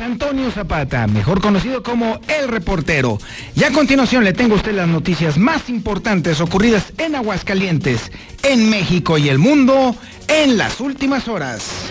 Antonio Zapata, mejor conocido como El Reportero. Y a continuación le tengo a usted las noticias más importantes ocurridas en Aguascalientes, en México y el mundo en las últimas horas.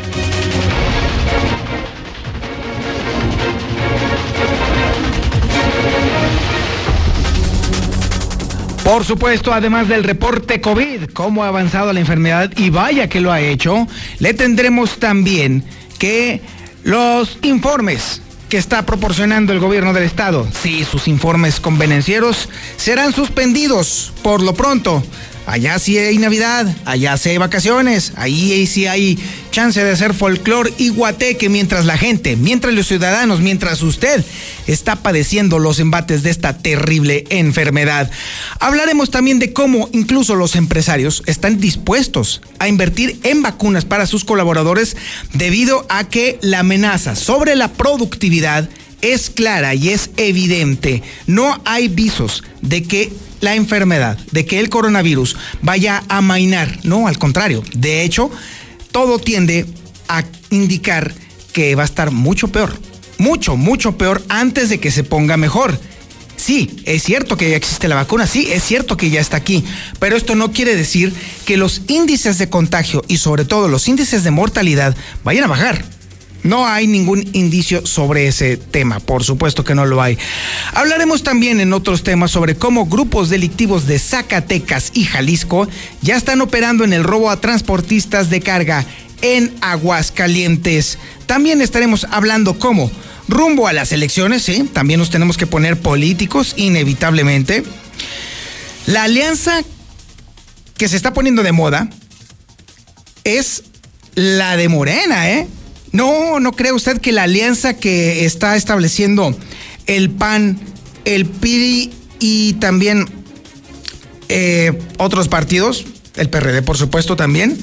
Por supuesto, además del reporte COVID, cómo ha avanzado la enfermedad y vaya que lo ha hecho, le tendremos también que los informes que está proporcionando el gobierno del estado, sí, sus informes convenencieros serán suspendidos por lo pronto Allá sí hay Navidad, allá sí hay vacaciones, ahí sí hay chance de hacer folclor y guateque mientras la gente, mientras los ciudadanos, mientras usted está padeciendo los embates de esta terrible enfermedad. Hablaremos también de cómo incluso los empresarios están dispuestos a invertir en vacunas para sus colaboradores debido a que la amenaza sobre la productividad es clara y es evidente. No hay visos de que la enfermedad, de que el coronavirus vaya a mainar. No, al contrario. De hecho, todo tiende a indicar que va a estar mucho peor. Mucho, mucho peor antes de que se ponga mejor. Sí, es cierto que ya existe la vacuna, sí, es cierto que ya está aquí, pero esto no quiere decir que los índices de contagio y sobre todo los índices de mortalidad vayan a bajar. No hay ningún indicio sobre ese tema, por supuesto que no lo hay. Hablaremos también en otros temas sobre cómo grupos delictivos de Zacatecas y Jalisco ya están operando en el robo a transportistas de carga en Aguascalientes. También estaremos hablando cómo rumbo a las elecciones, ¿sí? También nos tenemos que poner políticos, inevitablemente. La alianza que se está poniendo de moda es la de Morena, ¿eh? No, no cree usted que la alianza que está estableciendo el PAN, el PIRI y también eh, otros partidos, el PRD por supuesto también,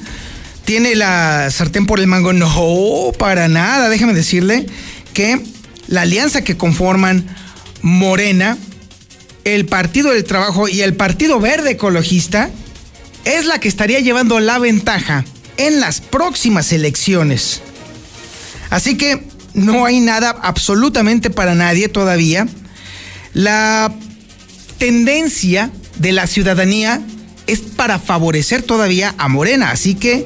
tiene la sartén por el mango. No, para nada. Déjeme decirle que la alianza que conforman Morena, el Partido del Trabajo y el Partido Verde Ecologista es la que estaría llevando la ventaja en las próximas elecciones. Así que no hay nada absolutamente para nadie todavía. La tendencia de la ciudadanía es para favorecer todavía a Morena. Así que,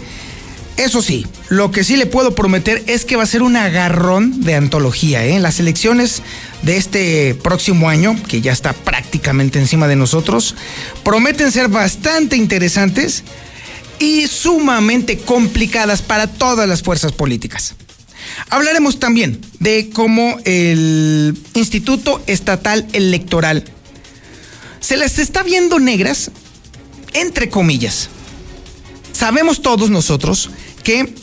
eso sí, lo que sí le puedo prometer es que va a ser un agarrón de antología. ¿eh? Las elecciones de este próximo año, que ya está prácticamente encima de nosotros, prometen ser bastante interesantes y sumamente complicadas para todas las fuerzas políticas. Hablaremos también de cómo el Instituto Estatal Electoral se les está viendo negras, entre comillas. Sabemos todos nosotros que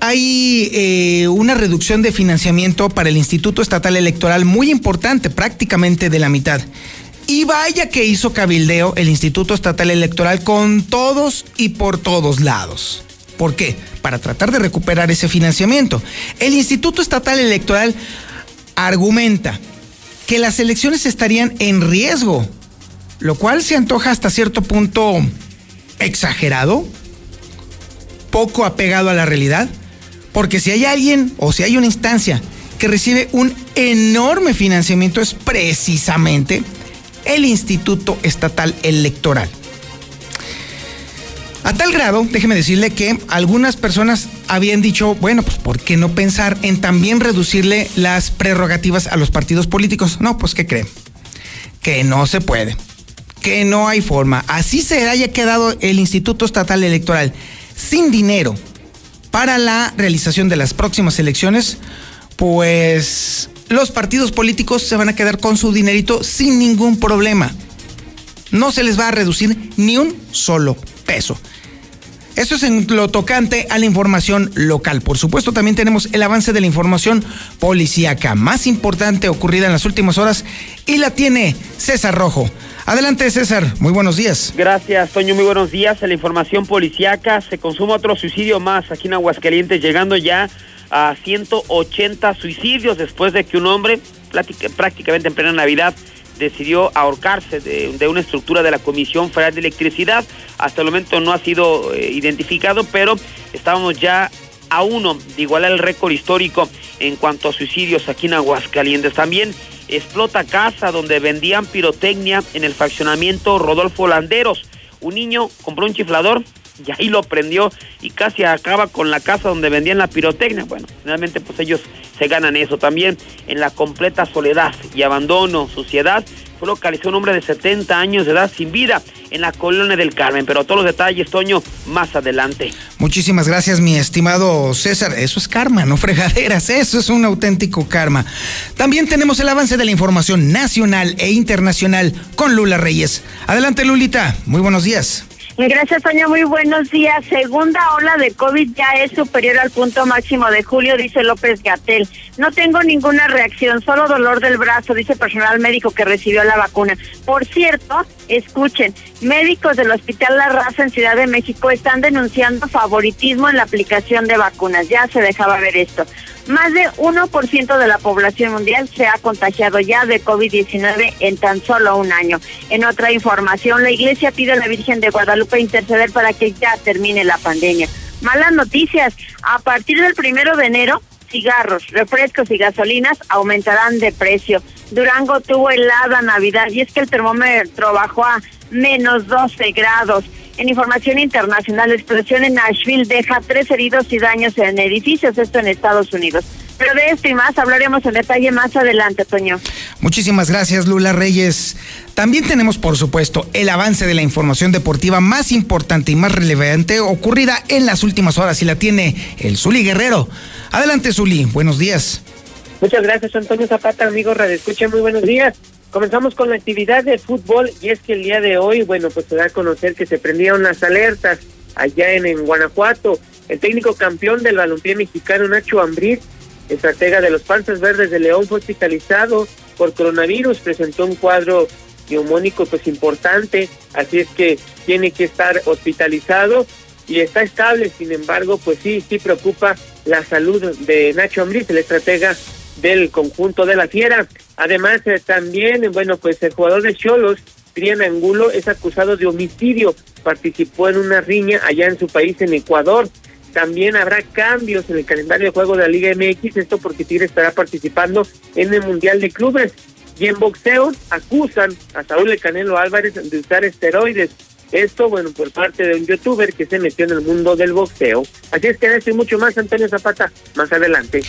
hay eh, una reducción de financiamiento para el Instituto Estatal Electoral muy importante, prácticamente de la mitad. Y vaya que hizo cabildeo el Instituto Estatal Electoral con todos y por todos lados. ¿Por qué? Para tratar de recuperar ese financiamiento. El Instituto Estatal Electoral argumenta que las elecciones estarían en riesgo, lo cual se antoja hasta cierto punto exagerado, poco apegado a la realidad, porque si hay alguien o si hay una instancia que recibe un enorme financiamiento es precisamente el Instituto Estatal Electoral. A tal grado, déjeme decirle que algunas personas habían dicho, bueno, pues ¿por qué no pensar en también reducirle las prerrogativas a los partidos políticos? No, pues ¿qué creen? Que no se puede, que no hay forma. Así se haya quedado el Instituto Estatal Electoral sin dinero para la realización de las próximas elecciones, pues los partidos políticos se van a quedar con su dinerito sin ningún problema. No se les va a reducir ni un solo peso. Eso es en lo tocante a la información local. Por supuesto, también tenemos el avance de la información policíaca más importante ocurrida en las últimas horas y la tiene César Rojo. Adelante, César. Muy buenos días. Gracias, Toño. Muy buenos días. En la información policíaca se consuma otro suicidio más aquí en Aguascalientes, llegando ya a 180 suicidios después de que un hombre, prácticamente en plena Navidad, decidió ahorcarse de, una estructura de la Comisión Federal de Electricidad. Hasta el momento no ha sido eh, identificado, pero estábamos ya a uno de igualar el récord histórico en cuanto a suicidios aquí en Aguascalientes. También explota casa donde vendían pirotecnia en el fraccionamiento Rodolfo Landeros. Un niño compró un chiflador y ahí lo prendió y casi acaba con la casa donde vendían la pirotecnia. Bueno, finalmente pues ellos se ganan eso. También en la completa soledad y abandono, suciedad, fue localizado un hombre de 70 años de edad sin vida en la colonia del Carmen. Pero todos los detalles, Toño, más adelante. Muchísimas gracias, mi estimado César. Eso es karma, no fregaderas. Eso es un auténtico karma. También tenemos el avance de la información nacional e internacional con Lula Reyes. Adelante, Lulita. Muy buenos días. Gracias, Toño. Muy buenos días. Segunda ola de COVID ya es superior al punto máximo de julio, dice López Gatel. No tengo ninguna reacción, solo dolor del brazo, dice personal médico que recibió la vacuna. Por cierto, escuchen, médicos del Hospital La Raza en Ciudad de México están denunciando favoritismo en la aplicación de vacunas. Ya se dejaba ver esto. Más de 1% de la población mundial se ha contagiado ya de COVID-19 en tan solo un año. En otra información, la Iglesia pide a la Virgen de Guadalupe interceder para que ya termine la pandemia. Malas noticias, a partir del primero de enero, cigarros, refrescos y gasolinas aumentarán de precio. Durango tuvo helada Navidad y es que el termómetro bajó a menos 12 grados. En información internacional, la explosión en Nashville deja tres heridos y daños en edificios, esto en Estados Unidos. Pero de esto y más hablaremos en detalle más adelante, Toño. Muchísimas gracias, Lula Reyes. También tenemos, por supuesto, el avance de la información deportiva más importante y más relevante ocurrida en las últimas horas y la tiene el Zuli Guerrero. Adelante, Zuli. Buenos días. Muchas gracias, Antonio Zapata, amigo Radio Escucha. Muy buenos días. Comenzamos con la actividad de fútbol y es que el día de hoy, bueno, pues se da a conocer que se prendieron las alertas allá en, Guanajuato. El técnico campeón del balompié mexicano Nacho Ambriz, estratega de los Panzas Verdes de León, fue hospitalizado por coronavirus, presentó un cuadro neumónico pues importante, así es que tiene que estar hospitalizado y está estable, sin embargo, pues sí, sí preocupa la salud de Nacho Ambriz, el estratega del conjunto de la Fiera. Además, eh, también, bueno, pues el jugador de Cholos, Triana Angulo, es acusado de homicidio. Participó en una riña allá en su país, en Ecuador. También habrá cambios en el calendario de juego de la Liga MX, esto porque Tigre estará participando en el Mundial de Clubes. Y en boxeo acusan a Saúl El Canelo Álvarez de usar esteroides. Esto, bueno, por parte de un youtuber que se metió en el mundo del boxeo. Así es que eso y mucho más, Antonio Zapata, más adelante.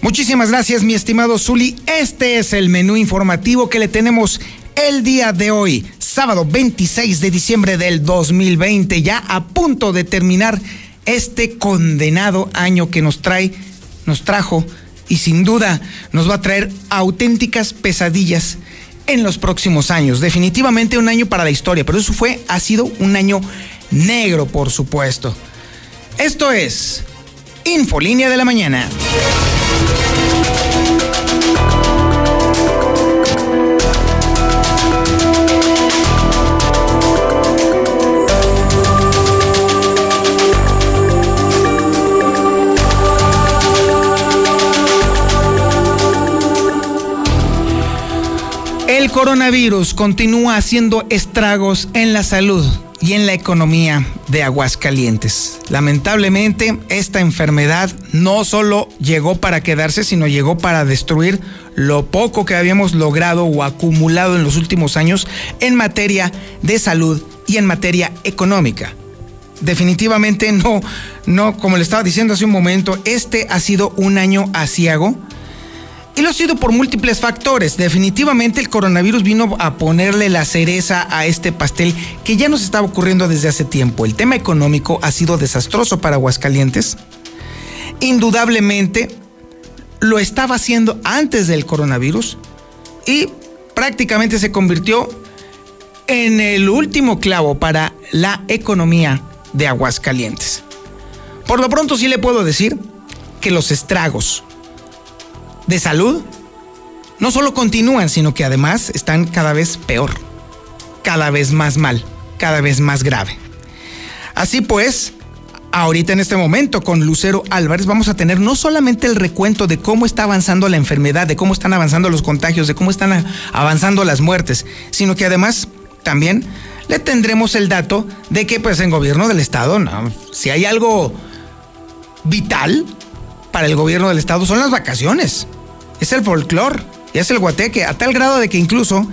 Muchísimas gracias, mi estimado Zuli. Este es el menú informativo que le tenemos el día de hoy, sábado 26 de diciembre del 2020, ya a punto de terminar este condenado año que nos trae, nos trajo y sin duda nos va a traer auténticas pesadillas en los próximos años. Definitivamente un año para la historia, pero eso fue, ha sido un año negro, por supuesto. Esto es Infolínea de la Mañana. Coronavirus continúa haciendo estragos en la salud y en la economía de Aguascalientes. Lamentablemente, esta enfermedad no solo llegó para quedarse, sino llegó para destruir lo poco que habíamos logrado o acumulado en los últimos años en materia de salud y en materia económica. Definitivamente no, no, como le estaba diciendo hace un momento, este ha sido un año asiago y lo ha sido por múltiples factores. Definitivamente el coronavirus vino a ponerle la cereza a este pastel que ya nos estaba ocurriendo desde hace tiempo. El tema económico ha sido desastroso para Aguascalientes. Indudablemente lo estaba haciendo antes del coronavirus y prácticamente se convirtió en el último clavo para la economía de Aguascalientes. Por lo pronto sí le puedo decir que los estragos de salud no solo continúan, sino que además están cada vez peor, cada vez más mal, cada vez más grave. Así pues, ahorita en este momento con Lucero Álvarez vamos a tener no solamente el recuento de cómo está avanzando la enfermedad, de cómo están avanzando los contagios, de cómo están avanzando las muertes, sino que además también le tendremos el dato de que pues en gobierno del estado, no, si hay algo vital para el gobierno del estado son las vacaciones. Es el folclor y es el guateque, a tal grado de que incluso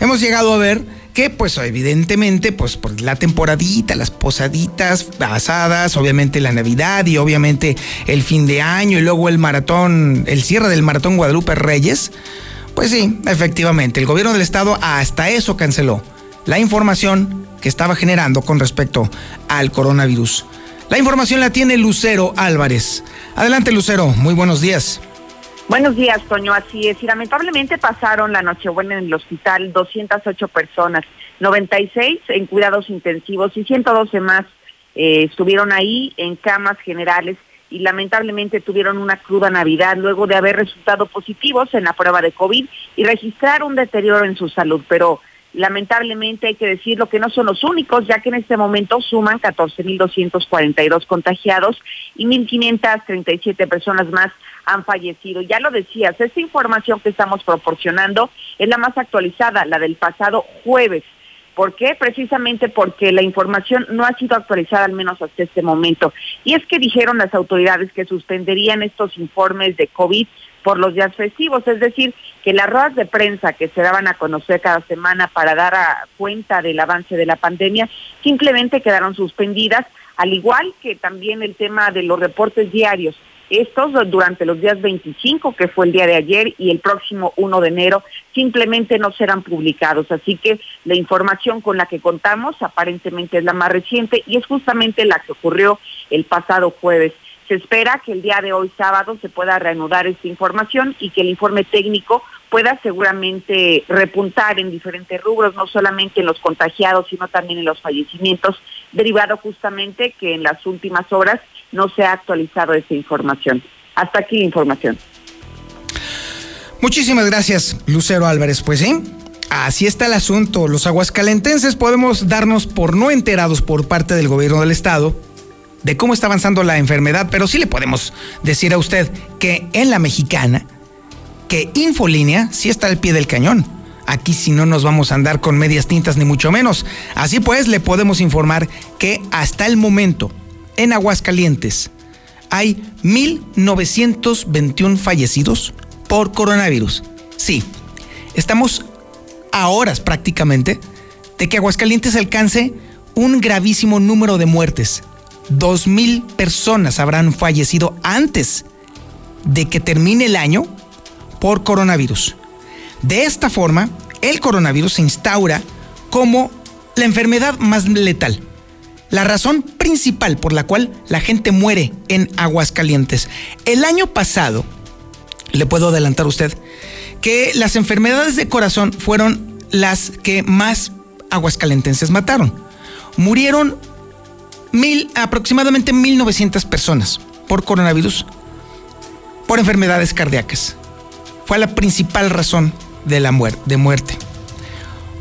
hemos llegado a ver que pues evidentemente pues por la temporadita, las posaditas asadas, obviamente la Navidad y obviamente el fin de año y luego el maratón, el cierre del maratón Guadalupe Reyes, pues sí, efectivamente, el gobierno del estado hasta eso canceló la información que estaba generando con respecto al coronavirus. La información la tiene Lucero Álvarez. Adelante Lucero, muy buenos días. Buenos días, Toño. Así es. Y lamentablemente pasaron la Nochebuena en el hospital 208 personas, 96 en cuidados intensivos y 112 más eh, estuvieron ahí en camas generales y lamentablemente tuvieron una cruda Navidad luego de haber resultado positivos en la prueba de COVID y registrar un deterioro en su salud. Pero lamentablemente hay que decirlo que no son los únicos, ya que en este momento suman 14.242 contagiados y 1.537 personas más han fallecido. Ya lo decías, esta información que estamos proporcionando es la más actualizada, la del pasado jueves. ¿Por qué? Precisamente porque la información no ha sido actualizada al menos hasta este momento. Y es que dijeron las autoridades que suspenderían estos informes de COVID por los días festivos, es decir, que las ruedas de prensa que se daban a conocer cada semana para dar a cuenta del avance de la pandemia simplemente quedaron suspendidas, al igual que también el tema de los reportes diarios estos durante los días 25, que fue el día de ayer, y el próximo 1 de enero, simplemente no serán publicados. Así que la información con la que contamos aparentemente es la más reciente y es justamente la que ocurrió el pasado jueves. Se espera que el día de hoy sábado se pueda reanudar esta información y que el informe técnico pueda seguramente repuntar en diferentes rubros, no solamente en los contagiados, sino también en los fallecimientos, derivado justamente que en las últimas horas no se ha actualizado esa información. Hasta aquí la información. Muchísimas gracias, Lucero Álvarez. Pues sí, así está el asunto. Los aguascalentenses podemos darnos por no enterados por parte del gobierno del estado de cómo está avanzando la enfermedad, pero sí le podemos decir a usted que en la mexicana, que Infolínea sí está al pie del cañón. Aquí si no nos vamos a andar con medias tintas ni mucho menos. Así pues, le podemos informar que hasta el momento en Aguascalientes hay 1.921 fallecidos por coronavirus. Sí, estamos a horas prácticamente de que Aguascalientes alcance un gravísimo número de muertes. 2.000 personas habrán fallecido antes de que termine el año por coronavirus. De esta forma, el coronavirus se instaura como la enfermedad más letal la razón principal por la cual la gente muere en Aguascalientes. El año pasado, le puedo adelantar a usted, que las enfermedades de corazón fueron las que más aguascalentenses mataron. Murieron mil, aproximadamente 1.900 personas por coronavirus, por enfermedades cardíacas. Fue la principal razón de la muerte.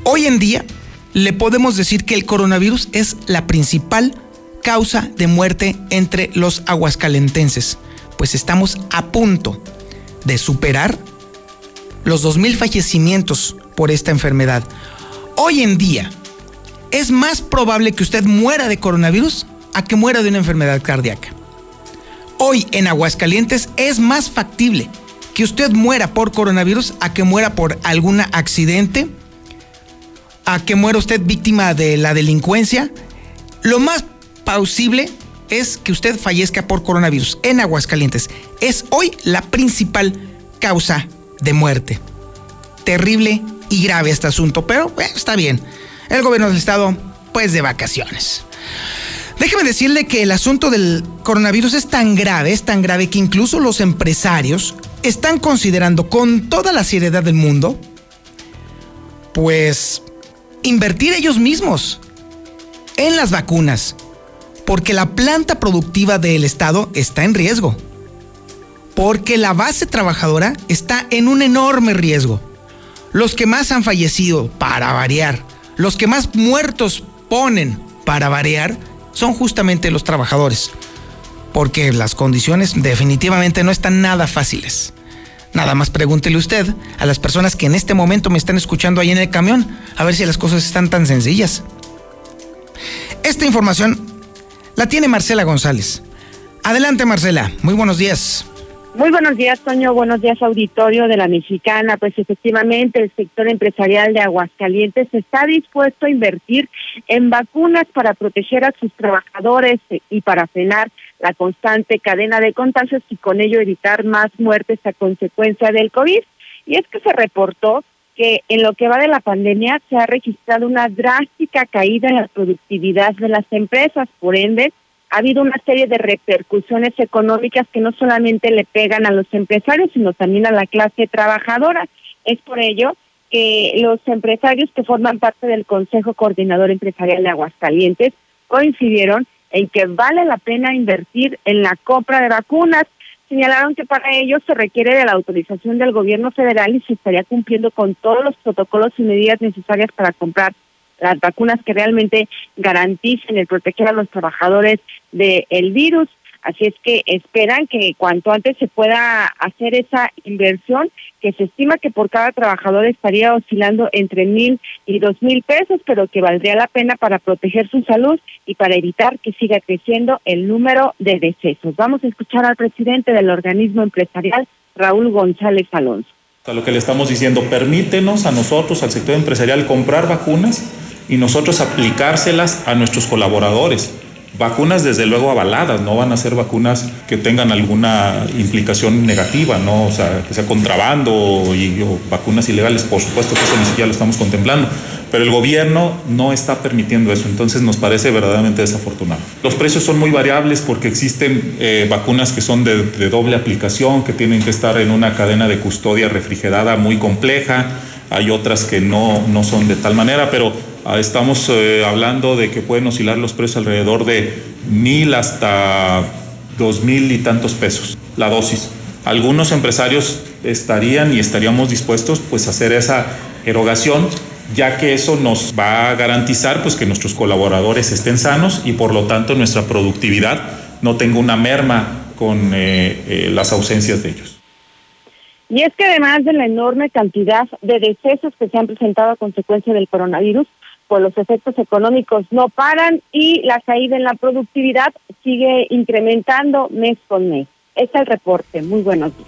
Hoy en día, le podemos decir que el coronavirus es la principal causa de muerte entre los aguascalentenses, pues estamos a punto de superar los 2.000 fallecimientos por esta enfermedad. Hoy en día es más probable que usted muera de coronavirus a que muera de una enfermedad cardíaca. Hoy en Aguascalientes es más factible que usted muera por coronavirus a que muera por algún accidente, a que muera usted víctima de la delincuencia, lo más plausible es que usted fallezca por coronavirus en Aguascalientes. Es hoy la principal causa de muerte. Terrible y grave este asunto, pero está bien. El gobierno del estado, pues de vacaciones. Déjeme decirle que el asunto del coronavirus es tan grave, es tan grave que incluso los empresarios están considerando con toda la seriedad del mundo, pues invertir ellos mismos en las vacunas, porque la planta productiva del Estado está en riesgo, porque la base trabajadora está en un enorme riesgo. Los que más han fallecido, para variar, los que más muertos ponen, para variar, son justamente los trabajadores, porque las condiciones definitivamente no están nada fáciles. Nada más pregúntele usted a las personas que en este momento me están escuchando ahí en el camión, a ver si las cosas están tan sencillas. Esta información la tiene Marcela González. Adelante, Marcela. Muy buenos días. Muy buenos días, Toño. Buenos días, auditorio de la Mexicana. Pues efectivamente, el sector empresarial de Aguascalientes está dispuesto a invertir en vacunas para proteger a sus trabajadores y para frenar la constante cadena de contagios y con ello evitar más muertes a consecuencia del COVID. Y es que se reportó que en lo que va de la pandemia se ha registrado una drástica caída en la productividad de las empresas. Por ende, ha habido una serie de repercusiones económicas que no solamente le pegan a los empresarios, sino también a la clase trabajadora. Es por ello que los empresarios que forman parte del Consejo Coordinador Empresarial de Aguascalientes coincidieron en que vale la pena invertir en la compra de vacunas señalaron que para ello se requiere de la autorización del gobierno federal y se estaría cumpliendo con todos los protocolos y medidas necesarias para comprar las vacunas que realmente garanticen el proteger a los trabajadores del virus. Así es que esperan que cuanto antes se pueda hacer esa inversión, que se estima que por cada trabajador estaría oscilando entre mil y dos mil pesos, pero que valdría la pena para proteger su salud y para evitar que siga creciendo el número de decesos. Vamos a escuchar al presidente del organismo empresarial, Raúl González Alonso. A lo que le estamos diciendo, permítenos a nosotros, al sector empresarial, comprar vacunas y nosotros aplicárselas a nuestros colaboradores Vacunas desde luego avaladas, no van a ser vacunas que tengan alguna implicación negativa, ¿no? O sea, que sea contrabando y vacunas ilegales, por supuesto que eso ni siquiera lo estamos contemplando, pero el gobierno no está permitiendo eso, entonces nos parece verdaderamente desafortunado. Los precios son muy variables porque existen eh, vacunas que son de, de doble aplicación, que tienen que estar en una cadena de custodia refrigerada muy compleja, hay otras que no, no son de tal manera, pero estamos eh, hablando de que pueden oscilar los precios alrededor de mil hasta dos mil y tantos pesos la dosis. Algunos empresarios estarían y estaríamos dispuestos pues a hacer esa erogación ya que eso nos va a garantizar pues que nuestros colaboradores estén sanos y por lo tanto nuestra productividad no tenga una merma con eh, eh, las ausencias de ellos. Y es que además de la enorme cantidad de decesos que se han presentado a consecuencia del coronavirus, pues los efectos económicos no paran y la caída en la productividad sigue incrementando mes con mes. Este es el reporte. Muy buenos días.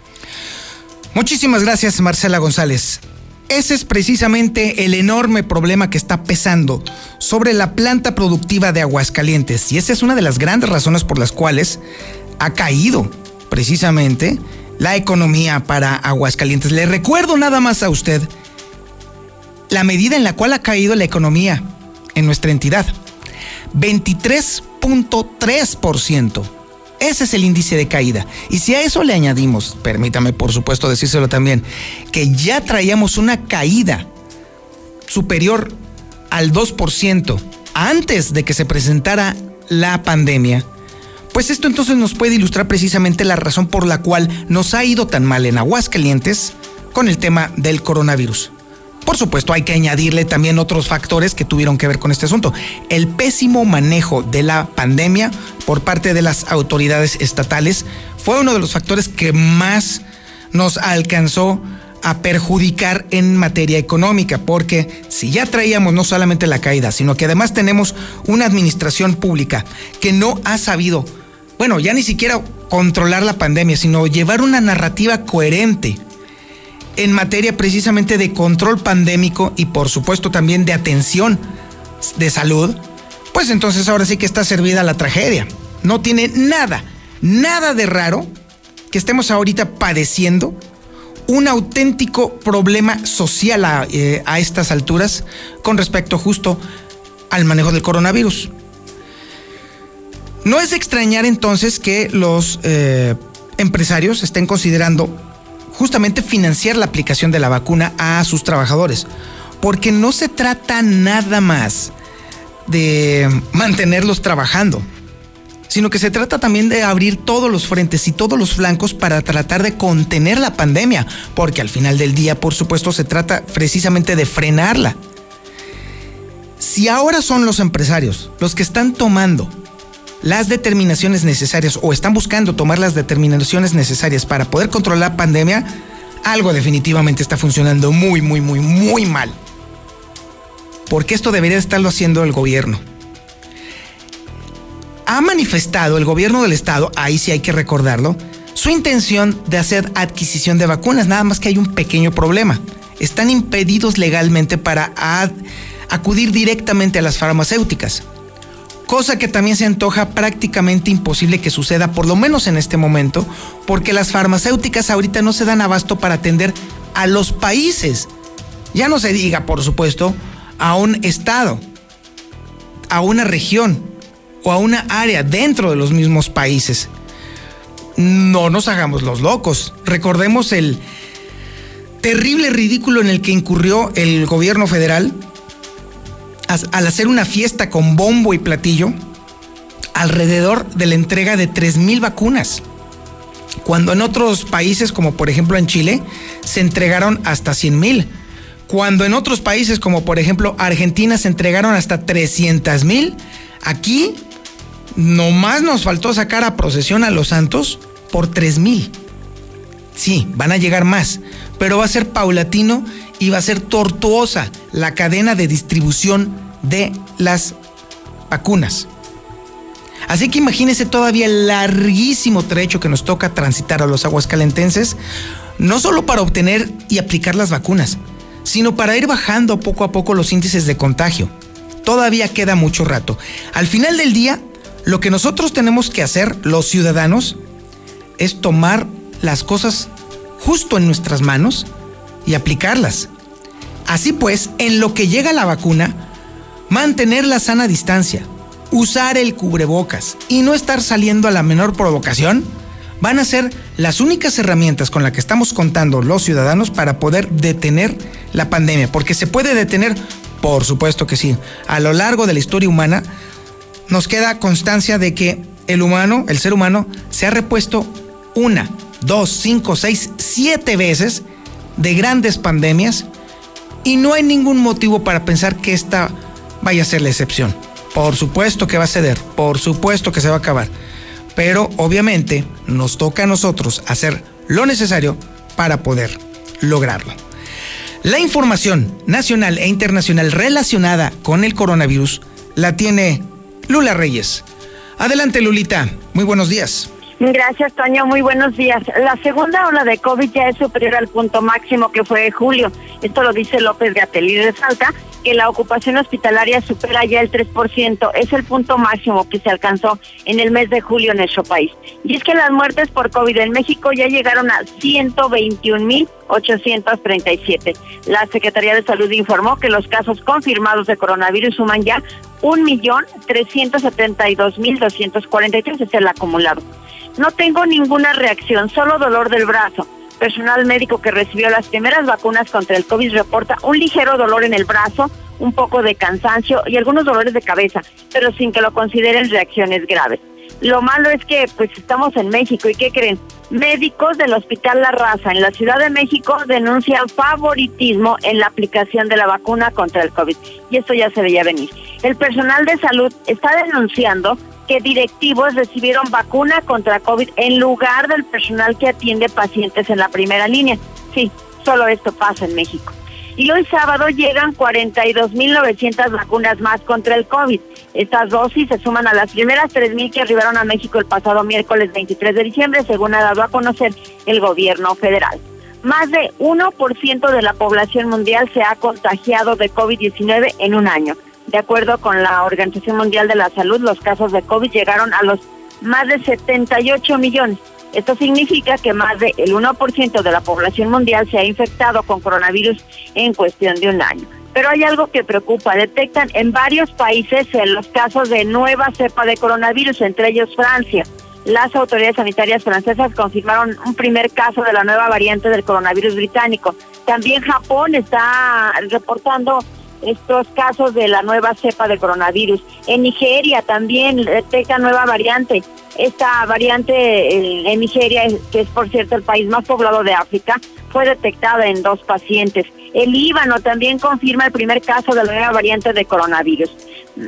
Muchísimas gracias, Marcela González. Ese es precisamente el enorme problema que está pesando sobre la planta productiva de Aguascalientes. Y esa es una de las grandes razones por las cuales ha caído precisamente la economía para Aguascalientes. Le recuerdo nada más a usted la medida en la cual ha caído la economía en nuestra entidad. 23.3%. Ese es el índice de caída. Y si a eso le añadimos, permítame por supuesto decírselo también, que ya traíamos una caída superior al 2% antes de que se presentara la pandemia, pues esto entonces nos puede ilustrar precisamente la razón por la cual nos ha ido tan mal en Aguascalientes con el tema del coronavirus. Por supuesto, hay que añadirle también otros factores que tuvieron que ver con este asunto. El pésimo manejo de la pandemia por parte de las autoridades estatales fue uno de los factores que más nos alcanzó a perjudicar en materia económica, porque si ya traíamos no solamente la caída, sino que además tenemos una administración pública que no ha sabido bueno, ya ni siquiera controlar la pandemia, sino llevar una narrativa coherente en materia precisamente de control pandémico y por supuesto también de atención de salud, pues entonces ahora sí que está servida la tragedia. No tiene nada, nada de raro que estemos ahorita padeciendo un auténtico problema social a, eh, estas alturas con respecto justo al manejo del coronavirus. No es extrañar entonces que los eh, empresarios estén considerando justamente financiar la aplicación de la vacuna a sus trabajadores, porque no se trata nada más de mantenerlos trabajando, sino que se trata también de abrir todos los frentes y todos los flancos para tratar de contener la pandemia, porque al final del día, por supuesto, se trata precisamente de frenarla. Si ahora son los empresarios los que están tomando las determinaciones necesarias o están buscando tomar las determinaciones necesarias para poder controlar la pandemia, algo definitivamente está funcionando muy, muy, muy, muy mal. Porque esto debería estarlo haciendo el gobierno. ha manifestado el gobierno del estado, ahí sí hay que recordarlo, su intención de hacer adquisición de vacunas, nada más que hay un pequeño problema. Están impedidos legalmente para acudir directamente a las farmacéuticas, cosa que también se antoja prácticamente imposible que suceda, por lo menos en este momento, porque las farmacéuticas ahorita no se dan abasto para atender a los países. Ya no se diga, por supuesto, a un estado, a una región o a una área dentro de los mismos países no nos hagamos los locos. Recordemos el terrible ridículo en el que incurrió el gobierno federal al hacer una fiesta con bombo y platillo alrededor de la entrega de 3.000 vacunas. Cuando en otros países, como por ejemplo en Chile, se entregaron hasta 100.000. Cuando en otros países, como por ejemplo Argentina, se entregaron hasta 300.000. Aquí Nomás nos faltó sacar a procesión a los santos por 3 mil. Sí, van a llegar más, pero va a ser paulatino y va a ser tortuosa la cadena de distribución de las vacunas. Así que imagínense todavía el larguísimo trecho que nos toca transitar a los aguascalentenses, no solo para obtener y aplicar las vacunas, sino para ir bajando poco a poco los índices de contagio. Todavía queda mucho rato. Al final del día, lo que nosotros tenemos que hacer, los ciudadanos, es tomar las cosas justo en nuestras manos y aplicarlas. Así pues, en lo que llega la vacuna, mantener la sana distancia, usar el cubrebocas y no estar saliendo a la menor provocación, van a ser las únicas herramientas con las que estamos contando los ciudadanos para poder detener la pandemia. Porque se puede detener, por supuesto que sí. A lo largo de la historia humana nos queda constancia de que el humano, el ser humano, se ha repuesto una, dos, cinco, seis, siete veces de grandes pandemias y no hay ningún motivo para pensar que esta vaya a ser la excepción. Por supuesto que va a ceder, por supuesto que se va a acabar, pero obviamente nos toca a nosotros hacer lo necesario para poder lograrlo. La información nacional e internacional relacionada con el coronavirus la tiene Lula Reyes. Adelante, Lulita. Muy buenos días. Gracias, Toño. Muy buenos días. La segunda ola de COVID ya es superior al punto máximo que fue julio. Esto lo dice López Gatel y resalta que la ocupación hospitalaria supera ya el 3%. Es el punto máximo que se alcanzó en el mes de julio en nuestro país. Y es que las muertes por COVID en México ya llegaron a 121.837. La Secretaría de Salud informó que los casos confirmados de coronavirus suman ya 1.372.243, es el acumulado. No tengo ninguna reacción, solo dolor del brazo. Personal médico que recibió las primeras vacunas contra el COVID reporta un ligero dolor en el brazo, un poco de cansancio y algunos dolores de cabeza, pero sin que lo consideren reacciones graves. Lo malo es que pues estamos en México y ¿qué creen? Médicos del Hospital La Raza en la Ciudad de México denuncian favoritismo en la aplicación de la vacuna contra el COVID y esto ya se veía venir. El personal de salud está denunciando que directivos recibieron vacuna contra COVID en lugar del personal que atiende pacientes en la primera línea. Sí, solo esto pasa en México. Y hoy sábado llegan 42.900 vacunas más contra el COVID. Estas dosis se suman a las primeras 3.000 que arribaron a México el pasado miércoles 23 de diciembre, según ha dado a conocer el gobierno federal. Más de 1% de la población mundial se ha contagiado de COVID-19 en un año. De acuerdo con la Organización Mundial de la Salud, los casos de COVID llegaron a los más de 78 millones. Esto significa que más del 1% de la población mundial se ha infectado con coronavirus en cuestión de un año. Pero hay algo que preocupa. Detectan en varios países los casos de nueva cepa de coronavirus, entre ellos Francia. Las autoridades sanitarias francesas confirmaron un primer caso de la nueva variante del coronavirus británico. También Japón está reportando estos casos de la nueva cepa de coronavirus. En Nigeria también detecta nueva variante. Esta variante eh, en Nigeria, que es por cierto el país más poblado de África, fue detectada en dos pacientes. El Líbano también confirma el primer caso de la nueva variante de coronavirus.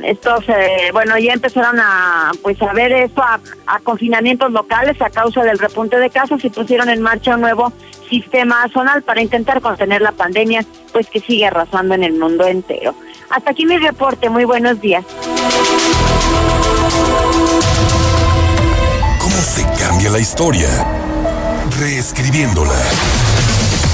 Estos, bueno, ya empezaron a, pues, a ver esto, a, confinamientos locales a causa del repunte de casos y pusieron en marcha un nuevo sistema zonal para intentar contener la pandemia, pues que sigue arrasando en el mundo entero. Hasta aquí mi reporte. Muy buenos días. cambia la historia, reescribiéndola.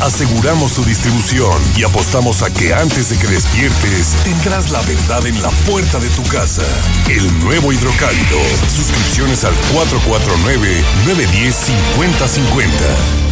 Aseguramos su distribución y apostamos a que antes de que despiertes tendrás la verdad en la puerta de tu casa. El nuevo hidrocálido. Suscripciones al 449-910-5050.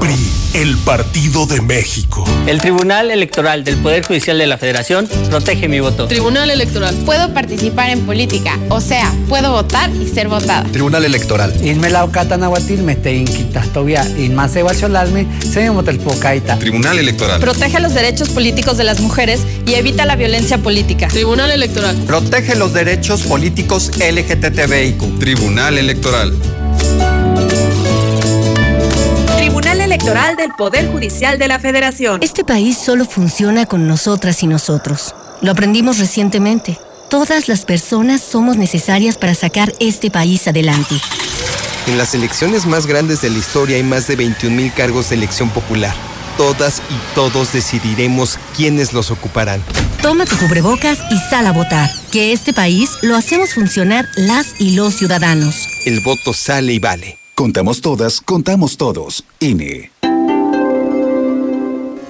PRI, el Partido de México. El Tribunal Electoral del Poder Judicial de la Federación protege mi voto. Tribunal Electoral. Puedo participar en política, o sea, puedo votar y ser votada. Tribunal Electoral. Inmelao catanahuatil te inquitastovia inmase guacholalme se pocaita. Tribunal Electoral. Protege los derechos políticos de las mujeres y evita la violencia política. Tribunal Electoral. Protege los derechos políticos LGTBIQ. Tribunal Electoral. Electoral del Poder Judicial de la Federación. Este país solo funciona con nosotras y nosotros. Lo aprendimos recientemente. Todas las personas somos necesarias para sacar este país adelante. En las elecciones más grandes de la historia hay más de 21 mil cargos de elección popular. Todas y todos decidiremos quiénes los ocuparán. Toma tu cubrebocas y sal a votar. Que este país lo hacemos funcionar las y los ciudadanos. El voto sale y vale. Contamos todas, contamos todos. INE.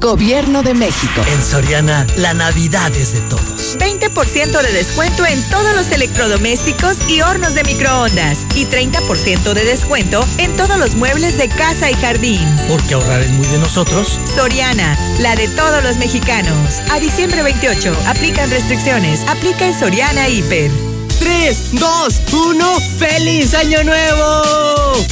Gobierno de México. En Soriana, la Navidad es de todos. 20% de descuento en todos los electrodomésticos y hornos de microondas. Y 30% de descuento en todos los muebles de casa y jardín. Porque ahorrar es muy de nosotros. Soriana, la de todos los mexicanos. A diciembre 28, aplican restricciones. Aplica en Soriana Hiper. 3, 2, 1, ¡Feliz Año Nuevo!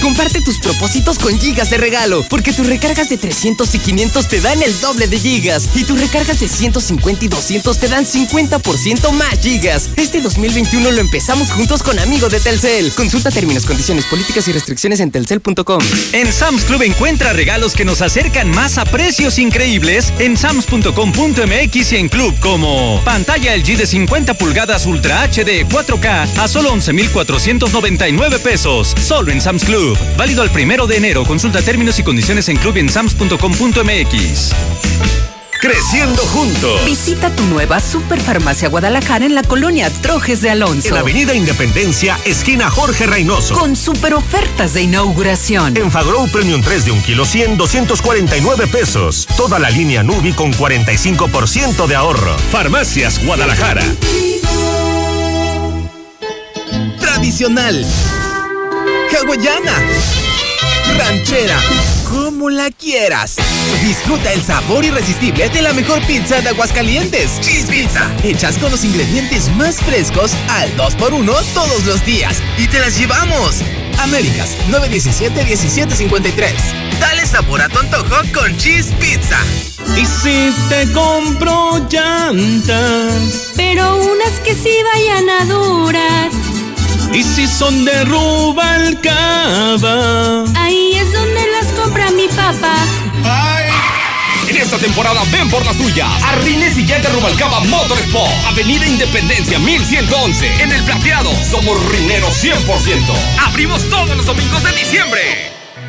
Comparte tus propósitos con gigas de regalo, porque tus recargas de 300 y 500 te dan el doble de gigas, y tus recargas de 150 y 200 te dan 50% más gigas. Este 2021 lo empezamos juntos con Amigo de Telcel. Consulta términos, condiciones, políticas y restricciones en telcel.com. En Sam's Club encuentra regalos que nos acercan más a precios increíbles en sams.com.mx y en Club como pantalla LG de 50 pulgadas Ultra HD 4K a solo 11,499 pesos. Solo en Sam's Club. Válido al primero de enero. Consulta términos y condiciones en club y en sams.com.mx. Creciendo juntos. Visita tu nueva Superfarmacia Guadalajara en la colonia Trojes de Alonso. En Avenida Independencia, esquina Jorge Reynoso. Con super ofertas de inauguración. En Fagrow Premium 3 de 1 kilo 100, 249 pesos. Toda la línea Nubi con 45% de ahorro. Farmacias Guadalajara. Tradicional. Hawaiana. Ranchera como la quieras. Disfruta el sabor irresistible de la mejor pizza de Aguascalientes. Cheese Pizza. Hechas con los ingredientes más frescos al 2x1 todos los días. Y te las llevamos. Américas 917-1753. Dale sabor a tu antojo con Cheese Pizza. Y si te compro llantas, pero unas que sí vayan a durar. Y si son de Rubalcaba, ahí es donde las compra mi papá. ¡Ay! En esta temporada ven por las tuyas. A Rines y Llanta Rubalcaba Motorsport. Avenida Independencia 1111. En el plateado. Somos rineros 100%. Abrimos todos los domingos de diciembre.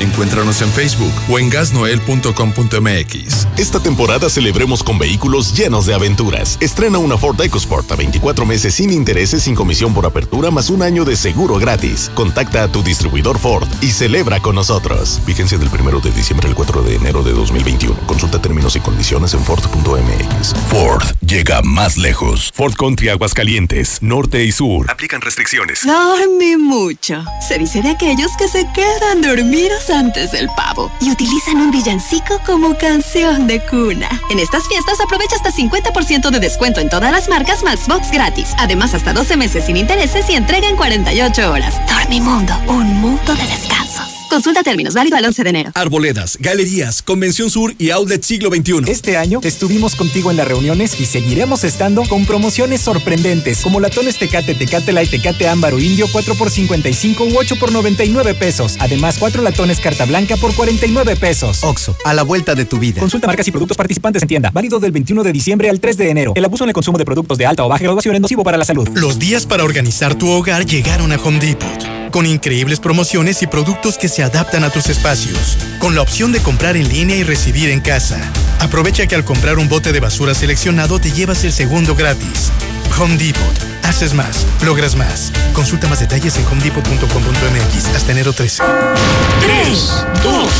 Encuéntranos en Facebook o en gasnoel.com.mx. Esta temporada celebremos con vehículos llenos de aventuras. Estrena una Ford EcoSport a 24 meses sin intereses, sin comisión por apertura, más un año de seguro gratis. Contacta a tu distribuidor Ford y celebra con nosotros. Vigencia del 1 de diciembre al 4 de enero de 2021. Consulta términos y condiciones en Ford.mx. Ford llega más lejos. Ford Country Aguascalientes, norte y sur. Aplican restricciones. Dormí mucho. Se dice de aquellos que se quedan dormidos antes del pavo y utilizan un villancico como canción de cuna. En estas fiestas aprovecha hasta 50% de descuento en todas las marcas más box gratis. Además, hasta 12 meses sin intereses y entrega en 48 horas. Dormimundo, un mundo de descansos. Consulta términos, válido al 11 de enero. Arboledas, galerías, Convención Sur y Outlet Siglo XXI. Este año estuvimos contigo en las reuniones y seguiremos estando con promociones sorprendentes como latones Tecate, Tecate Light, Tecate Ámbaro Indio 4 por 55 u 8 por 99 pesos. Además, 4 latones Carta Blanca por 49 pesos. Oxo, a la vuelta de tu vida. Consulta marcas y productos participantes en tienda. Válido del 21 de diciembre al 3 de enero. El abuso en el consumo de productos de alta o baja graduación es nocivo para la salud. Los días para organizar tu hogar llegaron a Home Depot con increíbles promociones y productos que se adaptan a tus espacios, con la opción de comprar en línea y recibir en casa. Aprovecha que al comprar un bote de basura seleccionado te llevas el segundo gratis. Home Depot. Haces más, logras más. Consulta más detalles en homedepot.com.mx hasta enero 13. 3, 2,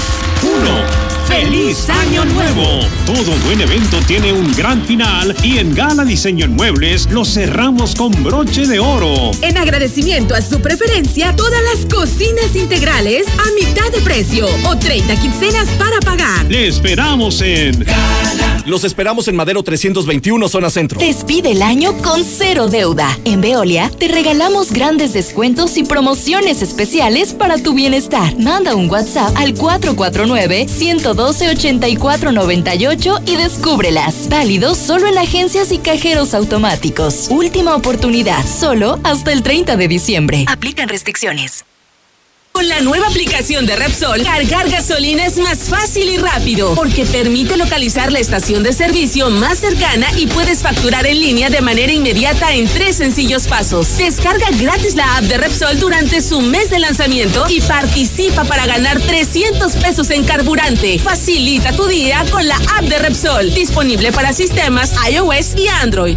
1. ¡Feliz Año Nuevo! Todo buen evento tiene un gran final y en Gala Diseño en Muebles lo cerramos con broche de oro. En agradecimiento a su preferencia, todas las cocinas integrales a mitad de precio o 30 quincenas para pagar. Le esperamos en Gala. Los esperamos en Madero 321, zona centro. Despide el año con cero deuda. En Veolia te regalamos grandes descuentos y promociones especiales para tu bienestar. Manda un WhatsApp al 449 102 128498 y descúbrelas. Válido solo en agencias y cajeros automáticos. Última oportunidad, solo hasta el 30 de diciembre. Aplican restricciones. Con la nueva aplicación de Repsol, cargar gasolina es más fácil y rápido porque permite localizar la estación de servicio más cercana y puedes facturar en línea de manera inmediata en tres sencillos pasos. Descarga gratis la app de Repsol durante su mes de lanzamiento y participa para ganar 300 pesos en carburante. Facilita tu día con la app de Repsol, disponible para sistemas iOS y Android.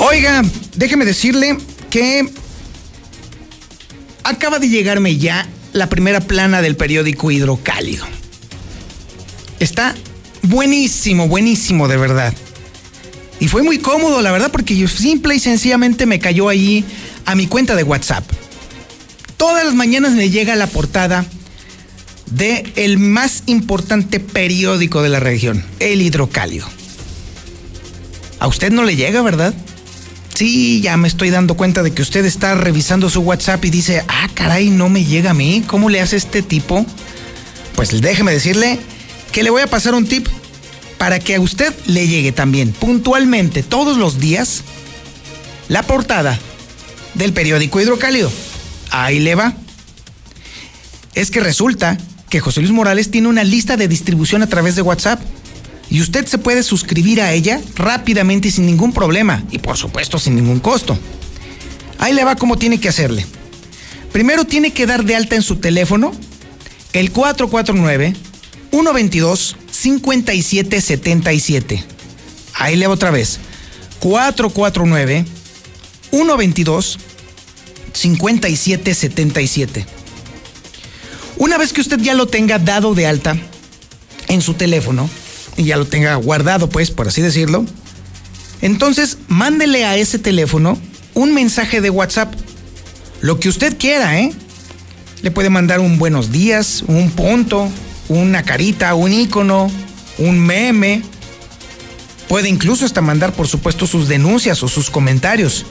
Oiga, déjeme decirle que acaba de llegarme ya la primera plana del periódico Hidrocálido. Está buenísimo, buenísimo de verdad. Y fue muy cómodo, la verdad, porque yo simple y sencillamente me cayó ahí a mi cuenta de WhatsApp. Todas las mañanas me llega la portada de el más importante periódico de la región, el Hidrocálido. A usted no le llega, ¿verdad? Sí, ya me estoy dando cuenta de que usted está revisando su WhatsApp y dice, ah, caray, no me llega a mí. ¿Cómo le hace este tipo? Pues déjeme decirle que le voy a pasar un tip para que a usted le llegue también puntualmente todos los días la portada del periódico Hidrocálido. Ahí le va. Es que resulta que José Luis Morales tiene una lista de distribución a través de WhatsApp y usted se puede suscribir a ella rápidamente y sin ningún problema y por supuesto sin ningún costo. Ahí le va cómo tiene que hacerle. Primero tiene que dar de alta en su teléfono el 449 122 5777. Ahí le va otra vez. 449 122 5777. Una vez que usted ya lo tenga dado de alta en su teléfono, y ya lo tenga guardado, pues, por así decirlo, entonces mándele a ese teléfono un mensaje de WhatsApp. Lo que usted quiera, ¿eh? Le puede mandar un buenos días, un punto, una carita, un icono, un meme. Puede incluso hasta mandar, por supuesto, sus denuncias o sus comentarios.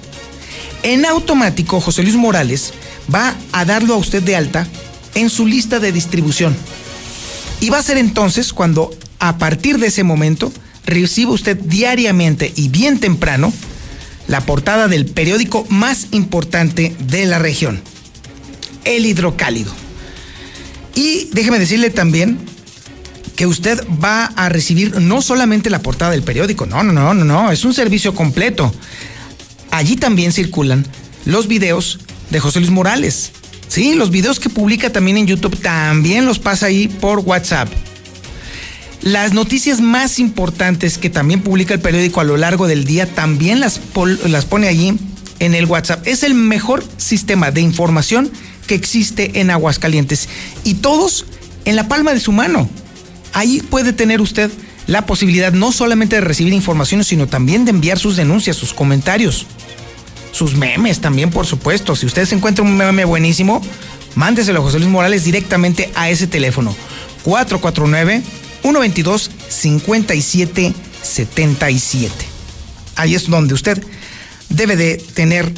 En automático, José Luis Morales va a darlo a usted de alta en su lista de distribución. Y va a ser entonces cuando a partir de ese momento reciba usted diariamente y bien temprano la portada del periódico más importante de la región, El Hidrocálido. Y déjeme decirle también que usted va a recibir no solamente la portada del periódico, no, no, no, no, no, es un servicio completo. Allí también circulan los videos de José Luis Morales. Sí, los videos que publica también en YouTube también los pasa ahí por WhatsApp. Las noticias más importantes que también publica el periódico a lo largo del día también las, las pone allí en el WhatsApp. Es el mejor sistema de información que existe en Aguascalientes y todos en la palma de su mano. Ahí puede tener usted la posibilidad no solamente de recibir información, sino también de enviar sus denuncias, sus comentarios, sus memes también, por supuesto. Si usted se encuentra un meme buenísimo, mándeselo a José Luis Morales directamente a ese teléfono. 449 122 5777. Ahí es donde usted debe de tener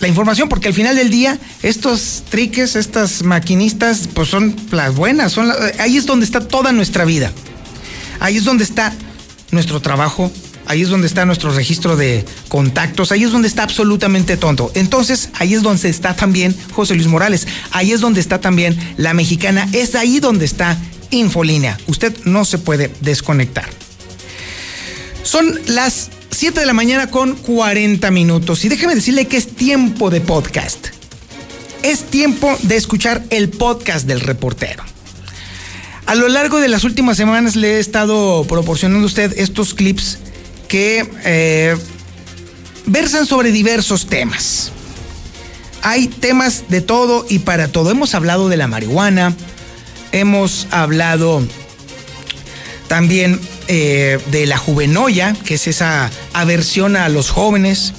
la información, porque al final del día, estos triques, estas maquinistas, pues son las buenas, son ahí es donde está toda nuestra vida. Ahí es donde está nuestro trabajo, ahí es donde está nuestro registro de contactos, ahí es donde está absolutamente tonto. Entonces, ahí es donde está también José Luis Morales, ahí es donde está también la mexicana, es ahí donde está Infolínea. Usted no se puede desconectar. Son las 7 de la mañana con 40 minutos y déjeme decirle que es tiempo de podcast. Es tiempo de escuchar el podcast del reportero. A lo largo de las últimas semanas le he estado proporcionando a usted estos clips que eh, versan sobre diversos temas. Hay temas de todo y para todo. Hemos hablado de la marihuana, hemos hablado también eh, de la juvenoya, que es esa aversión a los jóvenes.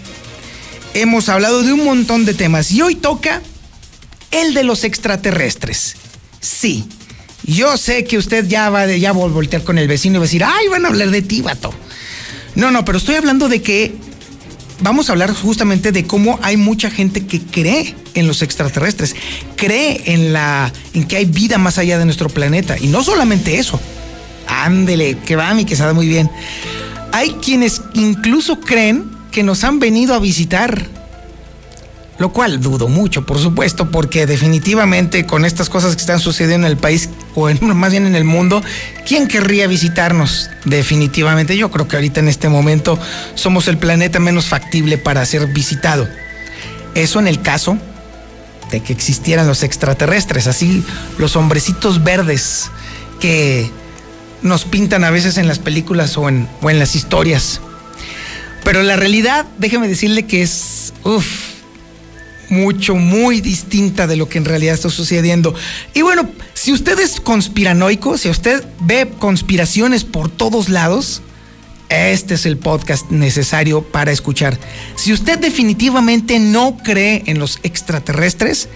Hemos hablado de un montón de temas y hoy toca el de los extraterrestres. Sí, yo sé que usted ya va de ya voltear con el vecino y va a decir, ay, van a hablar de ti, vato. No, no, pero estoy hablando de que vamos a hablar justamente de cómo hay mucha gente que cree en los extraterrestres, cree en la en que hay vida más allá de nuestro planeta y no solamente eso. Ándele, que va mi que sabe muy bien. Hay quienes incluso creen que nos han venido a visitar. Lo cual dudo mucho, por supuesto, porque definitivamente con estas cosas que están sucediendo en el país, o más bien en el mundo, ¿quién querría visitarnos? Definitivamente, yo creo que ahorita en este momento somos el planeta menos factible para ser visitado. Eso en el caso de que existieran los extraterrestres, así los hombrecitos verdes que nos pintan a veces en las películas o en, o en las historias. Pero la realidad, déjeme decirle que es, uff, mucho, muy distinta de lo que en realidad está sucediendo. Y bueno, si usted es conspiranoico, si usted ve conspiraciones por todos lados, este es el podcast necesario para escuchar. Si usted definitivamente no cree en los extraterrestres,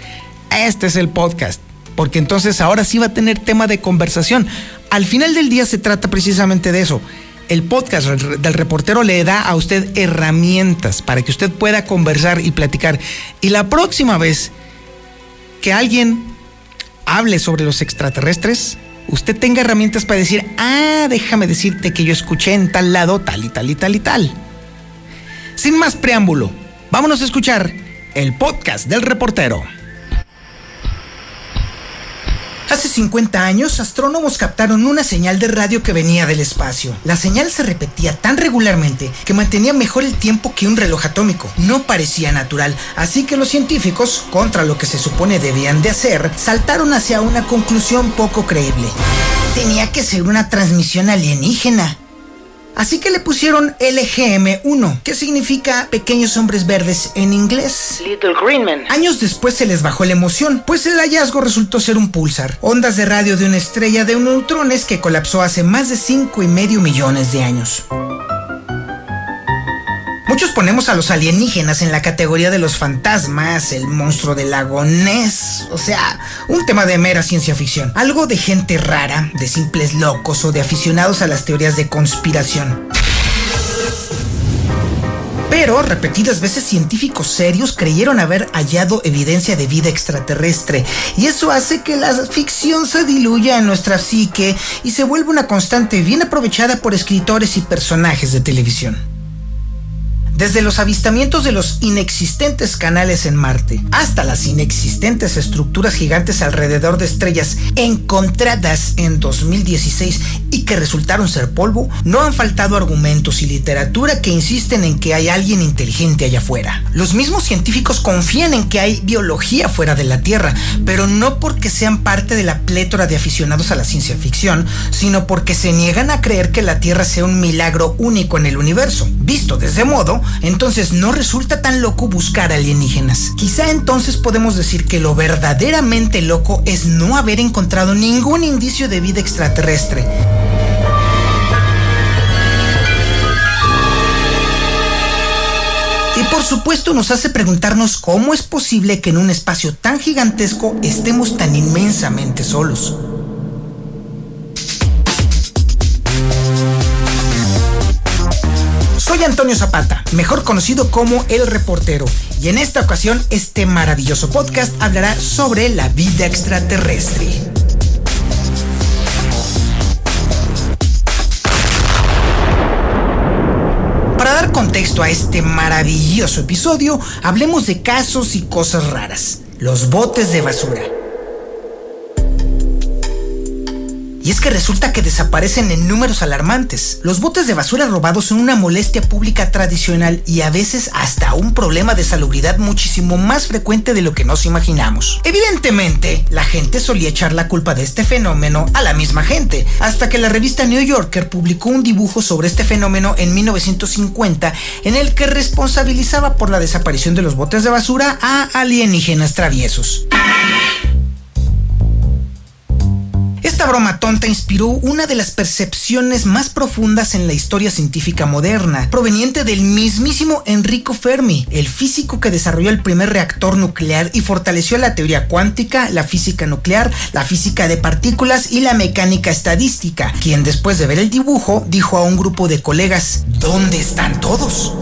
este es el podcast. Porque entonces ahora sí va a tener tema de conversación. Al final del día se trata precisamente de eso el podcast del reportero le da a usted herramientas para que usted pueda conversar y platicar. Y la próxima vez que alguien hable sobre los extraterrestres, usted tenga herramientas para decir, ah, déjame decirte que yo escuché en tal lado tal y tal y tal y tal. Sin más preámbulo, vámonos a escuchar el podcast del reportero. Hace 50 años, astrónomos captaron una señal de radio que venía del espacio. La señal se repetía tan regularmente que mantenía mejor el tiempo que un reloj atómico. No parecía natural, así que los científicos, contra lo que se supone debían de hacer, saltaron hacia una conclusión poco creíble. Tenía que ser una transmisión alienígena. Así que le pusieron LGM1, que significa pequeños hombres verdes en inglés. Little Green Men. Años después se les bajó la emoción, pues el hallazgo resultó ser un pulsar, ondas de radio de una estrella de neutrones que colapsó hace más de 5 y medio millones de años. Muchos ponemos a los alienígenas en la categoría de los fantasmas, el monstruo del lago Ness, o sea, un tema de mera ciencia ficción. Algo de gente rara, de simples locos o de aficionados a las teorías de conspiración. Pero repetidas veces científicos serios creyeron haber hallado evidencia de vida extraterrestre y eso hace que la ficción se diluya en nuestra psique y se vuelva una constante bien aprovechada por escritores y personajes de televisión. Desde los avistamientos de los inexistentes canales en Marte hasta las inexistentes estructuras gigantes alrededor de estrellas encontradas en 2016 y que resultaron ser polvo, no han faltado argumentos y literatura que insisten en que hay alguien inteligente allá afuera. Los mismos científicos confían en que hay biología fuera de la Tierra, pero no porque sean parte de la plétora de aficionados a la ciencia ficción, sino porque se niegan a creer que la Tierra sea un milagro único en el universo. Visto de ese modo, entonces no resulta tan loco buscar alienígenas. Quizá entonces podemos decir que lo verdaderamente loco es no haber encontrado ningún indicio de vida extraterrestre. Y por supuesto nos hace preguntarnos cómo es posible que en un espacio tan gigantesco estemos tan inmensamente solos. Soy Antonio Zapata, mejor conocido como El Reportero, y en esta ocasión este maravilloso podcast hablará sobre la vida extraterrestre. Para dar contexto a este maravilloso episodio, hablemos de casos y cosas raras. Los botes de basura. Y es que resulta que desaparecen en números alarmantes. Los botes de basura robados son una molestia pública tradicional y a veces hasta un problema de salubridad muchísimo más frecuente de lo que nos imaginamos. Evidentemente, la gente solía echar la culpa de este fenómeno a la misma gente, hasta que la revista New Yorker publicó un dibujo sobre este fenómeno en 1950 en el que responsabilizaba por la desaparición de los botes de basura a alienígenas traviesos. Esta broma tonta inspiró una de las percepciones más profundas en la historia científica moderna, proveniente del mismísimo Enrico Fermi, el físico que desarrolló el primer reactor nuclear y fortaleció la teoría cuántica, la física nuclear, la física de partículas y la mecánica estadística, quien después de ver el dibujo dijo a un grupo de colegas, ¿dónde están todos?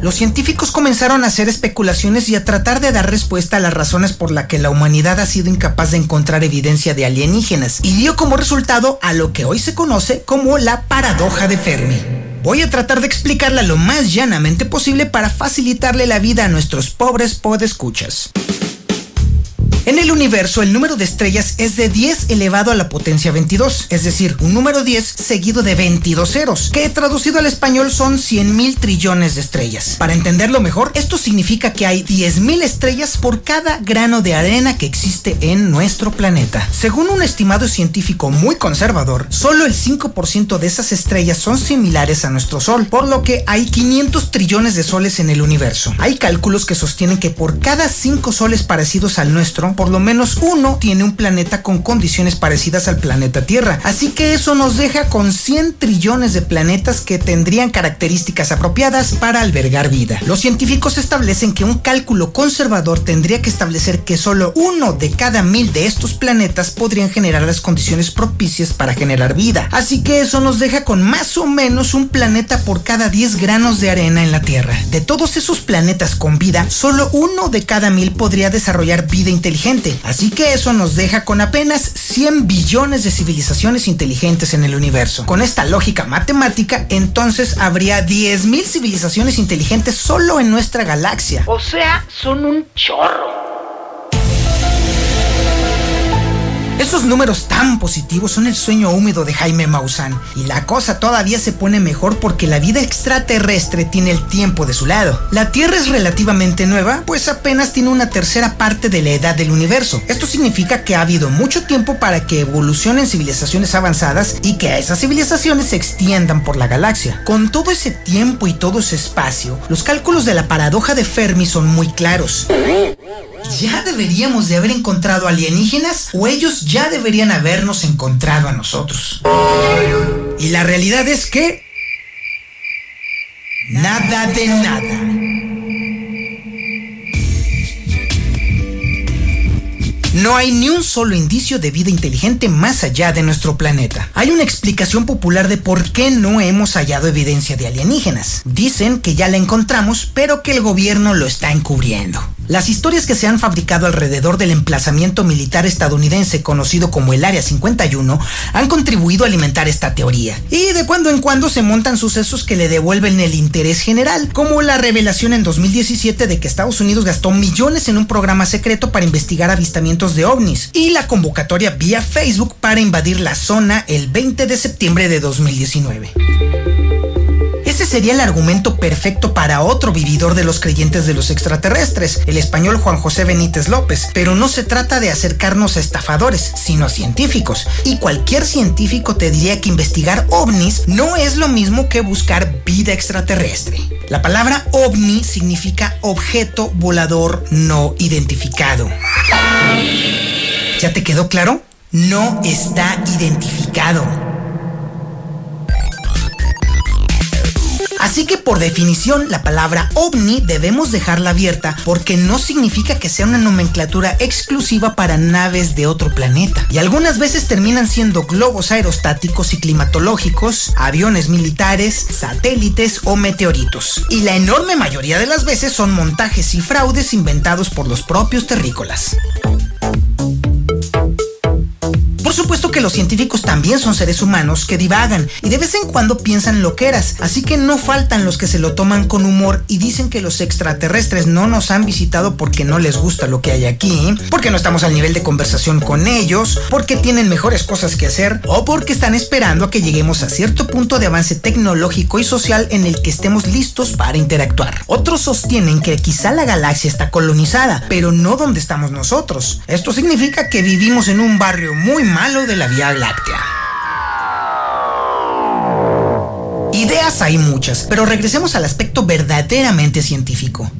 Los científicos comenzaron a hacer especulaciones y a tratar de dar respuesta a las razones por las que la humanidad ha sido incapaz de encontrar evidencia de alienígenas y dio como resultado a lo que hoy se conoce como la paradoja de Fermi. Voy a tratar de explicarla lo más llanamente posible para facilitarle la vida a nuestros pobres podescuchas. En el universo, el número de estrellas es de 10 elevado a la potencia 22, es decir, un número 10 seguido de 22 ceros, que traducido al español son 100 mil trillones de estrellas. Para entenderlo mejor, esto significa que hay 10 mil estrellas por cada grano de arena que existe en nuestro planeta. Según un estimado científico muy conservador, solo el 5% de esas estrellas son similares a nuestro Sol, por lo que hay 500 trillones de soles en el universo. Hay cálculos que sostienen que por cada 5 soles parecidos al nuestro, por lo menos uno tiene un planeta con condiciones parecidas al planeta Tierra. Así que eso nos deja con 100 trillones de planetas que tendrían características apropiadas para albergar vida. Los científicos establecen que un cálculo conservador tendría que establecer que solo uno de cada mil de estos planetas podrían generar las condiciones propicias para generar vida. Así que eso nos deja con más o menos un planeta por cada 10 granos de arena en la Tierra. De todos esos planetas con vida, solo uno de cada mil podría desarrollar vida inteligente Así que eso nos deja con apenas 100 billones de civilizaciones inteligentes en el universo. Con esta lógica matemática, entonces habría 10.000 civilizaciones inteligentes solo en nuestra galaxia. O sea, son un chorro. Esos números tan positivos son el sueño húmedo de Jaime Maussan y la cosa todavía se pone mejor porque la vida extraterrestre tiene el tiempo de su lado. La Tierra es relativamente nueva, pues apenas tiene una tercera parte de la edad del universo. Esto significa que ha habido mucho tiempo para que evolucionen civilizaciones avanzadas y que a esas civilizaciones se extiendan por la galaxia. Con todo ese tiempo y todo ese espacio, los cálculos de la paradoja de Fermi son muy claros. ¿Ya deberíamos de haber encontrado alienígenas o ellos ya deberían habernos encontrado a nosotros? Y la realidad es que... Nada de nada. No hay ni un solo indicio de vida inteligente más allá de nuestro planeta. Hay una explicación popular de por qué no hemos hallado evidencia de alienígenas. Dicen que ya la encontramos, pero que el gobierno lo está encubriendo. Las historias que se han fabricado alrededor del emplazamiento militar estadounidense conocido como el Área 51 han contribuido a alimentar esta teoría. Y de cuando en cuando se montan sucesos que le devuelven el interés general, como la revelación en 2017 de que Estados Unidos gastó millones en un programa secreto para investigar avistamientos de ovnis, y la convocatoria vía Facebook para invadir la zona el 20 de septiembre de 2019. Sería el argumento perfecto para otro vividor de los creyentes de los extraterrestres, el español Juan José Benítez López. Pero no se trata de acercarnos a estafadores, sino a científicos. Y cualquier científico te diría que investigar ovnis no es lo mismo que buscar vida extraterrestre. La palabra ovni significa objeto volador no identificado. ¿Ya te quedó claro? No está identificado. Así que por definición la palabra ovni debemos dejarla abierta porque no significa que sea una nomenclatura exclusiva para naves de otro planeta. Y algunas veces terminan siendo globos aerostáticos y climatológicos, aviones militares, satélites o meteoritos. Y la enorme mayoría de las veces son montajes y fraudes inventados por los propios terrícolas. Por supuesto que los científicos también son seres humanos que divagan y de vez en cuando piensan loqueras, así que no faltan los que se lo toman con humor y dicen que los extraterrestres no nos han visitado porque no les gusta lo que hay aquí, porque no estamos al nivel de conversación con ellos, porque tienen mejores cosas que hacer o porque están esperando a que lleguemos a cierto punto de avance tecnológico y social en el que estemos listos para interactuar. Otros sostienen que quizá la galaxia está colonizada, pero no donde estamos nosotros. Esto significa que vivimos en un barrio muy malo de la Vía Láctea. Ideas hay muchas, pero regresemos al aspecto verdaderamente científico.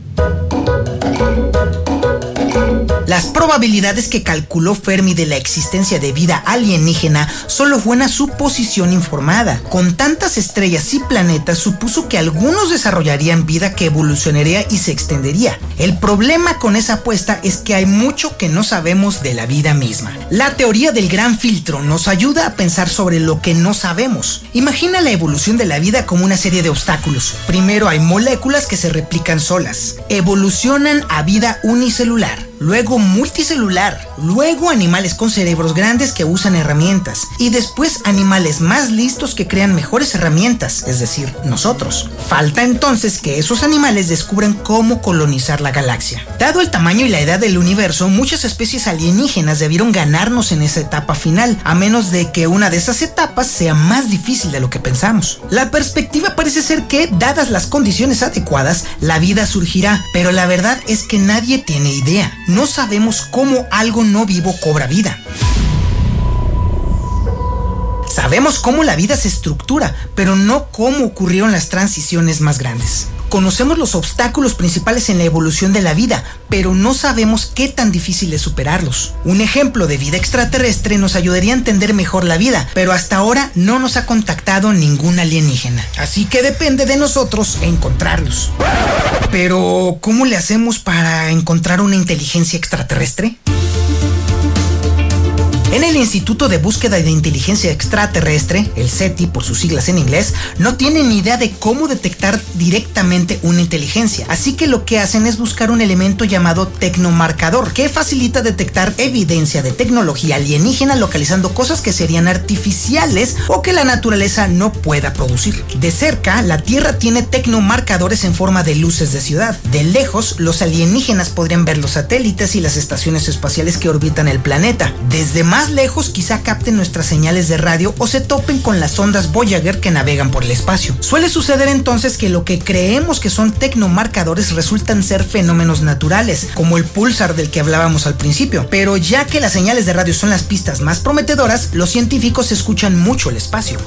Las probabilidades que calculó Fermi de la existencia de vida alienígena solo fue una suposición informada. Con tantas estrellas y planetas supuso que algunos desarrollarían vida que evolucionaría y se extendería. El problema con esa apuesta es que hay mucho que no sabemos de la vida misma. La teoría del gran filtro nos ayuda a pensar sobre lo que no sabemos. Imagina la evolución de la vida como una serie de obstáculos. Primero hay moléculas que se replican solas. Evolucionan a vida unicelular luego multicelular, luego animales con cerebros grandes que usan herramientas y después animales más listos que crean mejores herramientas, es decir, nosotros. Falta entonces que esos animales descubran cómo colonizar la galaxia. Dado el tamaño y la edad del universo, muchas especies alienígenas debieron ganarnos en esa etapa final, a menos de que una de esas etapas sea más difícil de lo que pensamos. La perspectiva parece ser que, dadas las condiciones adecuadas, la vida surgirá, pero la verdad es que nadie tiene idea. No sabemos cómo algo no vivo cobra vida. Sabemos cómo la vida se estructura, pero no cómo ocurrieron las transiciones más grandes. Conocemos los obstáculos principales en la evolución de la vida, pero no sabemos qué tan difícil es superarlos. Un ejemplo de vida extraterrestre nos ayudaría a entender mejor la vida, pero hasta ahora no nos ha contactado ningún alienígena. Así que depende de nosotros encontrarlos. Pero, ¿cómo le hacemos para encontrar una inteligencia extraterrestre? En el Instituto de Búsqueda de Inteligencia Extraterrestre, el SETI por sus siglas en inglés, no tienen idea de cómo detectar directamente una inteligencia, así que lo que hacen es buscar un elemento llamado tecnomarcador, que facilita detectar evidencia de tecnología alienígena localizando cosas que serían artificiales o que la naturaleza no pueda producir. De cerca, la Tierra tiene tecnomarcadores en forma de luces de ciudad. De lejos, los alienígenas podrían ver los satélites y las estaciones espaciales que orbitan el planeta. Desde más más lejos quizá capten nuestras señales de radio o se topen con las ondas Voyager que navegan por el espacio. Suele suceder entonces que lo que creemos que son tecnomarcadores resultan ser fenómenos naturales, como el pulsar del que hablábamos al principio. Pero ya que las señales de radio son las pistas más prometedoras, los científicos escuchan mucho el espacio.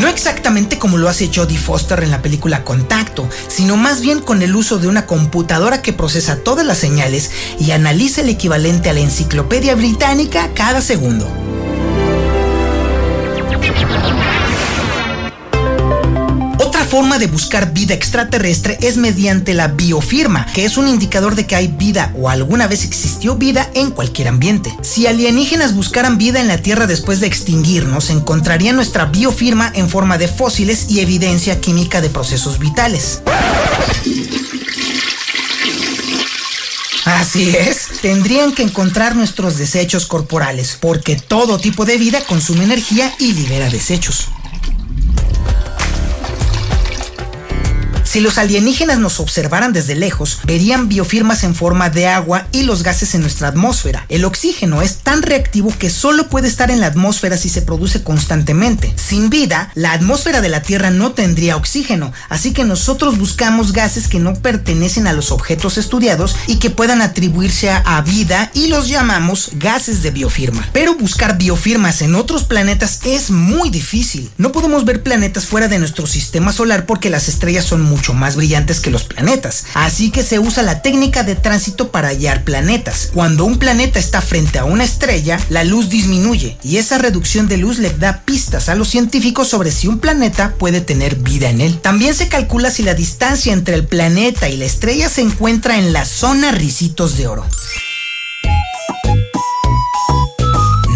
No exactamente como lo hace Jodie Foster en la película Contacto, sino más bien con el uso de una computadora que procesa todas las señales y analiza el equivalente a la enciclopedia británica cada segundo. Forma de buscar vida extraterrestre es mediante la biofirma, que es un indicador de que hay vida o alguna vez existió vida en cualquier ambiente. Si alienígenas buscaran vida en la Tierra después de extinguirnos, encontrarían nuestra biofirma en forma de fósiles y evidencia química de procesos vitales. Así es, tendrían que encontrar nuestros desechos corporales, porque todo tipo de vida consume energía y libera desechos. Si los alienígenas nos observaran desde lejos, verían biofirmas en forma de agua y los gases en nuestra atmósfera. El oxígeno es tan reactivo que solo puede estar en la atmósfera si se produce constantemente. Sin vida, la atmósfera de la Tierra no tendría oxígeno, así que nosotros buscamos gases que no pertenecen a los objetos estudiados y que puedan atribuirse a vida y los llamamos gases de biofirma. Pero buscar biofirmas en otros planetas es muy difícil. No podemos ver planetas fuera de nuestro sistema solar porque las estrellas son muy mucho más brillantes que los planetas. Así que se usa la técnica de tránsito para hallar planetas. Cuando un planeta está frente a una estrella, la luz disminuye y esa reducción de luz le da pistas a los científicos sobre si un planeta puede tener vida en él. También se calcula si la distancia entre el planeta y la estrella se encuentra en la zona ricitos de oro.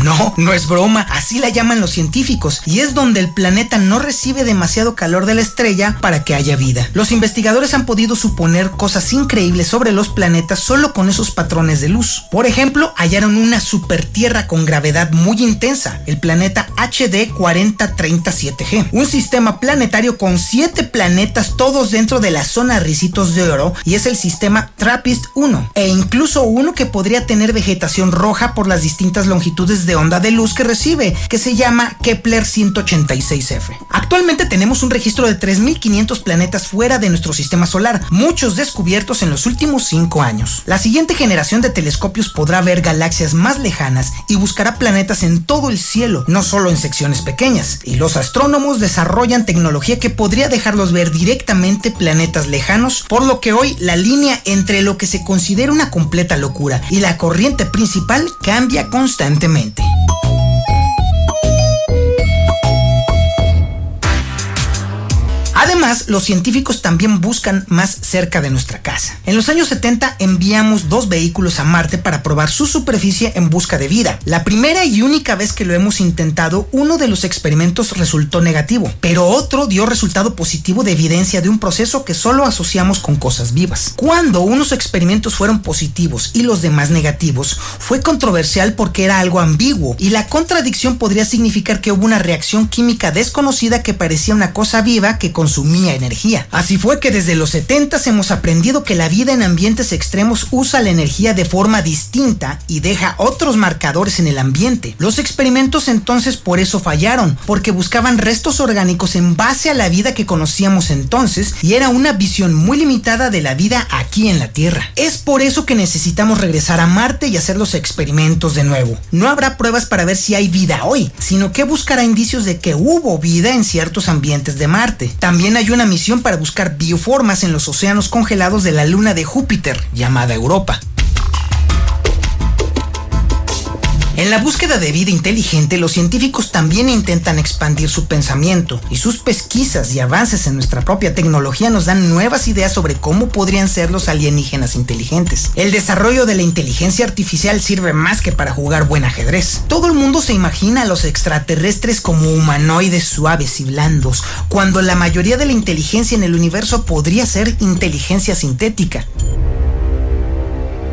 No, no es broma, así la llaman los científicos, y es donde el planeta no recibe demasiado calor de la estrella para que haya vida. Los investigadores han podido suponer cosas increíbles sobre los planetas solo con esos patrones de luz. Por ejemplo, hallaron una supertierra con gravedad muy intensa, el planeta HD 4037G, un sistema planetario con 7 planetas todos dentro de la zona ricitos de oro, y es el sistema TRAPPIST 1, e incluso uno que podría tener vegetación roja por las distintas longitudes de onda de luz que recibe, que se llama Kepler 186f. Actualmente tenemos un registro de 3.500 planetas fuera de nuestro sistema solar, muchos descubiertos en los últimos 5 años. La siguiente generación de telescopios podrá ver galaxias más lejanas y buscará planetas en todo el cielo, no solo en secciones pequeñas. Y los astrónomos desarrollan tecnología que podría dejarlos ver directamente planetas lejanos, por lo que hoy la línea entre lo que se considera una completa locura y la corriente principal cambia constantemente. Thank you. Los científicos también buscan más cerca de nuestra casa. En los años 70 enviamos dos vehículos a Marte para probar su superficie en busca de vida. La primera y única vez que lo hemos intentado, uno de los experimentos resultó negativo, pero otro dio resultado positivo de evidencia de un proceso que solo asociamos con cosas vivas. Cuando unos experimentos fueron positivos y los demás negativos, fue controversial porque era algo ambiguo y la contradicción podría significar que hubo una reacción química desconocida que parecía una cosa viva que consumía energía. Así fue que desde los 70 hemos aprendido que la vida en ambientes extremos usa la energía de forma distinta y deja otros marcadores en el ambiente. Los experimentos entonces por eso fallaron, porque buscaban restos orgánicos en base a la vida que conocíamos entonces y era una visión muy limitada de la vida aquí en la Tierra. Es por eso que necesitamos regresar a Marte y hacer los experimentos de nuevo. No habrá pruebas para ver si hay vida hoy, sino que buscará indicios de que hubo vida en ciertos ambientes de Marte. También hay una misión para buscar bioformas en los océanos congelados de la luna de Júpiter, llamada Europa. En la búsqueda de vida inteligente, los científicos también intentan expandir su pensamiento y sus pesquisas y avances en nuestra propia tecnología nos dan nuevas ideas sobre cómo podrían ser los alienígenas inteligentes. El desarrollo de la inteligencia artificial sirve más que para jugar buen ajedrez. Todo el mundo se imagina a los extraterrestres como humanoides suaves y blandos, cuando la mayoría de la inteligencia en el universo podría ser inteligencia sintética.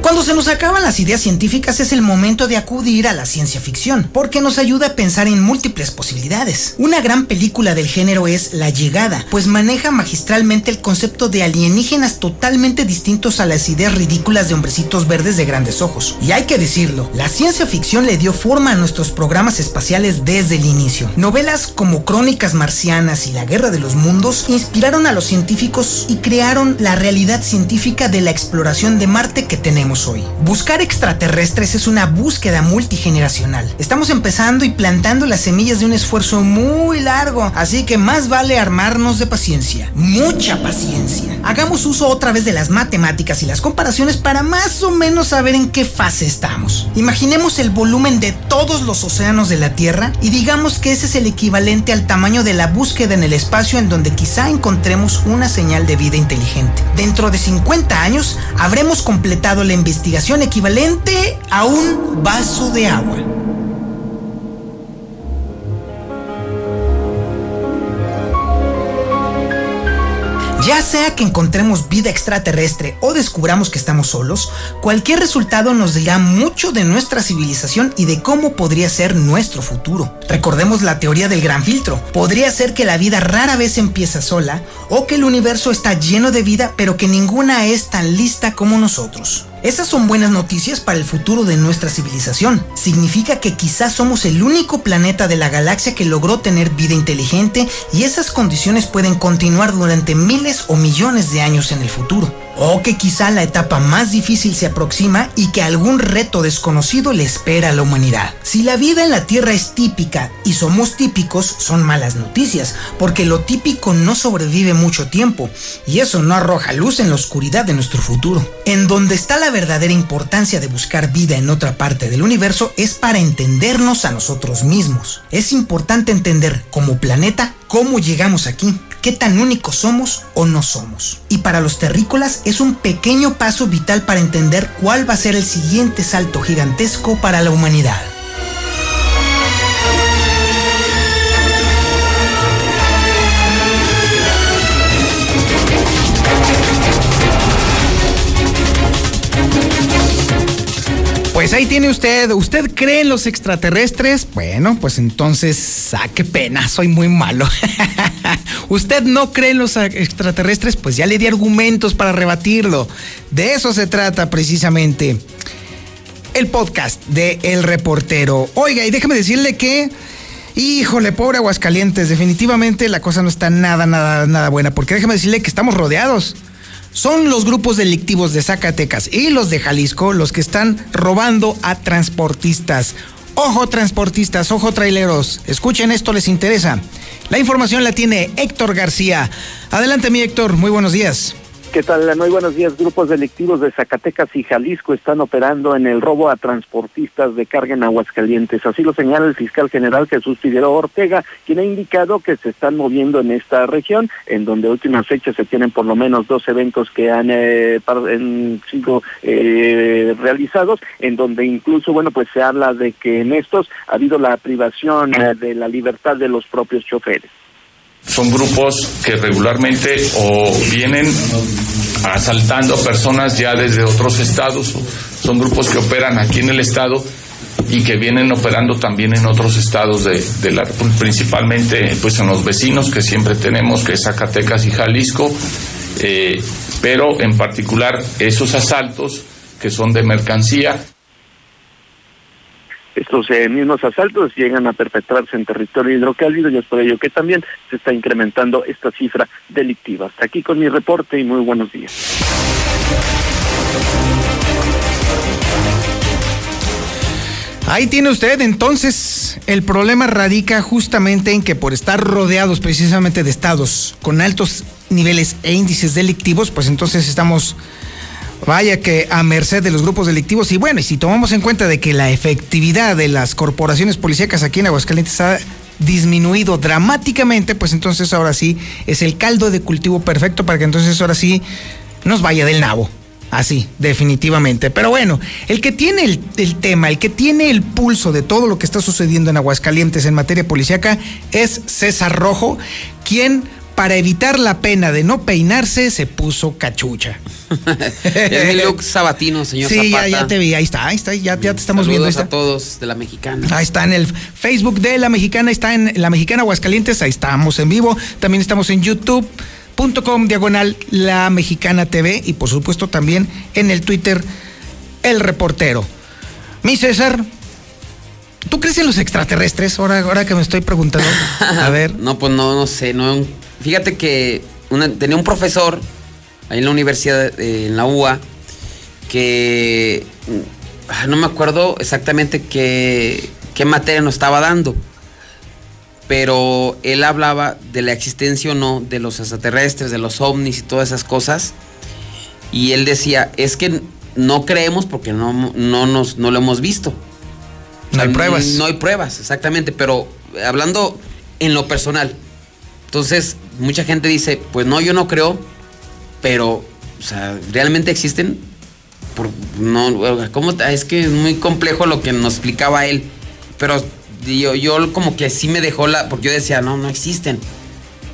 Cuando se nos acaban las ideas científicas es el momento de acudir a la ciencia ficción, porque nos ayuda a pensar en múltiples posibilidades. Una gran película del género es La Llegada, pues maneja magistralmente el concepto de alienígenas totalmente distintos a las ideas ridículas de hombrecitos verdes de grandes ojos. Y hay que decirlo, la ciencia ficción le dio forma a nuestros programas espaciales desde el inicio. Novelas como Crónicas Marcianas y La Guerra de los Mundos inspiraron a los científicos y crearon la realidad científica de la exploración de Marte que tenemos hoy. Buscar extraterrestres es una búsqueda multigeneracional. Estamos empezando y plantando las semillas de un esfuerzo muy largo, así que más vale armarnos de paciencia, mucha paciencia. Hagamos uso otra vez de las matemáticas y las comparaciones para más o menos saber en qué fase estamos. Imaginemos el volumen de todos los océanos de la Tierra y digamos que ese es el equivalente al tamaño de la búsqueda en el espacio en donde quizá encontremos una señal de vida inteligente. Dentro de 50 años habremos completado la investigación equivalente a un vaso de agua. Ya sea que encontremos vida extraterrestre o descubramos que estamos solos, cualquier resultado nos dirá mucho de nuestra civilización y de cómo podría ser nuestro futuro. Recordemos la teoría del gran filtro. Podría ser que la vida rara vez empieza sola o que el universo está lleno de vida pero que ninguna es tan lista como nosotros. Esas son buenas noticias para el futuro de nuestra civilización. Significa que quizás somos el único planeta de la galaxia que logró tener vida inteligente y esas condiciones pueden continuar durante miles o millones de años en el futuro. O que quizá la etapa más difícil se aproxima y que algún reto desconocido le espera a la humanidad. Si la vida en la Tierra es típica y somos típicos, son malas noticias, porque lo típico no sobrevive mucho tiempo y eso no arroja luz en la oscuridad de nuestro futuro. En donde está la verdadera importancia de buscar vida en otra parte del universo es para entendernos a nosotros mismos. Es importante entender como planeta cómo llegamos aquí qué tan únicos somos o no somos. Y para los terrícolas es un pequeño paso vital para entender cuál va a ser el siguiente salto gigantesco para la humanidad. Pues ahí tiene usted. ¿Usted cree en los extraterrestres? Bueno, pues entonces, ah, qué pena, soy muy malo. ¿Usted no cree en los extraterrestres? Pues ya le di argumentos para rebatirlo. De eso se trata precisamente el podcast de El Reportero. Oiga, y déjeme decirle que. Híjole, pobre Aguascalientes, definitivamente la cosa no está nada, nada, nada buena, porque déjeme decirle que estamos rodeados son los grupos delictivos de Zacatecas y los de Jalisco los que están robando a transportistas. Ojo transportistas, ojo traileros, escuchen esto, les interesa. La información la tiene Héctor García. Adelante mi Héctor, muy buenos días. ¿Qué tal? Muy buenos días. Grupos delictivos de Zacatecas y Jalisco están operando en el robo a transportistas de carga en Aguascalientes. Así lo señala el fiscal general Jesús Figueroa Ortega, quien ha indicado que se están moviendo en esta región, en donde últimas fechas se tienen por lo menos dos eventos que han eh, sido eh, realizados, en donde incluso, bueno, pues se habla de que en estos ha habido la privación eh, de la libertad de los propios choferes. Son grupos que regularmente o vienen asaltando a personas ya desde otros estados, son grupos que operan aquí en el estado y que vienen operando también en otros estados de, la principalmente pues en los vecinos que siempre tenemos, que es Zacatecas y Jalisco, eh, pero en particular esos asaltos que son de mercancía estos eh, mismos asaltos llegan a perpetrarse en territorio hidrocálido y es por ello que también se está incrementando esta cifra delictiva. Hasta aquí con mi reporte y muy buenos días. Ahí tiene usted, entonces el problema radica justamente en que por estar rodeados precisamente de estados con altos niveles e índices delictivos, pues entonces estamos Vaya que a merced de los grupos delictivos. Y bueno, y si tomamos en cuenta de que la efectividad de las corporaciones policíacas aquí en Aguascalientes ha disminuido dramáticamente, pues entonces ahora sí es el caldo de cultivo perfecto para que entonces ahora sí nos vaya del nabo. Así, definitivamente. Pero bueno, el que tiene el, el, tema, el que tiene el pulso de todo lo que está sucediendo en Aguascalientes en materia policíaca es César Rojo, quien para evitar la pena de no peinarse, se puso cachucha. es mi look sabatino, señor Sí, Ya, ya te vi, ahí está, ahí está, ya, te estamos viendo. Ahí está. a todos de la mexicana. Ahí está en el Facebook de la mexicana, está en la mexicana Aguascalientes, ahí estamos en vivo. También estamos en youtube.com diagonal la mexicana TV y por supuesto también en el Twitter El Reportero. Mi César, ¿tú crees en los extraterrestres? Ahora, ahora que me estoy preguntando. A ver. no, pues no, no sé, no Fíjate que tenía un profesor ahí en la universidad, en la UA, que ah, no me acuerdo exactamente qué, qué materia nos estaba dando, pero él hablaba de la existencia o no de los extraterrestres, de los ovnis y todas esas cosas, y él decía, es que no creemos porque no, no, nos, no lo hemos visto. No hay pruebas. No hay pruebas, exactamente, pero hablando en lo personal, entonces, mucha gente dice, pues no, yo no creo, pero, o sea, ¿realmente existen? Por, no, ¿cómo? Es que es muy complejo lo que nos explicaba él, pero yo, yo como que sí me dejó la, porque yo decía, no, no existen.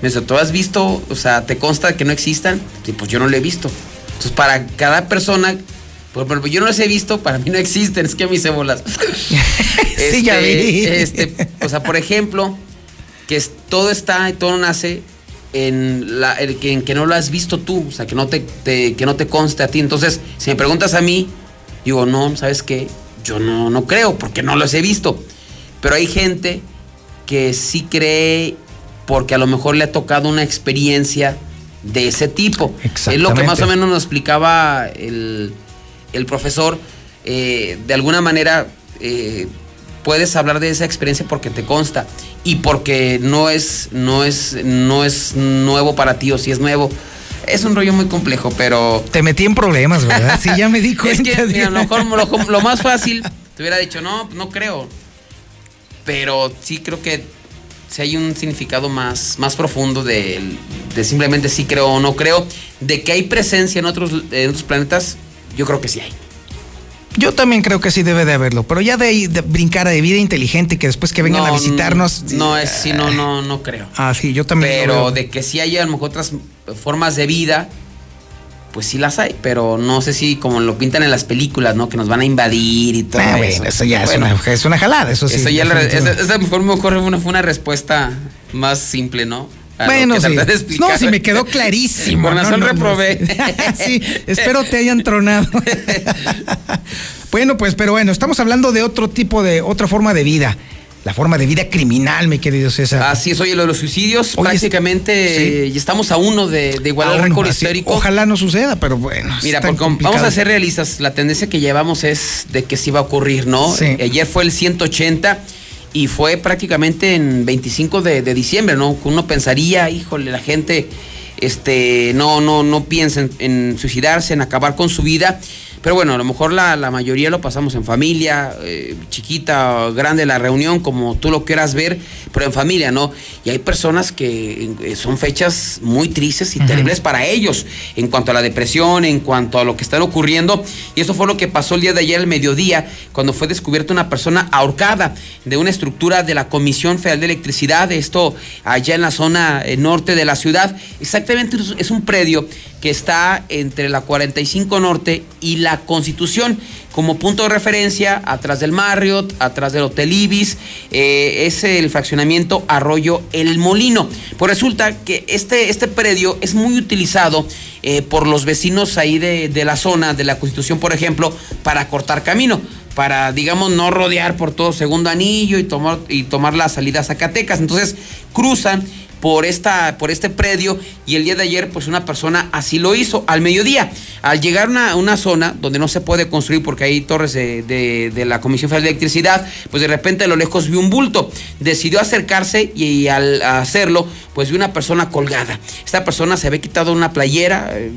Me dice, ¿tú has visto? O sea, ¿te consta que no existan? Y pues yo no lo he visto. Entonces, para cada persona, por ejemplo, yo no los he visto, para mí no existen, es que a mí se bolas. sí, ya vi. Este, o sea, por ejemplo, que todo está y todo nace en, la, en, que no lo has visto tú, o sea, que no te, que no te conste a ti. Entonces, si me preguntas a mí, digo, no, ¿sabes qué? Yo no, no creo porque no los he visto. Pero hay gente que sí cree porque a lo mejor le ha tocado una experiencia de ese tipo. Es lo que más o menos nos explicaba el, profesor. Eh, de alguna manera, eh, puedes hablar de esa experiencia porque te consta y porque no es, no es, no es nuevo para ti o si es nuevo. Es un rollo muy complejo, pero. Te metí en problemas, ¿verdad? Sí, ya me di cuenta. es que, a lo mejor lo, más fácil, te hubiera dicho, no, no creo. Pero sí creo que si hay un significado más, más profundo de, de, simplemente sí creo o no creo. De que hay presencia en otros, en otros planetas, yo creo que sí hay. Yo también creo que sí debe de haberlo, pero ya de, de brincar de vida inteligente y que después que vengan a visitarnos. No, es, sí, no, no, no creo. Ah, sí, yo también. Pero de que sí hay a lo mejor otras formas de vida, pues sí las hay, pero no sé si como lo pintan en las películas, ¿no? Que nos van a invadir y todo ah, eso. eso ya es, una, es, una, jalada, eso sí. Eso ya esa, mejor, mejor una, fue una respuesta más simple, ¿no? Bueno, sí. No, sí me quedó clarísimo. Por razón reprobé. sí, espero te hayan tronado. bueno, pues, pero bueno, estamos hablando de otro tipo de, otra forma de vida. La forma de vida criminal, mi querido César. Así es, oye, lo de los suicidios, prácticamente y estamos a uno de, de igualar el récord histórico. Ojalá no suceda, pero bueno. Mira, porque vamos a ser realistas, la tendencia que llevamos es de que sí va a ocurrir, ¿no? Ayer fue el 180 y fue prácticamente en 25 de, diciembre, ¿no? Uno pensaría, híjole, la gente este, no, no, no piensa en, suicidarse, en acabar con su vida. Pero bueno, a lo mejor la, mayoría lo pasamos en familia, eh, chiquita o grande la reunión, como tú lo quieras ver, pero en familia, ¿no? Y hay personas que eh, son fechas muy tristes y terribles para ellos en cuanto a la depresión, en cuanto a lo que está ocurriendo. Y eso fue lo que pasó el día de ayer al mediodía, cuando fue descubierta una persona ahorcada de una estructura de la Comisión Federal de Electricidad, esto allá en la zona eh, norte de la ciudad. Exactamente es un predio que está entre la 45 Norte y la Constitución como punto de referencia atrás del Marriott, atrás del Hotel Ibis, eh, es el fraccionamiento Arroyo El Molino. Pues resulta que este, este predio es muy utilizado eh, por los vecinos ahí de, la zona de la Constitución, por ejemplo, para cortar camino para, digamos, no rodear por todo segundo anillo y tomar, y tomar la salida a Zacatecas. Entonces cruzan por, esta, por este predio y el día de ayer pues una persona así lo hizo al mediodía. Al llegar a una, zona donde no se puede construir porque hay torres de, la Comisión Federal de Electricidad, pues de repente a lo lejos vio un bulto. Decidió acercarse y, al hacerlo pues vio una persona colgada. Esta persona se había quitado una playera eh,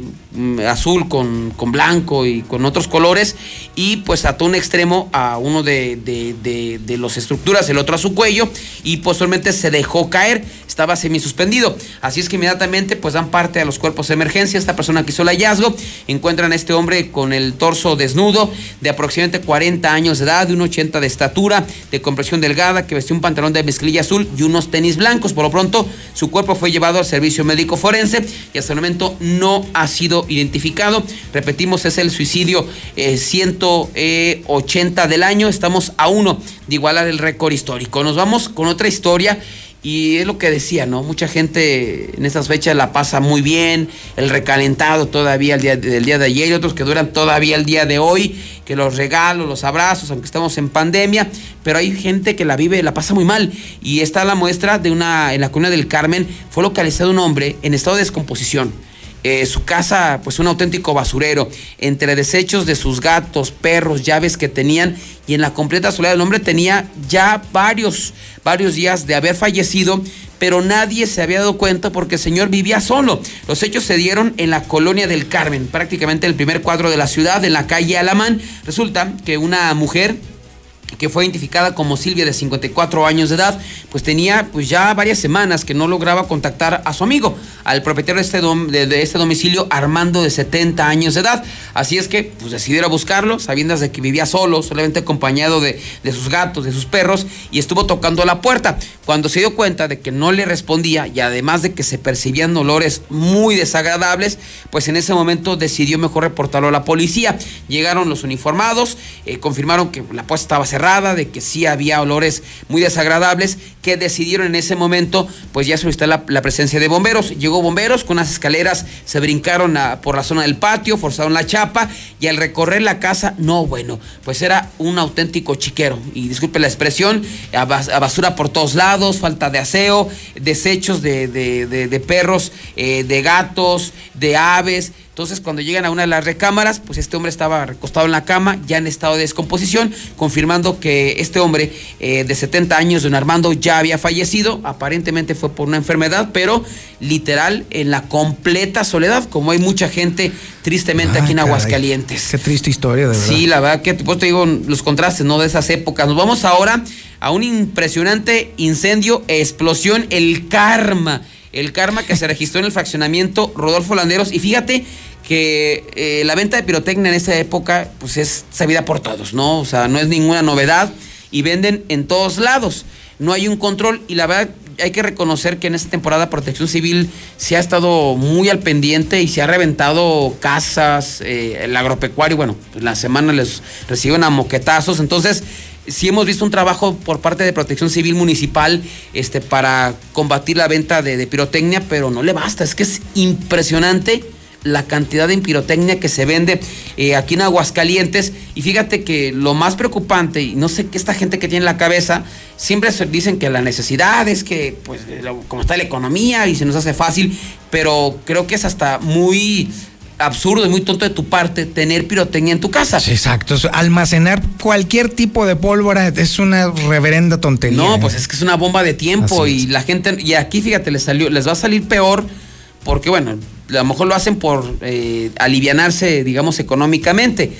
azul con, con, blanco y con otros colores y pues ató un extremo a uno de, de, de las estructuras, el otro a su cuello y posteriormente se dejó caer. Estaba semi suspendido. Así es que inmediatamente pues dan parte a los cuerpos de emergencia. Esta persona que hizo el hallazgo encuentran a este hombre con el torso desnudo de aproximadamente 40 años de edad, de un 80 de estatura, de compresión delgada, que vestía un pantalón de mezclilla azul y unos tenis blancos. Por lo pronto, su cuerpo fue llevado al servicio médico forense y hasta el momento no ha sido identificado. Repetimos, es el suicidio 180 eh, del año. Estamos a uno de igualar el récord histórico. Nos vamos con otra historia y es lo que decía, ¿no? Mucha gente en estas fechas la pasa muy bien, el recalentado todavía el día, del día de ayer y otros que duran todavía el día de hoy, que los regalos, los abrazos, aunque estamos en pandemia, pero hay gente que la vive, la pasa muy mal. Y está la muestra de una, en la cuna del Carmen, fue localizado un hombre en estado de descomposición eh, su casa, pues un auténtico basurero, entre desechos de sus gatos, perros, llaves que tenían, y en la completa soledad el hombre tenía ya varios, varios días de haber fallecido, pero nadie se había dado cuenta porque el señor vivía solo. Los hechos se dieron en la colonia del Carmen, prácticamente el primer cuadro de la ciudad, en la calle Alamán. Resulta que una mujer que fue identificada como Silvia de 54 años de edad, pues tenía pues ya varias semanas que no lograba contactar a su amigo, al propietario de este, de, este domicilio, Armando de 70 años de edad. Así es que pues a buscarlo, sabiendo de que vivía solo, solamente acompañado de, de, sus gatos, de sus perros, y estuvo tocando la puerta. Cuando se dio cuenta de que no le respondía y además de que se percibían olores muy desagradables, pues en ese momento decidió mejor reportarlo a la policía. Llegaron los uniformados, eh, confirmaron que la puerta estaba cerrada de que sí había olores muy desagradables, que decidieron en ese momento, pues ya solicitar la, la presencia de bomberos. Llegó bomberos con unas escaleras, se brincaron por la zona del patio, forzaron la chapa y al recorrer la casa, no, bueno, pues era un auténtico chiquero. Y disculpe la expresión, a, basura por todos lados, falta de aseo, desechos de, de, perros, eh, de gatos, de aves. Entonces, cuando llegan a una de las recámaras, pues este hombre estaba recostado en la cama, ya en estado de descomposición, confirmando que este hombre eh, de 70 años, don Armando, ya había fallecido. Aparentemente fue por una enfermedad, pero literal en la completa soledad, como hay mucha gente tristemente aquí en Aguascalientes. Qué triste historia, de verdad. Sí, la verdad que pues te digo los contrastes, ¿no? De esas épocas. Nos vamos ahora a un impresionante incendio, explosión, el karma el karma que se registró en el fraccionamiento Rodolfo Landeros. Y fíjate que eh, la venta de pirotecnia en esa época pues es sabida por todos, ¿no? O sea, no es ninguna novedad y venden en todos lados. No hay un control y la verdad hay que reconocer que en esta temporada Protección Civil se ha estado muy al pendiente y se ha reventado casas, eh, el agropecuario, bueno, pues la semana les reciben a moquetazos, entonces sí hemos visto un trabajo por parte de Protección Civil Municipal este, para combatir la venta de, pirotecnia, pero no le basta, es que es impresionante la cantidad de pirotecnia que se vende eh, aquí en Aguascalientes. Y fíjate que lo más preocupante, y no sé qué esta gente que tiene en la cabeza, siempre dicen que la necesidad es que, pues, como está la economía y se nos hace fácil, pero creo que es hasta muy absurdo y muy tonto de tu parte tener pirotecnia en tu casa. Exacto, almacenar cualquier tipo de pólvora es una reverenda tontería. No, pues es que es una bomba de tiempo y la gente y aquí fíjate les salió les va a salir peor porque bueno, a lo mejor lo hacen por eh, alivianarse, digamos, económicamente,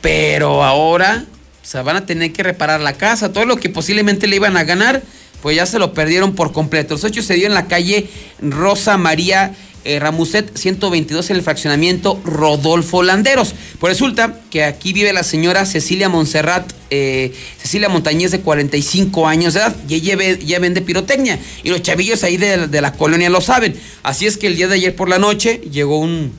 pero ahora o sea, van a tener que reparar la casa, todo lo que posiblemente le iban a ganar, pues ya se lo perdieron por completo. Los hechos se dio en la calle Rosa María eh, Ramuset 122 en el fraccionamiento Rodolfo Landeros. Pues resulta que aquí vive la señora Cecilia Montserrat, eh, Cecilia Montañez de 45 años de edad y ella vende pirotecnia y los chavillos ahí de, de la colonia lo saben. Así es que el día de ayer por la noche llegó un,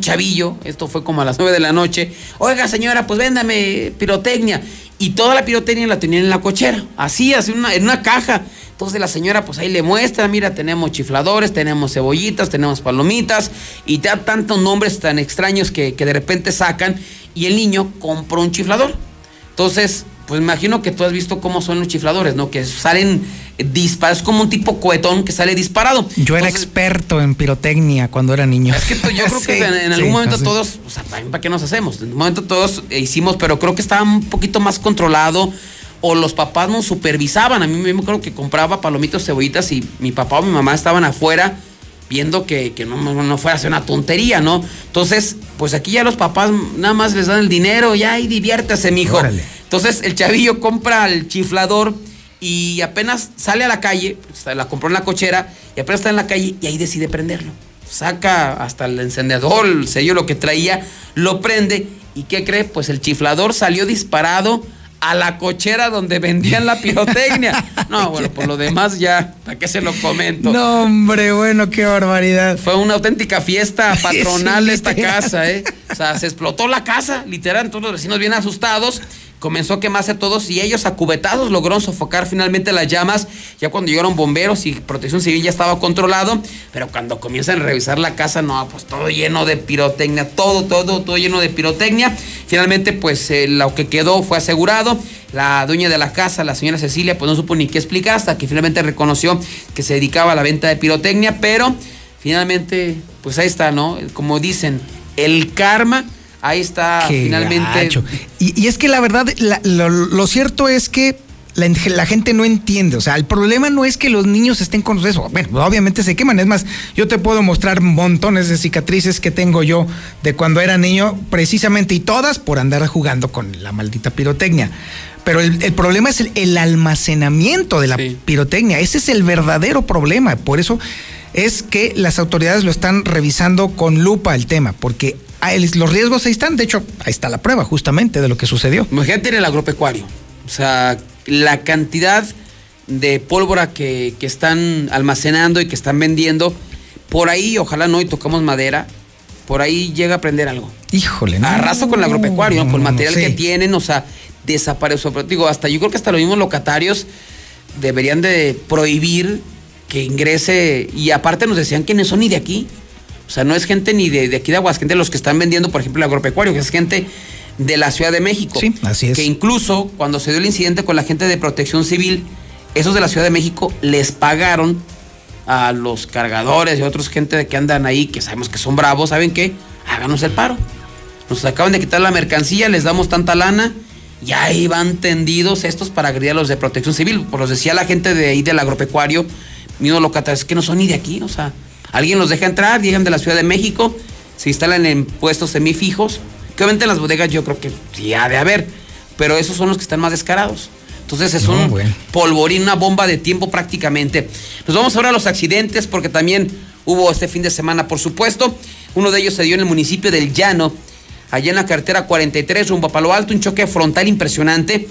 chavillo, esto fue como a las 9 de la noche, oiga señora, pues véndame pirotecnia. Y toda la pirotecnia la tenían en la cochera, así, así en una caja. Entonces la señora pues ahí le muestra, mira, tenemos chifladores, tenemos cebollitas, tenemos palomitas y te da tantos nombres tan extraños que, que de repente sacan y el niño compró un chiflador. Entonces, pues imagino que tú has visto cómo son los chifladores, ¿no? Que salen disparados, es como un tipo cohetón que sale disparado. Yo era experto en pirotecnia cuando era niño. Es que yo creo que Sí, en, en algún sí, momento así. todos, o sea, también para qué nos hacemos. En un momento todos eh, hicimos, pero creo que estaba un poquito más controlado. O los papás nos supervisaban. A mí me acuerdo que compraba palomitos, cebollitas y mi papá o mi mamá estaban afuera viendo que, que no, no- no fuera a ser una tontería, ¿no? Entonces, pues aquí ya los papás nada más les dan el dinero, ya y diviértase, mijo. Órale. Entonces el chavillo compra el chiflador y apenas sale a la calle, la compró en la cochera y apenas está en la calle y ahí decide prenderlo. Saca hasta el encendedor, el sello, lo que traía, lo prende y ¿qué cree? Pues el chiflador salió disparado a la cochera donde vendían la pirotecnia. No, bueno, por lo demás ya, ¿para qué se lo comento? No, hombre, bueno, qué barbaridad. Fue una auténtica fiesta patronal Sí, esta literal. casa, ¿eh? O sea, se explotó la casa, literal, todos los vecinos bien asustados. Comenzó a quemarse todos y ellos acubetados lograron sofocar finalmente las llamas. Ya cuando llegaron bomberos y protección civil ya estaba controlado. Pero cuando comienzan a revisar la casa, no, pues todo lleno de pirotecnia, todo, todo, todo lleno de pirotecnia. Finalmente, pues eh, lo que quedó fue asegurado. La dueña de la casa, la señora Cecilia, pues no supo ni qué explicar hasta que finalmente reconoció que se dedicaba a la venta de pirotecnia, pero finalmente, pues ahí está, ¿no? Como dicen, el karma, ahí está Qué finalmente. Y, y es que la verdad, la- lo, lo cierto es que la, en- la gente no entiende. O sea, el problema no es que los niños estén con eso. Bueno, obviamente se queman. Es más, yo te puedo mostrar montones de cicatrices que tengo yo de cuando era niño, precisamente, y todas por andar jugando con la maldita pirotecnia. Pero el, el problema es el, el almacenamiento de la pirotecnia. Ese es el verdadero problema. Por eso es que las autoridades lo están revisando con lupa el tema, porque los riesgos ahí están. De hecho, ahí está la prueba justamente de lo que sucedió. Imagínate en el agropecuario. O sea, la cantidad de pólvora que, que están almacenando y que están vendiendo, por ahí, ojalá no, y tocamos madera, por ahí llega a prender algo. Híjole, ¿no? Arrasa con el agropecuario, ¿no? Por el no, material sí. que tienen, o sea, desapareció. Pero digo, hasta yo creo que hasta los mismos locatarios deberían de prohibir que ingrese. Y aparte nos decían no son ni de aquí. O sea, no es gente ni de, de aquí de Aguascalientes los que están vendiendo, por ejemplo, el agropecuario, que es gente de la Ciudad de México. Sí, así es. Que incluso cuando se dio el incidente con la gente de protección civil, esos de la Ciudad de México les pagaron a los cargadores y otros gente que andan ahí, que sabemos que son bravos, ¿saben qué? Háganos el paro. Nos acaban de quitar la mercancía, les damos tanta lana y ahí van tendidos estos para agredir a los de protección civil. Pues los decía la gente de ahí del agropecuario, mismo locatarios, que no son ni de aquí, o sea, alguien los deja entrar, llegan de la Ciudad de México, se instalan en puestos semifijos, que obviamente en las bodegas yo creo que sí ha de haber, pero esos son los que están más descarados. Entonces es No, un bueno. polvorín, una bomba de tiempo prácticamente. Nos vamos ahora a los accidentes porque también hubo este fin de semana, por supuesto. Uno de ellos se dio en el municipio del Llano, allá en la carretera 43, rumbo a Palo Alto, un choque frontal impresionante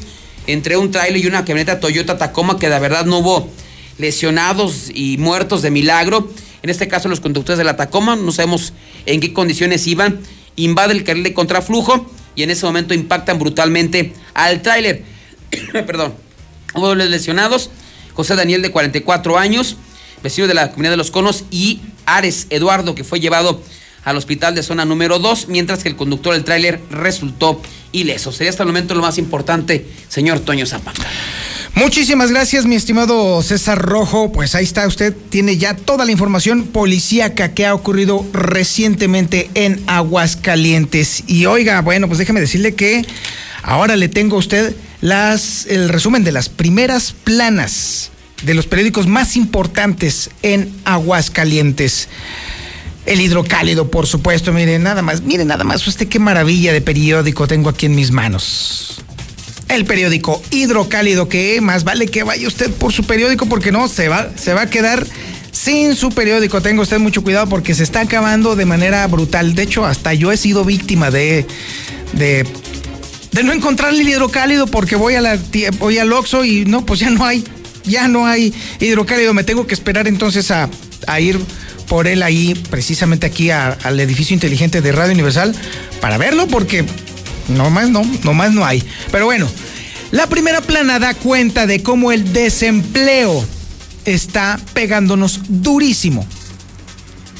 entre un trailer y una camioneta Toyota Tacoma que de verdad no hubo lesionados y muertos de milagro. En este caso los conductores de la Tacoma, no sabemos en qué condiciones iban, invade el carril de contraflujo y en ese momento impactan brutalmente al tráiler. Perdón. Hubo dobles lesionados. José Daniel de 44 años, vecino de la comunidad de Los Conos, y Ares Eduardo, que fue llevado al hospital de zona número 2, mientras que el conductor del tráiler resultó ileso. Sería hasta el momento lo más importante, señor Toño Zapata. Muchísimas gracias, mi estimado César Rojo. Pues ahí está, usted tiene ya toda la información policíaca que ha ocurrido recientemente en Aguascalientes. Y oiga, bueno, pues déjeme decirle que ahora le tengo a usted las, el resumen de las primeras planas de los periódicos más importantes en Aguascalientes. El hidrocálido, por supuesto, miren, nada más, miren nada más usted qué maravilla de periódico tengo aquí en mis manos. El periódico hidrocálido, que más vale que vaya usted por su periódico porque no, se va, se va a quedar sin su periódico. Tenga usted mucho cuidado porque se está acabando de manera brutal. De hecho, hasta yo he sido víctima de, de, de no encontrar el hidrocálido porque voy, a la, voy al Oxxo y no, pues ya no hay, ya no hay hidrocálido. Me tengo que esperar entonces a, a ir por él ahí, precisamente aquí al edificio inteligente de Radio Universal, para verlo, porque no más no, no más no hay. Pero bueno, la primera plana da cuenta de cómo el desempleo está pegándonos durísimo.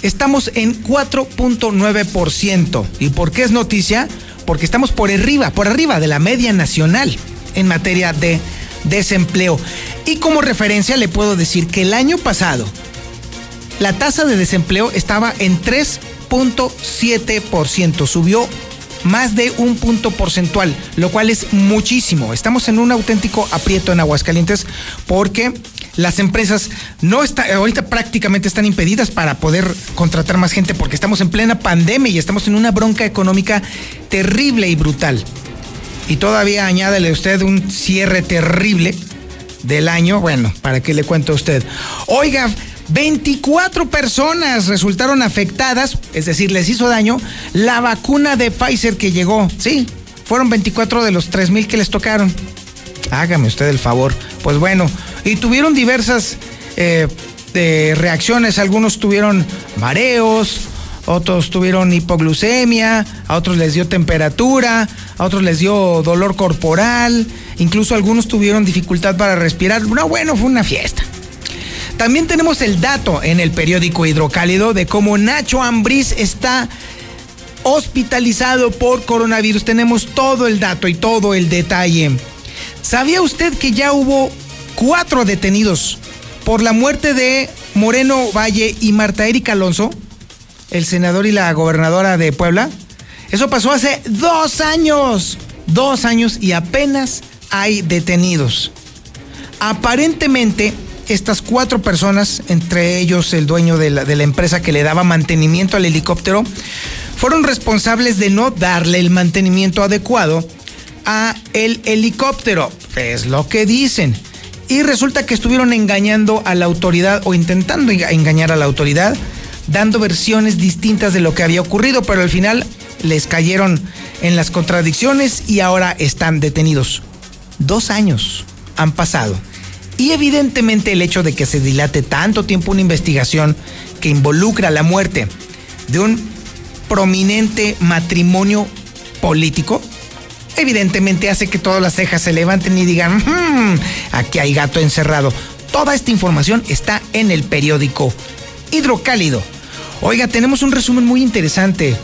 Estamos en 4.9%. ¿Y por qué es noticia? Porque estamos por arriba, por arriba de la media nacional en materia de desempleo. Y como referencia le puedo decir que el año pasado, la tasa de desempleo estaba en 3.7%, subió más de un punto porcentual, lo cual es muchísimo. Estamos en un auténtico aprieto en Aguascalientes porque las empresas no está, ahorita prácticamente están impedidas para poder contratar más gente porque estamos en plena pandemia y estamos en una bronca económica terrible y brutal. Y todavía añádele usted un cierre terrible del año. Bueno, ¿para qué le cuento a usted? Oiga, 24 personas resultaron afectadas, es decir, les hizo daño la vacuna de Pfizer que llegó. Sí, fueron 24 de los 3 mil que les tocaron. Hágame usted el favor. Pues bueno, y tuvieron diversas eh, reacciones. Algunos tuvieron mareos, otros tuvieron hipoglucemia, a otros les dio temperatura, a otros les dio dolor corporal, incluso algunos tuvieron dificultad para respirar. No, bueno, fue una fiesta. También tenemos el dato en el periódico Hidrocálido de cómo Nacho Ambriz está hospitalizado por coronavirus. Tenemos todo el dato y todo el detalle. ¿Sabía usted que ya hubo cuatro detenidos por la muerte de Moreno Valle y Marta Erika Alonso, el senador y la gobernadora de Puebla? Eso pasó hace dos años. Dos años y apenas hay detenidos. Aparentemente estas cuatro personas, entre ellos el dueño de la, empresa que le daba mantenimiento al helicóptero, fueron responsables de no darle el mantenimiento adecuado a el helicóptero. Es lo que dicen. Y resulta que estuvieron engañando a la autoridad o intentando engañar a la autoridad, dando versiones distintas de lo que había ocurrido, pero al final les cayeron en las contradicciones y ahora están detenidos. Dos años han pasado. Y evidentemente el hecho de que se dilate tanto tiempo una investigación que involucra la muerte de un prominente matrimonio político, evidentemente hace que todas las cejas se levanten y digan, hmm, aquí hay gato encerrado. Toda esta información está en el periódico Hidrocálido. Oiga, tenemos un resumen muy interesante.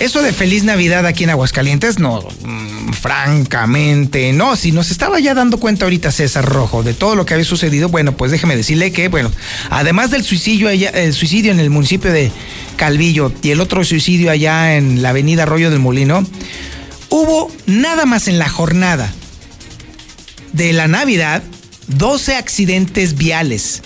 Eso de feliz Navidad aquí en Aguascalientes, no, mm, francamente, no. Si nos estaba ya dando cuenta ahorita César Rojo de todo lo que había sucedido, bueno, pues déjeme decirle que, bueno, además del suicidio, allá, el suicidio en el municipio de Calvillo y el otro suicidio allá en la avenida Arroyo del Molino, hubo nada más en la jornada de la Navidad 12 accidentes viales,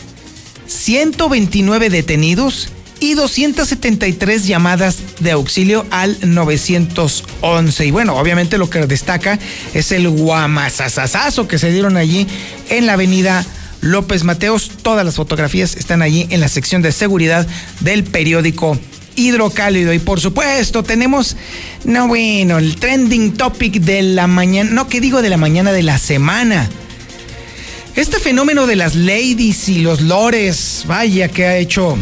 129 detenidos y 273 llamadas de auxilio al 911. Y bueno, obviamente lo que destaca es el guamazazazazo que se dieron allí en la avenida López Mateos. Todas las fotografías están allí en la sección de seguridad del periódico Hidrocálido. Y por supuesto, tenemos, no bueno, el trending topic de la mañana, no que digo de la mañana de la semana. Este fenómeno de las ladies y los lores, vaya que ha hecho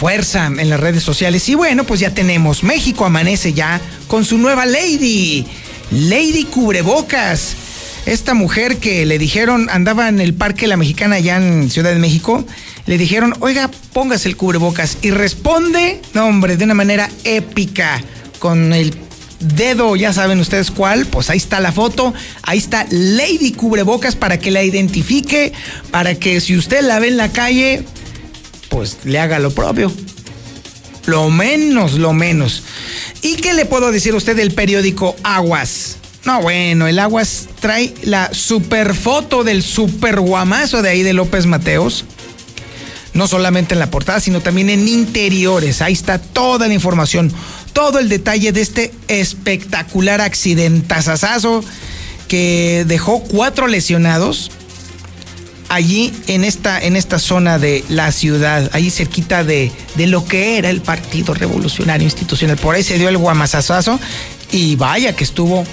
fuerza en las redes sociales. Y bueno, pues ya tenemos. México amanece ya con su nueva lady. Lady Cubrebocas. Esta mujer que le dijeron, andaba en el Parque La Mexicana allá en Ciudad de México, le dijeron, oiga, póngase el cubrebocas. Y responde, no hombre, de una manera épica, con el dedo, ya saben ustedes cuál, pues ahí está la foto, ahí está Lady Cubrebocas para que la identifique, para que si usted la ve en la calle, pues le haga lo propio. Lo menos, lo menos. ¿Y qué le puedo decir a usted del periódico Aguas? No, bueno, el Aguas trae la super foto del super guamazo de ahí de López Mateos. no solamente en la portada, sino también en interiores. Ahí está toda la información, todo el detalle de este espectacular accidentazazazo que dejó cuatro lesionados allí en esta, en esta zona de la ciudad, ahí cerquita de, de lo que era el Partido Revolucionario Institucional. Por ahí se dio el guamazazazo y vaya que estuvo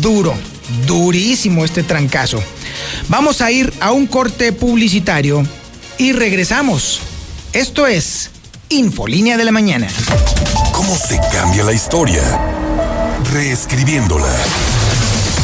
duro, durísimo este trancazo. Vamos a ir a un corte publicitario y regresamos. Esto es Infolínea de la Mañana. ¿Cómo se cambia la historia? Reescribiéndola.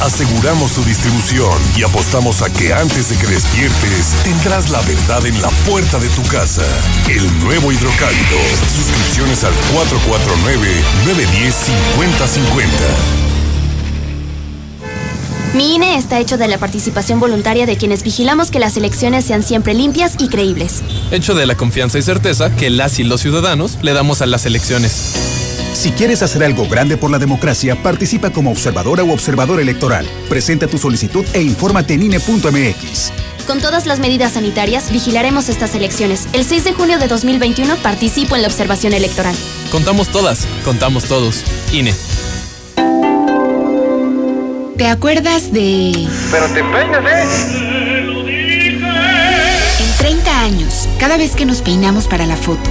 Aseguramos su distribución y apostamos a que antes de que despiertes tendrás la verdad en la puerta de tu casa. El nuevo hidrocálido. Suscripciones al 449-910-5050. Mi INE está hecho de la participación voluntaria de quienes vigilamos que las elecciones sean siempre limpias y creíbles. Hecho de la confianza y certeza que las y los ciudadanos le damos a las elecciones. Si quieres hacer algo grande por la democracia, participa como observadora o observador electoral. Presenta tu solicitud e infórmate en INE.mx. Con todas las medidas sanitarias, vigilaremos estas elecciones. El 6 de junio de 2021 participo en la observación electoral. Contamos todas, contamos todos. INE. ¿Te acuerdas de...? Pero te peinas, ¿eh? En 30 años, cada vez que nos peinamos para la foto,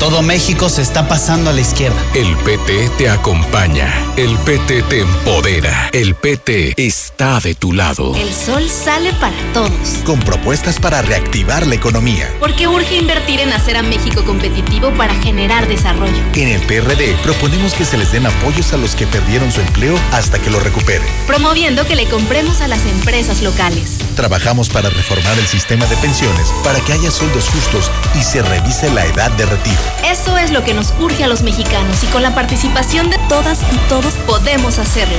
Todo México se está pasando a la izquierda. El PT te acompaña. El PT te empodera. El PT está de tu lado. El sol sale para todos. Con propuestas para reactivar la economía. Porque urge invertir en hacer a México competitivo para generar desarrollo. En el PRD proponemos que se les den apoyos a los que perdieron su empleo hasta que lo recuperen. Promoviendo que le compremos a las empresas locales. Trabajamos para reformar el sistema de pensiones para que haya sueldos justos y se revise la edad de retiro. Eso es lo que nos urge a los mexicanos y con la participación de todas y todos podemos hacerlo.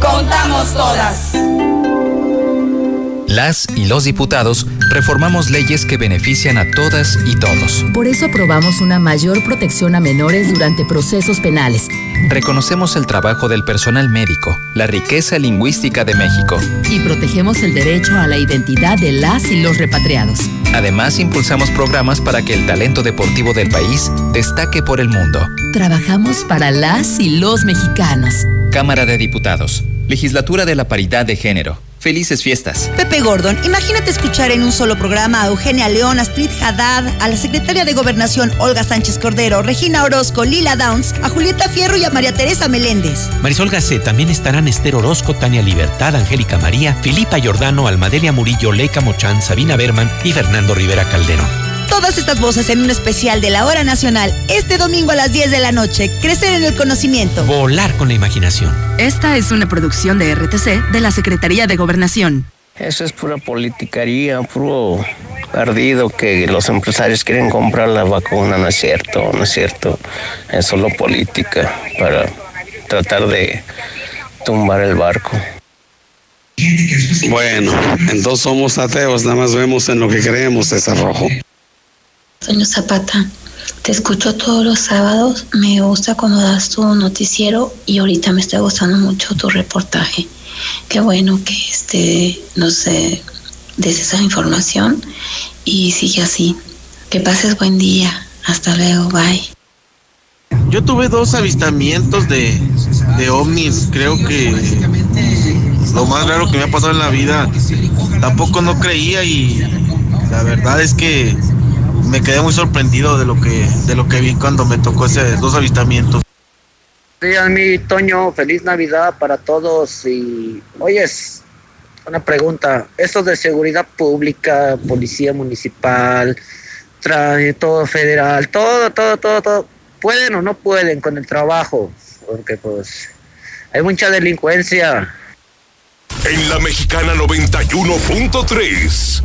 Contamos todas. Las y los diputados reformamos leyes que benefician a todas y todos. Por eso aprobamos una mayor protección a menores durante procesos penales. Reconocemos el trabajo del personal médico, la riqueza lingüística de México. Y protegemos el derecho a la identidad de las y los repatriados. Además, impulsamos programas para que el talento deportivo del país destaque por el mundo. Trabajamos para las y los mexicanos. Cámara de Diputados. Legislatura de la Paridad de Género. Felices fiestas. Pepe Gordon, imagínate escuchar en un solo programa a Eugenia León, Astrid Haddad, a la secretaria de Gobernación Olga Sánchez Cordero, Regina Orozco, Lila Downs, a Julieta Fierro y a María Teresa Meléndez. Marisol Gacé, también estarán Esther Orozco, Tania Libertad, Angélica María, Filipa Jordano, Almadelia Murillo, Leica Mochán, Sabina Berman y Fernando Rivera Calderón. Todas estas voces en un especial de la hora nacional este domingo a las 10 de la noche. Crecer en el conocimiento. Volar con la imaginación. Esta es una producción de RTC de la Secretaría de Gobernación. Eso es pura politicaría, puro ardido que los empresarios quieren comprar la vacuna, no es cierto, no es cierto. Es solo política para tratar de tumbar el barco. Bueno, entonces somos ateos, nada más vemos en lo que creemos, ese rojo. Señor Zapata, te escucho todos los sábados, me gusta cuando das tu noticiero y ahorita me está gustando mucho tu reportaje. Qué bueno que este, no sé, des esa información y sigue así. Que pases buen día. Hasta luego, bye. Yo tuve dos avistamientos de, de ovnis, creo que lo más raro que me ha pasado en la vida, tampoco no creía y la verdad es que me quedé muy sorprendido de lo que, de lo que vi cuando me tocó esos dos avistamientos. Días, mi Toño, feliz Navidad para todos y oyes, una pregunta, estos de seguridad pública, policía municipal, todo federal, todo, todo, todo, todo, ¿pueden o no pueden con el trabajo? Porque pues hay mucha delincuencia. En la mexicana 91.3,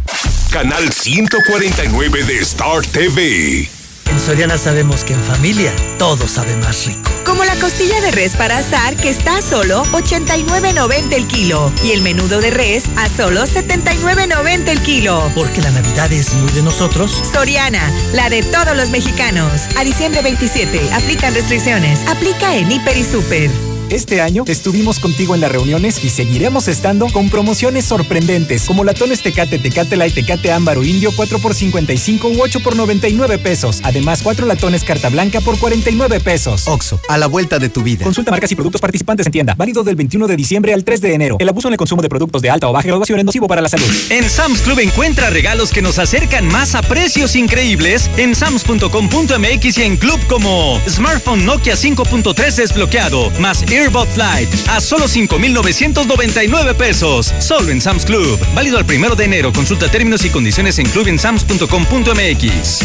canal 149 de Star TV. En Soriana sabemos que en familia todo sabe más rico. Como la costilla de res para asar que está a solo 89.90 el kilo y el menudo de res a solo 79.90 el kilo. Porque la Navidad es muy de nosotros. Soriana, la de todos los mexicanos. A diciembre 27, aplican restricciones. Aplica en Hiper y Super. Este año estuvimos contigo en las reuniones y seguiremos estando con promociones sorprendentes como latones Tecate, Tecate Light, Tecate Ámbar o Indio 4 por 55 u 8 por 99 pesos. Además, 4 latones Carta Blanca por 49 pesos. Oxo, a la vuelta de tu vida. Consulta marcas y productos participantes en tienda. Válido del 21 de diciembre al 3 de enero. El abuso en el consumo de productos de alta o baja graduación es nocivo para la salud. En Sam's Club encuentra regalos que nos acercan más a precios increíbles en sams.com.mx y en Club como Smartphone Nokia 5.3 desbloqueado más Earbot Lite a solo 5,999 pesos. Solo en Sam's Club. Válido al primero de enero. Consulta términos y condiciones en clubensams.com.mx.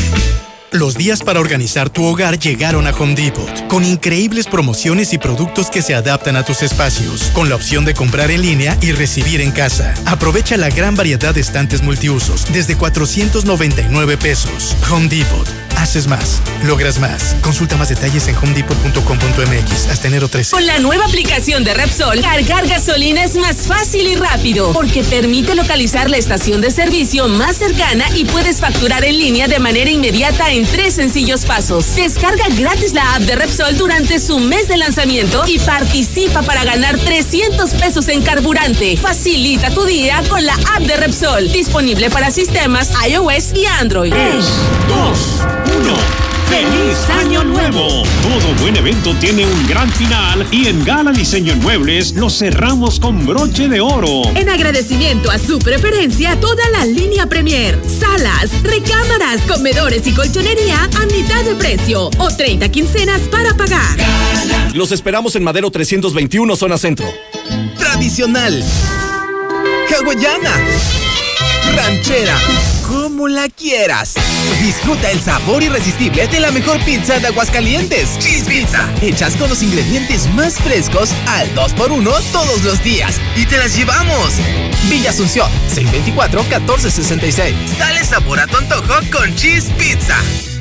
Los días para organizar tu hogar llegaron a Home Depot, con increíbles promociones y productos que se adaptan a tus espacios, con la opción de comprar en línea y recibir en casa. Aprovecha la gran variedad de estantes multiusos desde 499 pesos. Home Depot. Haces más, logras más. Consulta más detalles en homedepot.com.mx hasta enero 13. Con la nueva aplicación de Repsol, cargar gasolina es más fácil y rápido, porque permite localizar la estación de servicio más cercana y puedes facturar en línea de manera inmediata en tres sencillos pasos. Descarga gratis la app de Repsol durante su mes de lanzamiento y participa para ganar 300 pesos en carburante. Facilita tu día con la app de Repsol, disponible para sistemas iOS y Android. 3, 2, 1. ¡Feliz Año Nuevo! Todo buen evento tiene un gran final y en Gala Diseño en Muebles lo cerramos con broche de oro. En agradecimiento a su preferencia, toda la línea Premier, salas, recámaras, comedores y colchonería a mitad de precio o 30 quincenas para pagar. Los esperamos en Madero 321, zona centro. Tradicional. Hawaiana. Ranchera. Como la quieras. Disfruta el sabor irresistible de la mejor pizza de Aguascalientes. Cheese Pizza. Hechas con los ingredientes más frescos al 2x1 todos los días. Y te las llevamos. Villa Asunción, 624-1466. Dale sabor a tu antojo con Cheese Pizza.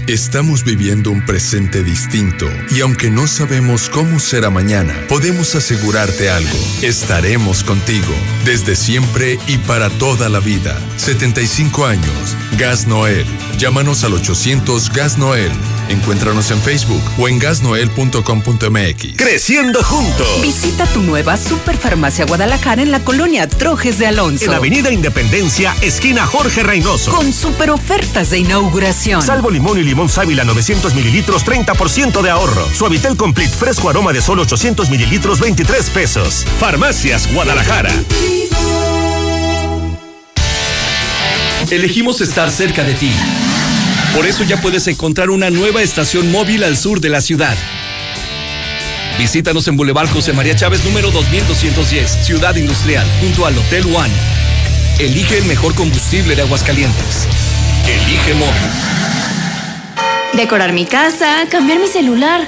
Estamos viviendo un presente distinto y aunque no sabemos cómo será mañana, podemos asegurarte algo. Estaremos contigo desde siempre y para toda la vida. 75 años. Gas Noel. Llámanos al 800 Gas Noel. Encuéntranos en Facebook o en gasnoel.com.mx. Creciendo juntos. Visita tu nueva Superfarmacia Guadalajara en la colonia Trojes de Alonso. En Avenida Independencia, esquina Jorge Reynoso. Con super ofertas de inauguración. Salvo limón y limón sábila 900 mililitros, 30% de ahorro. Suavitel Complete fresco aroma de solo 800 mililitros, 23 pesos. Farmacias Guadalajara. Elegimos estar cerca de ti. Por eso ya puedes encontrar una nueva estación móvil al sur de la ciudad. Visítanos en Boulevard José María Chávez número 2210, Ciudad Industrial, junto al Hotel One. Elige el mejor combustible de Aguascalientes. Elige móvil. Decorar mi casa, cambiar mi celular,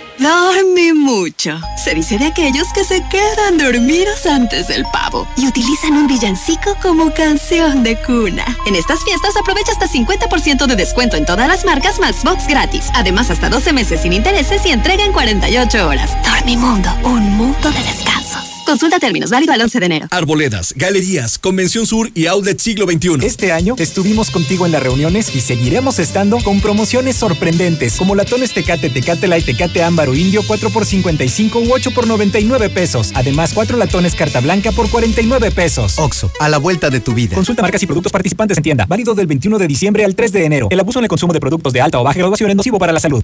Dormí mucho. Se dice de aquellos que se quedan dormidos antes del pavo y utilizan un villancico como canción de cuna. En estas fiestas aprovecha hasta 50% de descuento en todas las marcas Maxbox gratis. Además, hasta 12 meses sin intereses y entrega en 48 horas. Dormimundo, un mundo de descansos. Consulta términos, válido al 11 de enero. Arboledas, galerías, Convención Sur y Outlet Siglo XXI. Este año estuvimos contigo en las reuniones y seguiremos estando con promociones sorprendentes como latones Tecate, Tecate Light, Tecate Ámbaro Indio 4 por 55 u 8 por 99 pesos. Además, 4 latones Carta Blanca por 49 pesos. Oxo, a la vuelta de tu vida. Consulta marcas y productos participantes en tienda. Válido del 21 de diciembre al 3 de enero. El abuso en el consumo de productos de alta o baja graduación es nocivo para la salud.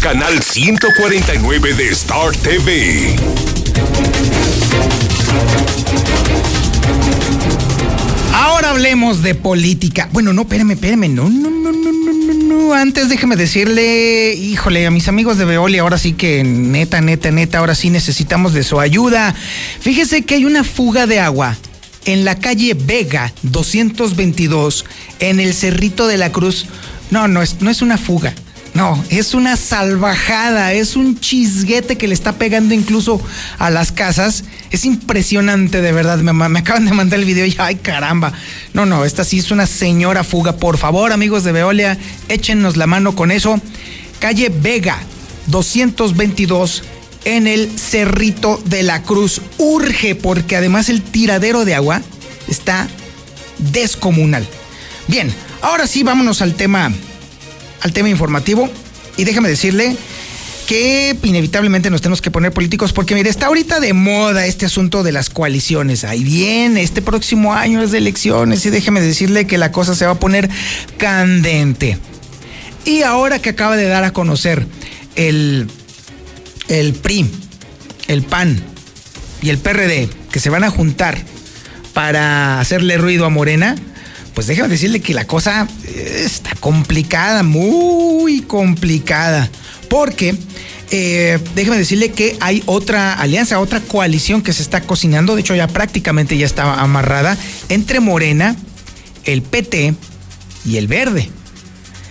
canal 149 de Star TV. Ahora hablemos de política. Bueno, no, espérame, espérame. No, no, no, no, no, no. Antes déjeme decirle, híjole, a mis amigos de Veolia, ahora sí que neta, neta, neta, ahora sí necesitamos de su ayuda. Fíjese que hay una fuga de agua en la calle Vega 222, en el Cerrito de la Cruz. No, no es, no es una fuga. No, es una salvajada, es un chisguete que le está pegando incluso a las casas. Es impresionante, de verdad. Me, me, acaban de mandar el video y ay caramba. No, no, esta sí es una señora fuga. Por favor, amigos de Veolia, échenos la mano con eso. Calle Vega, 222, en el Cerrito de la Cruz. Urge, porque además el tiradero de agua está descomunal. Bien, ahora sí, vámonos al tema al tema informativo y déjame decirle que inevitablemente nos tenemos que poner políticos porque mire, está ahorita de moda este asunto de las coaliciones. Ahí viene, este próximo año es de elecciones y déjeme decirle que la cosa se va a poner candente. Y ahora que acaba de dar a conocer el, el PRI, el PAN y el PRD que se van a juntar para hacerle ruido a Morena, pues déjame decirle que la cosa está complicada, muy complicada. Porque eh, déjeme decirle que hay otra alianza, otra coalición que se está cocinando, de hecho ya prácticamente ya está amarrada, entre Morena, el PT y el Verde.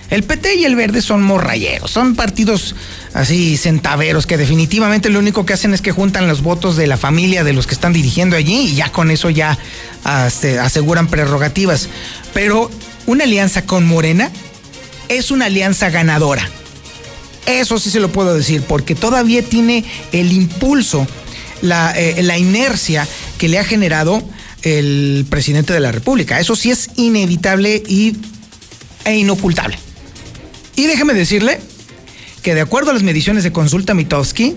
El PT y el Verde son morrayeros, son partidos así centaveros que definitivamente lo único que hacen es que juntan los votos de la familia de los que están dirigiendo allí y ya con eso ya uh, aseguran prerrogativas. Pero una alianza con Morena es una alianza ganadora. Eso sí se lo puedo decir, porque todavía tiene el impulso, la, eh, la inercia que le ha generado el presidente de la República. Eso sí es inevitable y, e inocultable. Y déjeme decirle que de acuerdo a las mediciones de consulta Mitowski,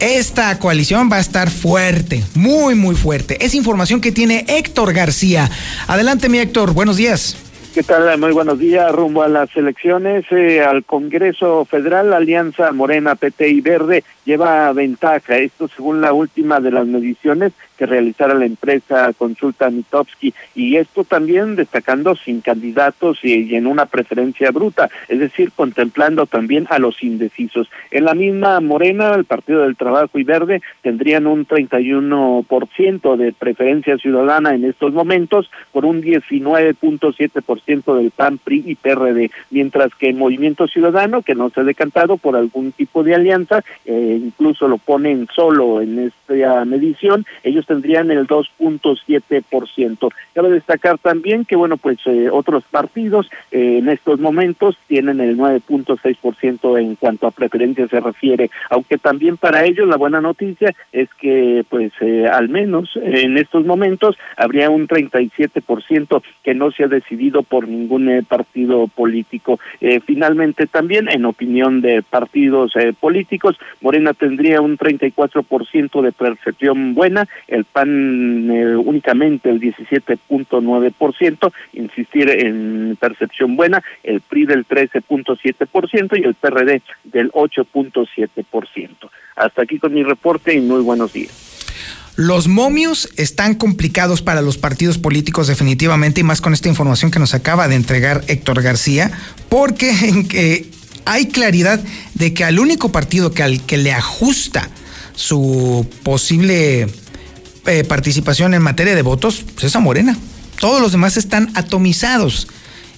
esta coalición va a estar fuerte, muy, muy fuerte. Es información que tiene Héctor García. Adelante, mi Héctor, buenos días. ¿Qué tal? Muy buenos días. Rumbo a las elecciones eh, al Congreso Federal, la Alianza Morena, PT y Verde lleva ventaja. Esto según la última de las mediciones que realizara la empresa Consulta Mitowski. Y esto también destacando sin candidatos y, en una preferencia bruta, es decir, contemplando también a los indecisos. En la misma Morena, el Partido del Trabajo y Verde tendrían un 31% de preferencia ciudadana en estos momentos, por un 19.7% del PAN, PRI y PRD, mientras que el Movimiento Ciudadano, que no se ha decantado por algún tipo de alianza, eh, incluso lo ponen solo en esta medición, ellos tendrían el 2.7%. Cabe destacar también que, bueno, pues eh, otros partidos eh, en estos momentos tienen el 9.6% en cuanto a preferencia se refiere, aunque también para ellos la buena noticia es que, pues, eh, al menos en estos momentos habría un 37% que no se ha decidido por ningún partido político. finalmente, también, en opinión de partidos políticos, Morena tendría un 34% de percepción buena, el PAN únicamente el 17.9%, insistir en percepción buena, el PRI del 13.7% y el PRD del 8.7%. Hasta aquí con mi reporte y muy buenos días. Los momios están complicados para los partidos políticos definitivamente y más con esta información que nos acaba de entregar Héctor García, porque hay claridad de que al único partido que al que le ajusta su posible eh, participación en materia de votos pues es a Morena. Todos los demás están atomizados.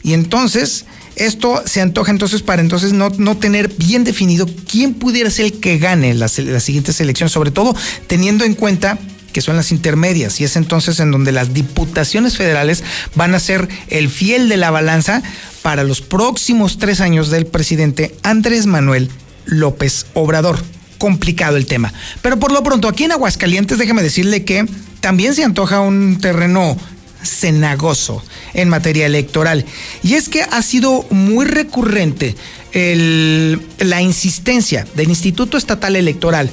Y entonces, esto se antoja entonces para entonces no, no tener bien definido quién pudiera ser el que gane las, las siguientes elecciones, sobre todo teniendo en cuenta que son las intermedias, y es entonces en donde las diputaciones federales van a ser el fiel de la balanza para los próximos tres años del presidente Andrés Manuel López Obrador complicado el tema. Pero por lo pronto, aquí en Aguascalientes, déjeme decirle que también se antoja un terreno cenagoso en materia electoral. Y es que ha sido muy recurrente la insistencia del Instituto Estatal Electoral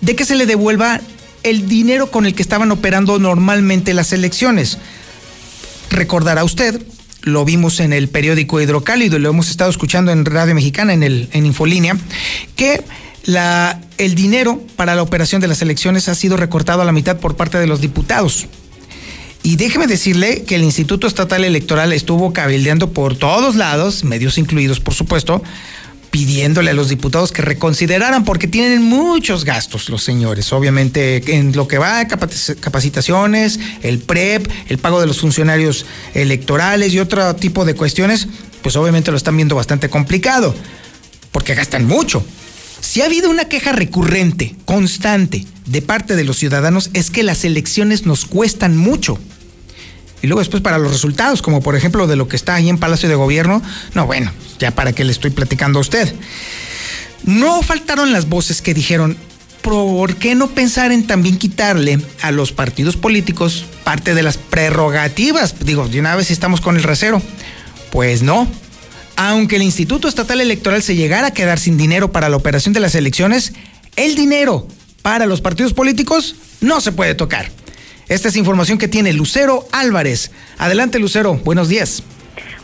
de que se le devuelva el dinero con el que estaban operando normalmente las elecciones. Recordará usted, lo vimos en el periódico Hidrocálido y lo hemos estado escuchando en Radio Mexicana, en, el, en Infolínea, que la, el dinero para la operación de las elecciones ha sido recortado a la mitad por parte de los diputados. Y déjeme decirle que el Instituto Estatal Electoral estuvo cabildeando por todos lados, medios incluidos por supuesto, pidiéndole a los diputados que reconsideraran porque tienen muchos gastos los señores, obviamente en lo que va capacitaciones, el PREP, el pago de los funcionarios electorales y otro tipo de cuestiones, pues obviamente lo están viendo bastante complicado, porque gastan mucho. Si ha habido una queja recurrente, constante, de parte de los ciudadanos, es que las elecciones nos cuestan mucho. Y luego después para los resultados, como por ejemplo de lo que está ahí en Palacio de Gobierno, no, bueno, ya para qué le estoy platicando a usted. No faltaron las voces que dijeron, ¿por qué no pensar en también quitarle a los partidos políticos parte de las prerrogativas? Digo, de una vez estamos con el recero. Pues no, aunque el Instituto Estatal Electoral se llegara a quedar sin dinero para la operación de las elecciones, el dinero para los partidos políticos no se puede tocar. Esta es información que tiene Lucero Álvarez. Adelante, Lucero. Buenos días.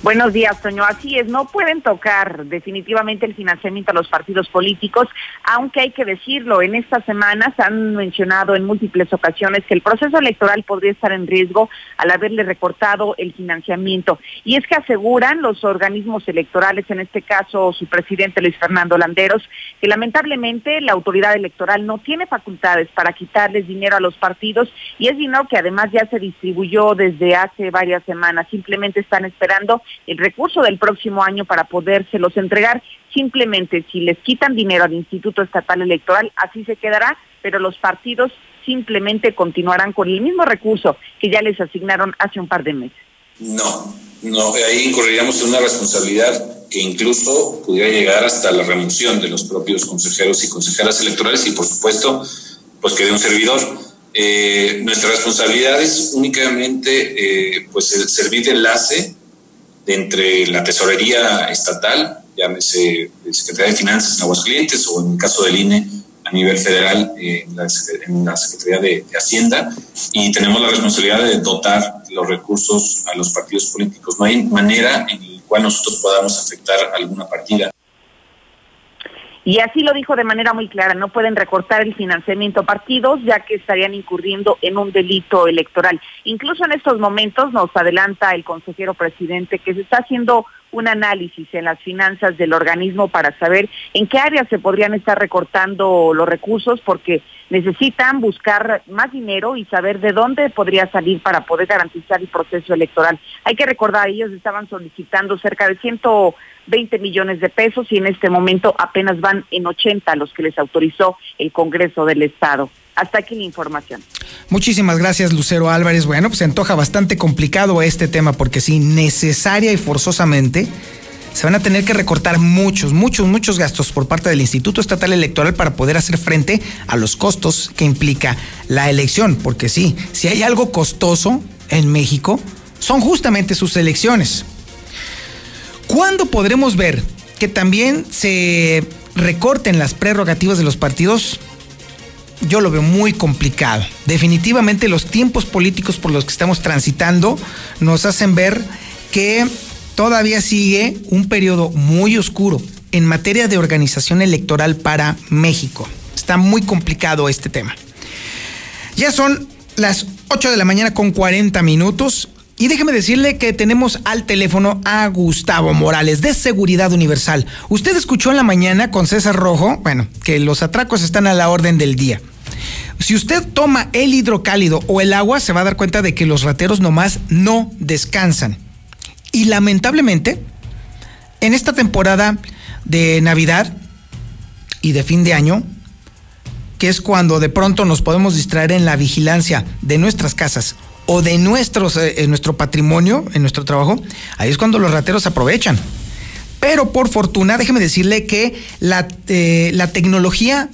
Buenos días, Toño. Así es, no pueden tocar definitivamente el financiamiento a los partidos políticos, aunque hay que decirlo, en estas semanas han mencionado en múltiples ocasiones que el proceso electoral podría estar en riesgo al haberle recortado el financiamiento. Y es que aseguran los organismos electorales, en este caso su presidente Luis Fernando Landeros, que lamentablemente la autoridad electoral no tiene facultades para quitarles dinero a los partidos y es dinero que además ya se distribuyó desde hace varias semanas. Simplemente están esperando el recurso del próximo año para podérselos entregar. Simplemente si les quitan dinero al Instituto Estatal Electoral, así se quedará, pero los partidos simplemente continuarán con el mismo recurso que ya les asignaron hace un par de meses. No, no, ahí incurriríamos en una responsabilidad que incluso pudiera llegar hasta la remoción de los propios consejeros y consejeras electorales y por supuesto, pues que de un servidor. Eh, nuestra responsabilidad es únicamente eh, pues el servir de enlace entre la tesorería estatal, llámese Secretaría de Finanzas en Aguascalientes o en el caso del INE a nivel federal en, la, Secretaría de, Hacienda y tenemos la responsabilidad de dotar los recursos a los partidos políticos. No hay manera en la cual nosotros podamos afectar alguna partida. Y así lo dijo de manera muy clara, no pueden recortar el financiamiento a partidos ya que estarían incurriendo en un delito electoral. Incluso en estos momentos nos adelanta el consejero presidente que se está haciendo un análisis en las finanzas del organismo para saber en qué áreas se podrían estar recortando los recursos porque necesitan buscar más dinero y saber de dónde podría salir para poder garantizar el proceso electoral. Hay que recordar, ellos estaban solicitando cerca de 120 millones de pesos y en este momento apenas van en 80 los que les autorizó el Congreso del Estado. Hasta aquí la información. Muchísimas gracias, Lucero Álvarez. Bueno, pues se antoja bastante complicado este tema porque si necesaria y forzosamente se van a tener que recortar muchos, muchos, muchos gastos por parte del Instituto Estatal Electoral para poder hacer frente a los costos que implica la elección. Porque sí, si hay algo costoso en México, son justamente sus elecciones. ¿Cuándo podremos ver que también se recorten las prerrogativas de los partidos? Yo lo veo muy complicado. Definitivamente los tiempos políticos por los que estamos transitando nos hacen ver que todavía sigue un periodo muy oscuro en materia de organización electoral para México. Está muy complicado este tema. Ya son las 8 de la mañana con 40 minutos. Y déjeme decirle que tenemos al teléfono a Gustavo Morales de Seguridad Universal. Usted escuchó en la mañana con César Rojo, bueno, que los atracos están a la orden del día. Si usted toma el hidrocálido o el agua, se va a dar cuenta de que los rateros nomás no descansan. Y lamentablemente, en esta temporada de Navidad y de fin de año, que es cuando de pronto nos podemos distraer en la vigilancia de nuestras casas o de eh, nuestro patrimonio, en nuestro trabajo, ahí es cuando los rateros aprovechan. Pero por fortuna, déjeme decirle que la, eh, la tecnología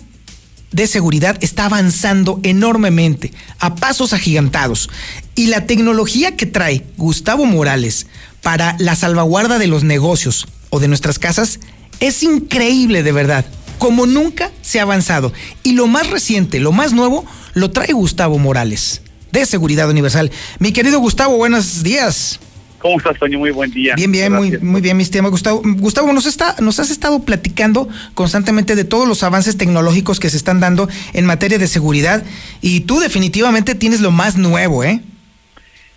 de seguridad está avanzando enormemente, a pasos agigantados. Y la tecnología que trae Gustavo Morales para la salvaguarda de los negocios o de nuestras casas es increíble de verdad, como nunca se ha avanzado. Y lo más reciente, lo más nuevo, lo trae Gustavo Morales de Seguridad Universal. Mi querido Gustavo, buenos días. ¿Cómo estás, Toño? Muy buen día. Bien, bien, muy, muy bien, mi estimado Gustavo. Gustavo, nos, está, nos has estado platicando constantemente de todos los avances tecnológicos que se están dando en materia de seguridad y tú definitivamente tienes lo más nuevo, ¿eh?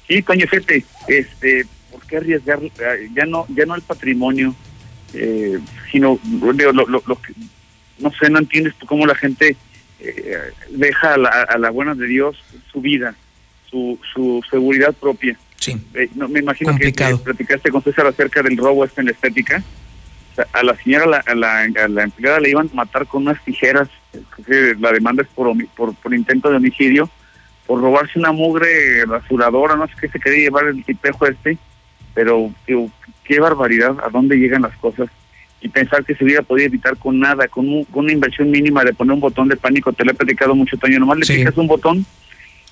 Sí, Toño, fíjate, este, ¿por qué arriesgar? Ya no, ya no el patrimonio, eh, sino lo, lo, lo, que, no sé, no entiendes cómo la gente eh, deja a la, a la buena de Dios su vida su, su seguridad propia. Sí. Eh, no, me imagino que, platicaste con César acerca del robo este en la estética. a la señora, a la, a la, empleada le iban a matar con unas tijeras. La demanda es por, por, por intento de homicidio, por robarse una mugre rasuradora, no sé qué se quería llevar el tipejo este. Pero, qué barbaridad, a dónde llegan las cosas. Y pensar que se hubiera podido evitar con nada, con, una inversión mínima de poner un botón de pánico. Te lo he platicado mucho, Toño. Nomás le picas un botón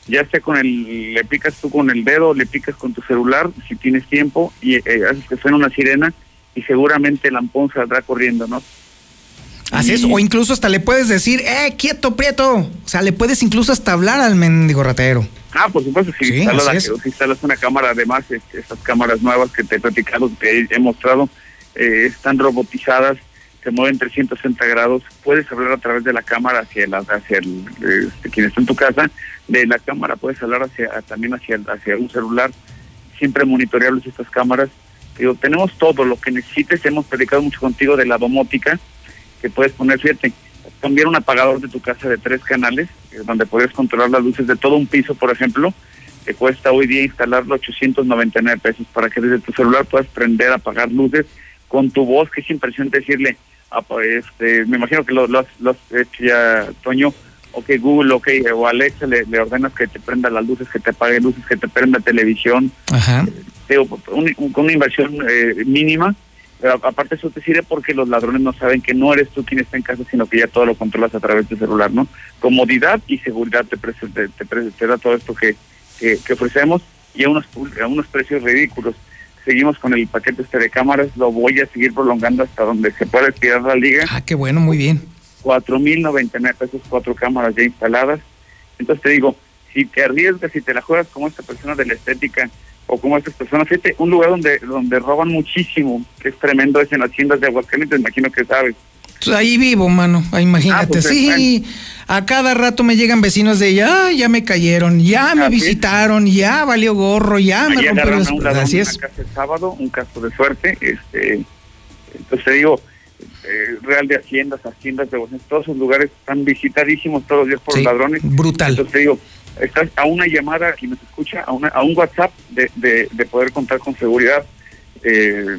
ya sea con el, le picas tú con el dedo, le picas con tu celular, si tienes tiempo, y eh, haces que suene una sirena y seguramente el ampón saldrá corriendo, ¿no? Así es, o incluso hasta le puedes decir, ¡eh, quieto, prieto! O sea, le puedes incluso hasta hablar al mendigo ratero. Ah, por supuesto, si, instalas, si instalas una cámara, además, estas cámaras nuevas que te he platicado, te he mostrado, eh, están robotizadas, se mueven 360 grados, puedes hablar a través de la cámara hacia, la, hacia el, este, quien está en tu casa, de la cámara puedes hablar hacia también hacia, hacia un celular, siempre monitoreables estas cámaras. Digo, tenemos todo lo que necesites, hemos predicado mucho contigo de la domótica, que puedes poner, fíjate, cambiar un apagador de tu casa de tres canales, eh, donde puedes controlar las luces de todo un piso, por ejemplo, te cuesta hoy día instalarlo 899 pesos para que desde tu celular puedas prender, apagar luces con tu voz, que es impresionante decirle, pues, este, me imagino que lo, lo, has hecho ya, Toño, ok Google, ok, o Alexa le, ordenas que te prenda las luces, que te apague luces, que te prenda televisión, Ajá. con una inversión eh, mínima, pero aparte eso te sirve porque los ladrones no saben que no eres tú quien está en casa, sino que ya todo lo controlas a través del celular, ¿no? Comodidad y seguridad te, te, te, da todo esto que, que, que, ofrecemos y a unos, a unos precios ridículos seguimos con el paquete este de cámaras, lo voy a seguir prolongando hasta donde se pueda expirar la liga. Ah, qué bueno, muy bien. Cuatro mil noventa pesos, cuatro cámaras ya instaladas. Entonces te digo, si te arriesgas, si te la juegas como esta persona de la estética o como estas personas, fíjate, un lugar donde donde roban muchísimo, que es tremendo, es en las tiendas de Aguascalientes, imagino que sabes. Pues ahí vivo, mano, imagínate. Ah, pues, sí, a cada rato me llegan vecinos de ya, ya me cayeron, ya me visitaron, ya valió gorro, ya me rompieron las un Así es. Una casa el sábado, un caso de suerte, este, entonces te digo, eh, Real de Haciendas, Haciendas de todos esos lugares están visitadísimos todos los días por ladrones. Brutal. Entonces te digo, estás a una llamada, quien nos escucha, a, una, a un WhatsApp de, de, de poder contar con seguridad. Eh,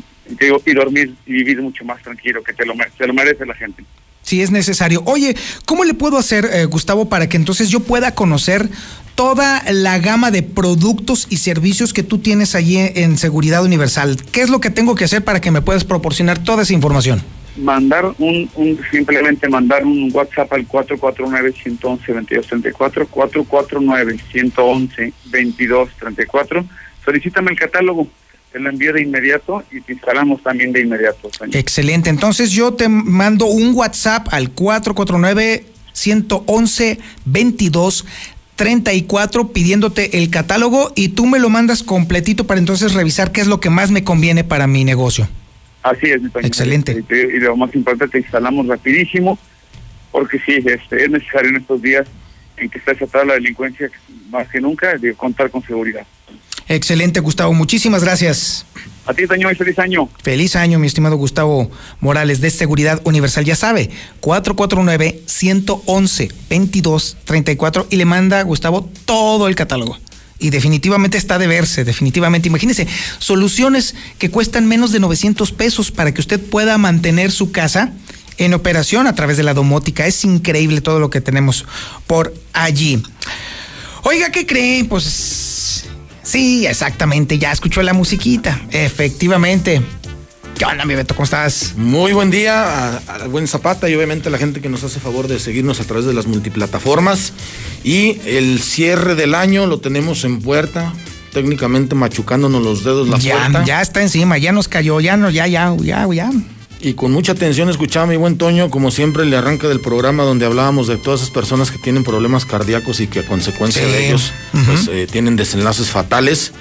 y dormir y vivir mucho más tranquilo, que te lo, te lo merece la gente. Sí, es necesario. Oye, ¿cómo le puedo hacer, eh, Gustavo, para que entonces yo pueda conocer toda la gama de productos y servicios que tú tienes allí en Seguridad Universal? ¿Qué es lo que tengo que hacer para que me puedas proporcionar toda esa información? Mandar un, un simplemente mandar un WhatsApp al 449-111-2234, 449-111-2234. Solicítame el catálogo te lo envío de inmediato y te instalamos también de inmediato. Excelente. Entonces yo te mando un WhatsApp al 449 111 22 34 pidiéndote el catálogo y tú me lo mandas completito para entonces revisar qué es lo que más me conviene para mi negocio. Así es, mi Excelente. Y, lo más importante, te instalamos rapidísimo, porque sí, este, es necesario en estos días en que está desatada la delincuencia más que nunca, de contar con seguridad. Excelente, Gustavo. Muchísimas gracias. A ti, señor, feliz año. Feliz año, mi estimado Gustavo Morales, de Seguridad Universal. Ya sabe, 449-111-2234 y le manda a Gustavo todo el catálogo. Y definitivamente está de verse, definitivamente. Imagínese, soluciones que cuestan menos de 900 pesos para que usted pueda mantener su casa en operación a través de la domótica. Es increíble todo lo que tenemos por allí. Oiga, ¿qué cree? Pues Sí, exactamente, ya escuchó la musiquita, efectivamente. ¿Qué onda, mi Beto? ¿Cómo estás? Muy buen día Buen Zapata y obviamente a la gente que nos hace favor de seguirnos a través de las multiplataformas. Y el cierre del año lo tenemos en puerta, técnicamente machucándonos los dedos la ya, Ya está encima, ya nos cayó, ya no, ya, ya, ya, ya y con mucha atención escuchaba a mi buen Toño, como siempre le arranca del programa donde hablábamos de todas esas personas que tienen problemas cardíacos y que a consecuencia de ellos pues, eh, tienen desenlaces fatales.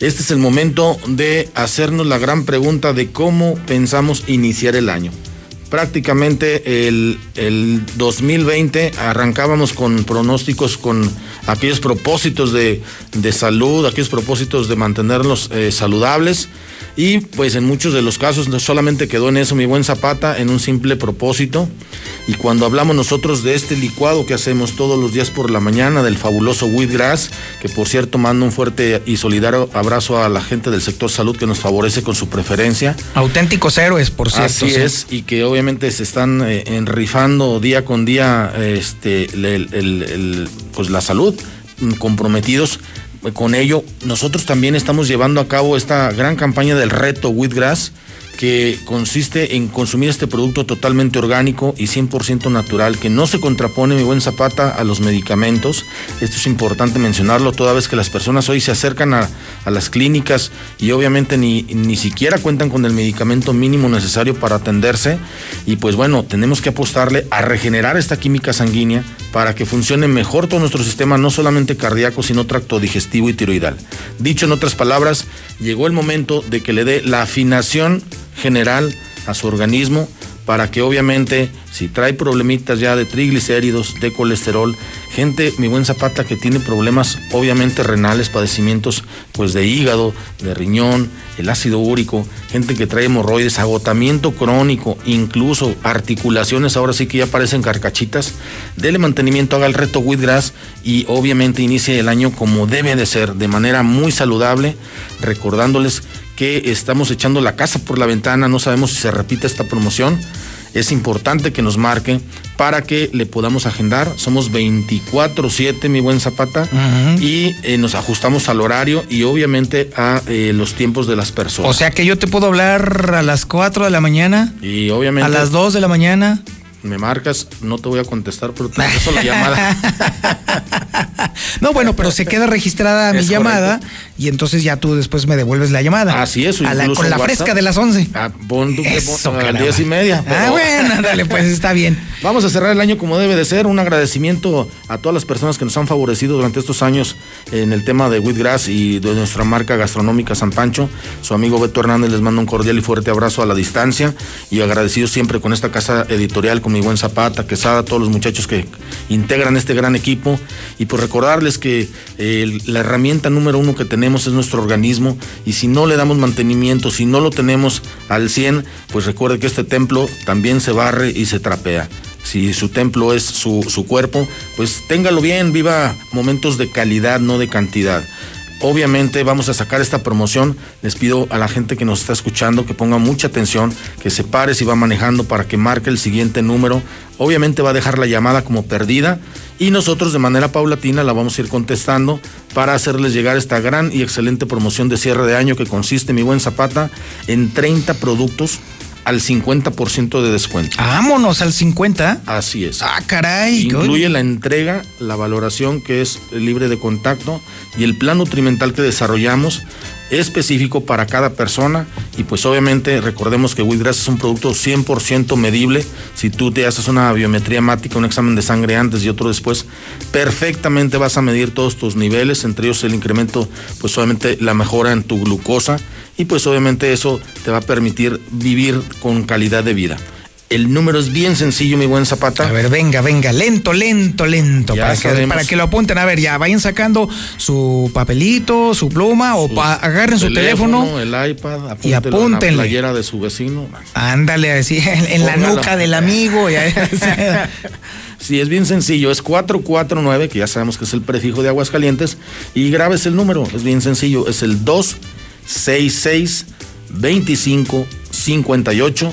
Este es el momento de hacernos la gran pregunta de cómo pensamos iniciar el año. Prácticamente el, 2020 arrancábamos con pronósticos, con aquellos propósitos de, salud, aquellos propósitos de mantenerlos eh, saludables y pues en muchos de los casos no solamente quedó en eso mi buen Zapata, en un simple propósito. Y cuando hablamos nosotros de este licuado que hacemos todos los días por la mañana, del fabuloso Wheatgrass, que por cierto mando un fuerte y solidario abrazo a la gente del sector salud que nos favorece con su preferencia. Auténticos héroes, por cierto. Así es, y que obviamente se están eh, enrifando día con día este, pues la salud, comprometidos con ello, nosotros también estamos llevando a cabo esta gran campaña del reto Wheatgrass que consiste en consumir este producto totalmente orgánico y 100% natural, que no se contrapone, mi buen Zapata, a los medicamentos. Esto es importante mencionarlo, toda vez que las personas hoy se acercan a, las clínicas y obviamente ni, ni siquiera cuentan con el medicamento mínimo necesario para atenderse. Y pues bueno, tenemos que apostarle a regenerar esta química sanguínea para que funcione mejor todo nuestro sistema, no solamente cardíaco, sino tracto digestivo y tiroidal. Dicho en otras palabras, llegó el momento de que le dé la afinación general a su organismo para que obviamente si trae problemitas ya de triglicéridos, de colesterol, gente, mi buen Zapata, que tiene problemas obviamente renales, padecimientos pues de hígado, de riñón, el ácido úrico, gente que trae hemorroides, agotamiento crónico, incluso articulaciones, ahora sí que ya parecen carcachitas, dele mantenimiento, haga el reto Wheatgrass y obviamente inicie el año como debe de ser, de manera muy saludable, recordándoles que estamos echando la casa por la ventana, no sabemos si se repite esta promoción. Es importante que nos marque para que le podamos agendar. Somos 24/7, mi buen Zapata, y eh, nos ajustamos al horario y obviamente a eh, los tiempos de las personas. O sea que yo te puedo hablar a las 4 de la mañana. Y obviamente. A las 2 de la mañana me marcas, no te voy a contestar, pero te paso la llamada. no, bueno, pero se queda registrada mi llamada y entonces ya tú después me devuelves la llamada. Así es, a con la fresca de las 11. Ah, pon, Eso, a las 10 y media. Ah, bueno, dale, pues está bien. Vamos a cerrar el año como debe de ser. Un agradecimiento a todas las personas que nos han favorecido durante estos años en el tema de Wheatgrass y de nuestra marca gastronómica San Pancho. Su amigo Beto Hernández les manda un cordial y fuerte abrazo a la distancia y agradecido siempre con esta casa editorial, con mi buen Zapata, Quesada, todos los muchachos que integran este gran equipo. Y por recordarles que eh, la herramienta número uno que tenemos es nuestro organismo y si no le damos mantenimiento, si no lo tenemos al 100, pues recuerde que este templo también se barre y se trapea si su templo es su, su, cuerpo, pues téngalo bien, viva momentos de calidad, no de cantidad. Obviamente vamos a sacar esta promoción. Les pido a la gente que nos está escuchando que ponga mucha atención, que se pare si va manejando para que marque el siguiente número. Obviamente va a dejar la llamada como perdida y nosotros de manera paulatina la vamos a ir contestando para hacerles llegar esta gran y excelente promoción de cierre de año que consiste, mi buen Zapata, en 30 productos al 50% de descuento. Vámonos al 50. Así es. Ah, caray. Incluye la entrega, la valoración que es libre de contacto y el plan nutrimental que desarrollamos específico para cada persona y pues obviamente recordemos que Wheatgrass es un producto 100% medible. Si tú te haces una biometría hemática, un examen de sangre antes y otro después, perfectamente vas a medir todos tus niveles, entre ellos el incremento, pues obviamente la mejora en tu glucosa y pues obviamente eso te va a permitir vivir con calidad de vida. El número es bien sencillo, mi buen Zapata. A ver, venga, venga, lento, lento, lento. Para que, para que, lo apunten. A ver, ya, vayan sacando su papelito, su pluma o agarren su teléfono. El iPad, y apúntenle. la playera de su vecino. Ándale, así, en, la nuca del amigo. sí, es bien sencillo. Es 449, que ya sabemos que es el prefijo de Aguascalientes. Y grabes el número, es bien sencillo. Es el 266 25 58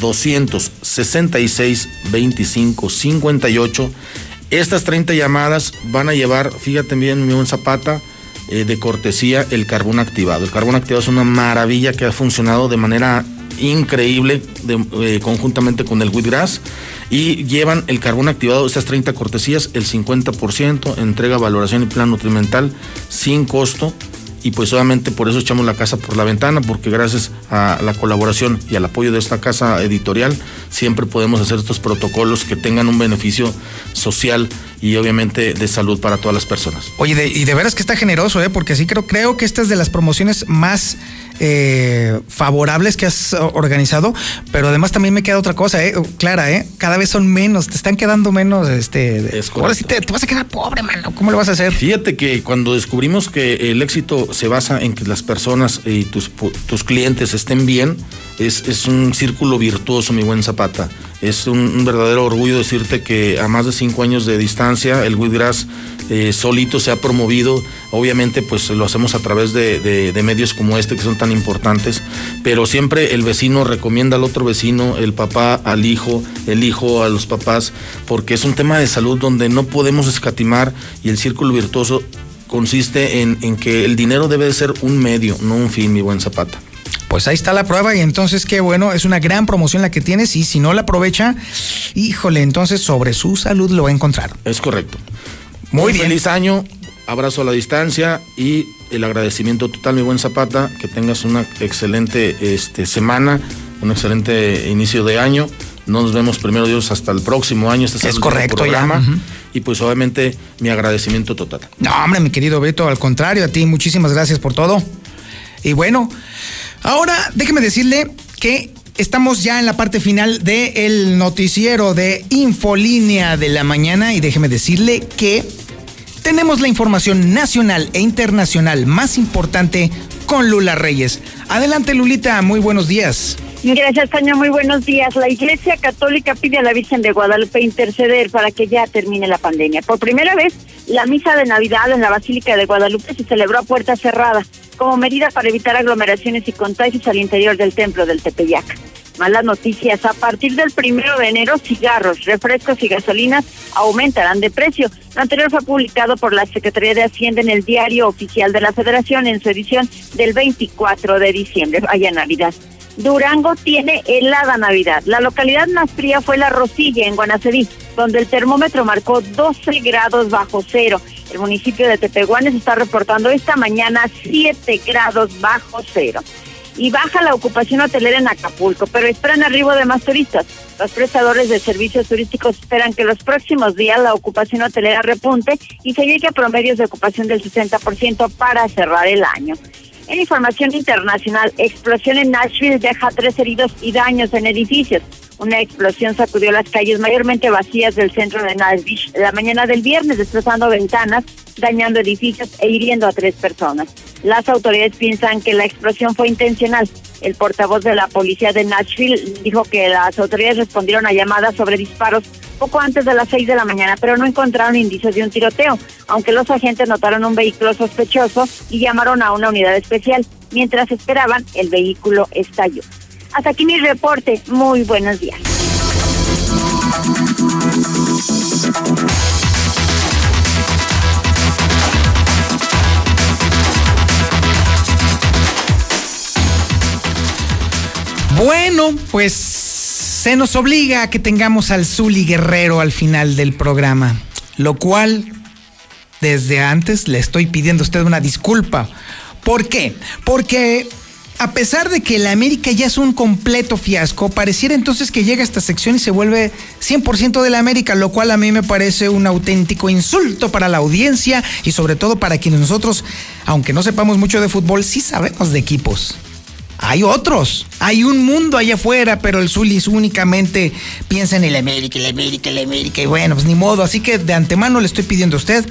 266 25 58. Estas 30 llamadas van a llevar, fíjate bien, mi Zapata, eh, de cortesía el carbón activado. El carbón activado es una maravilla que ha funcionado de manera increíble eh, conjuntamente con el wheatgrass y llevan el carbón activado, estas 30 cortesías, el 50%, entrega, valoración y plan nutrimental sin costo y pues obviamente por eso echamos la casa por la ventana, porque gracias a la colaboración y al apoyo de esta casa editorial siempre podemos hacer estos protocolos que tengan un beneficio social y obviamente de salud para todas las personas. Oye, y de veras que está generoso, ¿eh? porque sí creo, creo que esta es de las promociones más eh, favorables que has organizado, pero además también me queda otra cosa, ¿eh? Clara, ¿eh? cada vez son menos, te están quedando menos, este... ahora sí te, vas a quedar pobre, mano, ¿cómo lo vas a hacer? Fíjate que cuando descubrimos que el éxito se basa en que las personas y tus, tus clientes estén bien, es, es un círculo virtuoso, mi buen Zapata. Es un, verdadero orgullo decirte que a más de cinco años de distancia el Wheatgrass eh, solito se ha promovido. Obviamente pues lo hacemos a través de, medios como este que son tan importantes, pero siempre el vecino recomienda al otro vecino, el papá al hijo, el hijo a los papás, porque es un tema de salud donde no podemos escatimar y el círculo virtuoso consiste en, en que el dinero debe de ser un medio, no un fin, mi buen Zapata. Pues ahí está la prueba y entonces qué bueno, es una gran promoción la que tienes y si no la aprovecha, híjole, entonces sobre su salud lo va a encontrar. Es correcto. Muy, bien. Feliz año, abrazo a la distancia y el agradecimiento total, mi buen Zapata, que tengas una excelente este, semana, un excelente inicio de año. Nos vemos primero Dios hasta el próximo año. Este es, correcto, programa. Y pues obviamente mi agradecimiento total. No, hombre, mi querido Beto, al contrario, a ti muchísimas gracias por todo. Y bueno, Ahora, déjeme decirle que estamos ya en la parte final del noticiero de Infolínea de la mañana y déjeme decirle que tenemos la información nacional e internacional más importante con Lula Reyes. Adelante Lulita, muy buenos días. Gracias, Tania. Muy buenos días. La Iglesia Católica pide a la Virgen de Guadalupe interceder para que ya termine la pandemia. Por primera vez, la misa de Navidad en la Basílica de Guadalupe se celebró a puerta cerrada, como medida para evitar aglomeraciones y contagios al interior del templo del Tepeyac. Malas noticias. A partir del primero de enero, cigarros, refrescos y gasolinas aumentarán de precio. Lo anterior fue publicado por la Secretaría de Hacienda en el Diario Oficial de la Federación en su edición del 24 de diciembre, allá Navidad. Durango tiene helada Navidad. La localidad más fría fue La Rosilla, en Guanaceví, donde el termómetro marcó 12 grados bajo cero. El municipio de Tepehuanes está reportando esta mañana 7 grados bajo cero. Y baja la ocupación hotelera en Acapulco, pero esperan arribo de más turistas. Los prestadores de servicios turísticos esperan que los próximos días la ocupación hotelera repunte y se llegue a promedios de ocupación del 60% para cerrar el año. En información internacional, explosión en Nashville deja tres heridos y daños en edificios. Una explosión sacudió las calles mayormente vacías del centro de Nashville la mañana del viernes, destrozando ventanas, dañando edificios e hiriendo a tres personas. Las autoridades piensan que la explosión fue intencional. El portavoz de la policía de Nashville dijo que las autoridades respondieron a llamadas sobre disparos poco antes de las 6 de la mañana, pero no encontraron indicios de un tiroteo, aunque los agentes notaron un vehículo sospechoso y llamaron a una unidad especial. Mientras esperaban, el vehículo estalló. Hasta aquí mi reporte. Muy buenos días. Bueno, pues se nos obliga a que tengamos al Zuli Guerrero al final del programa, lo cual desde antes le estoy pidiendo a usted una disculpa. ¿Por qué? Porque a pesar de que la América ya es un completo fiasco, pareciera entonces que llega a esta sección y se vuelve 100% de la América, lo cual a mí me parece un auténtico insulto para la audiencia y sobre todo para quienes nosotros, aunque no sepamos mucho de fútbol, sí sabemos de equipos. Hay otros, hay un mundo allá afuera, pero el Zulis únicamente piensa en el América, el América, el América, y bueno, pues ni modo. Así que de antemano le estoy pidiendo a usted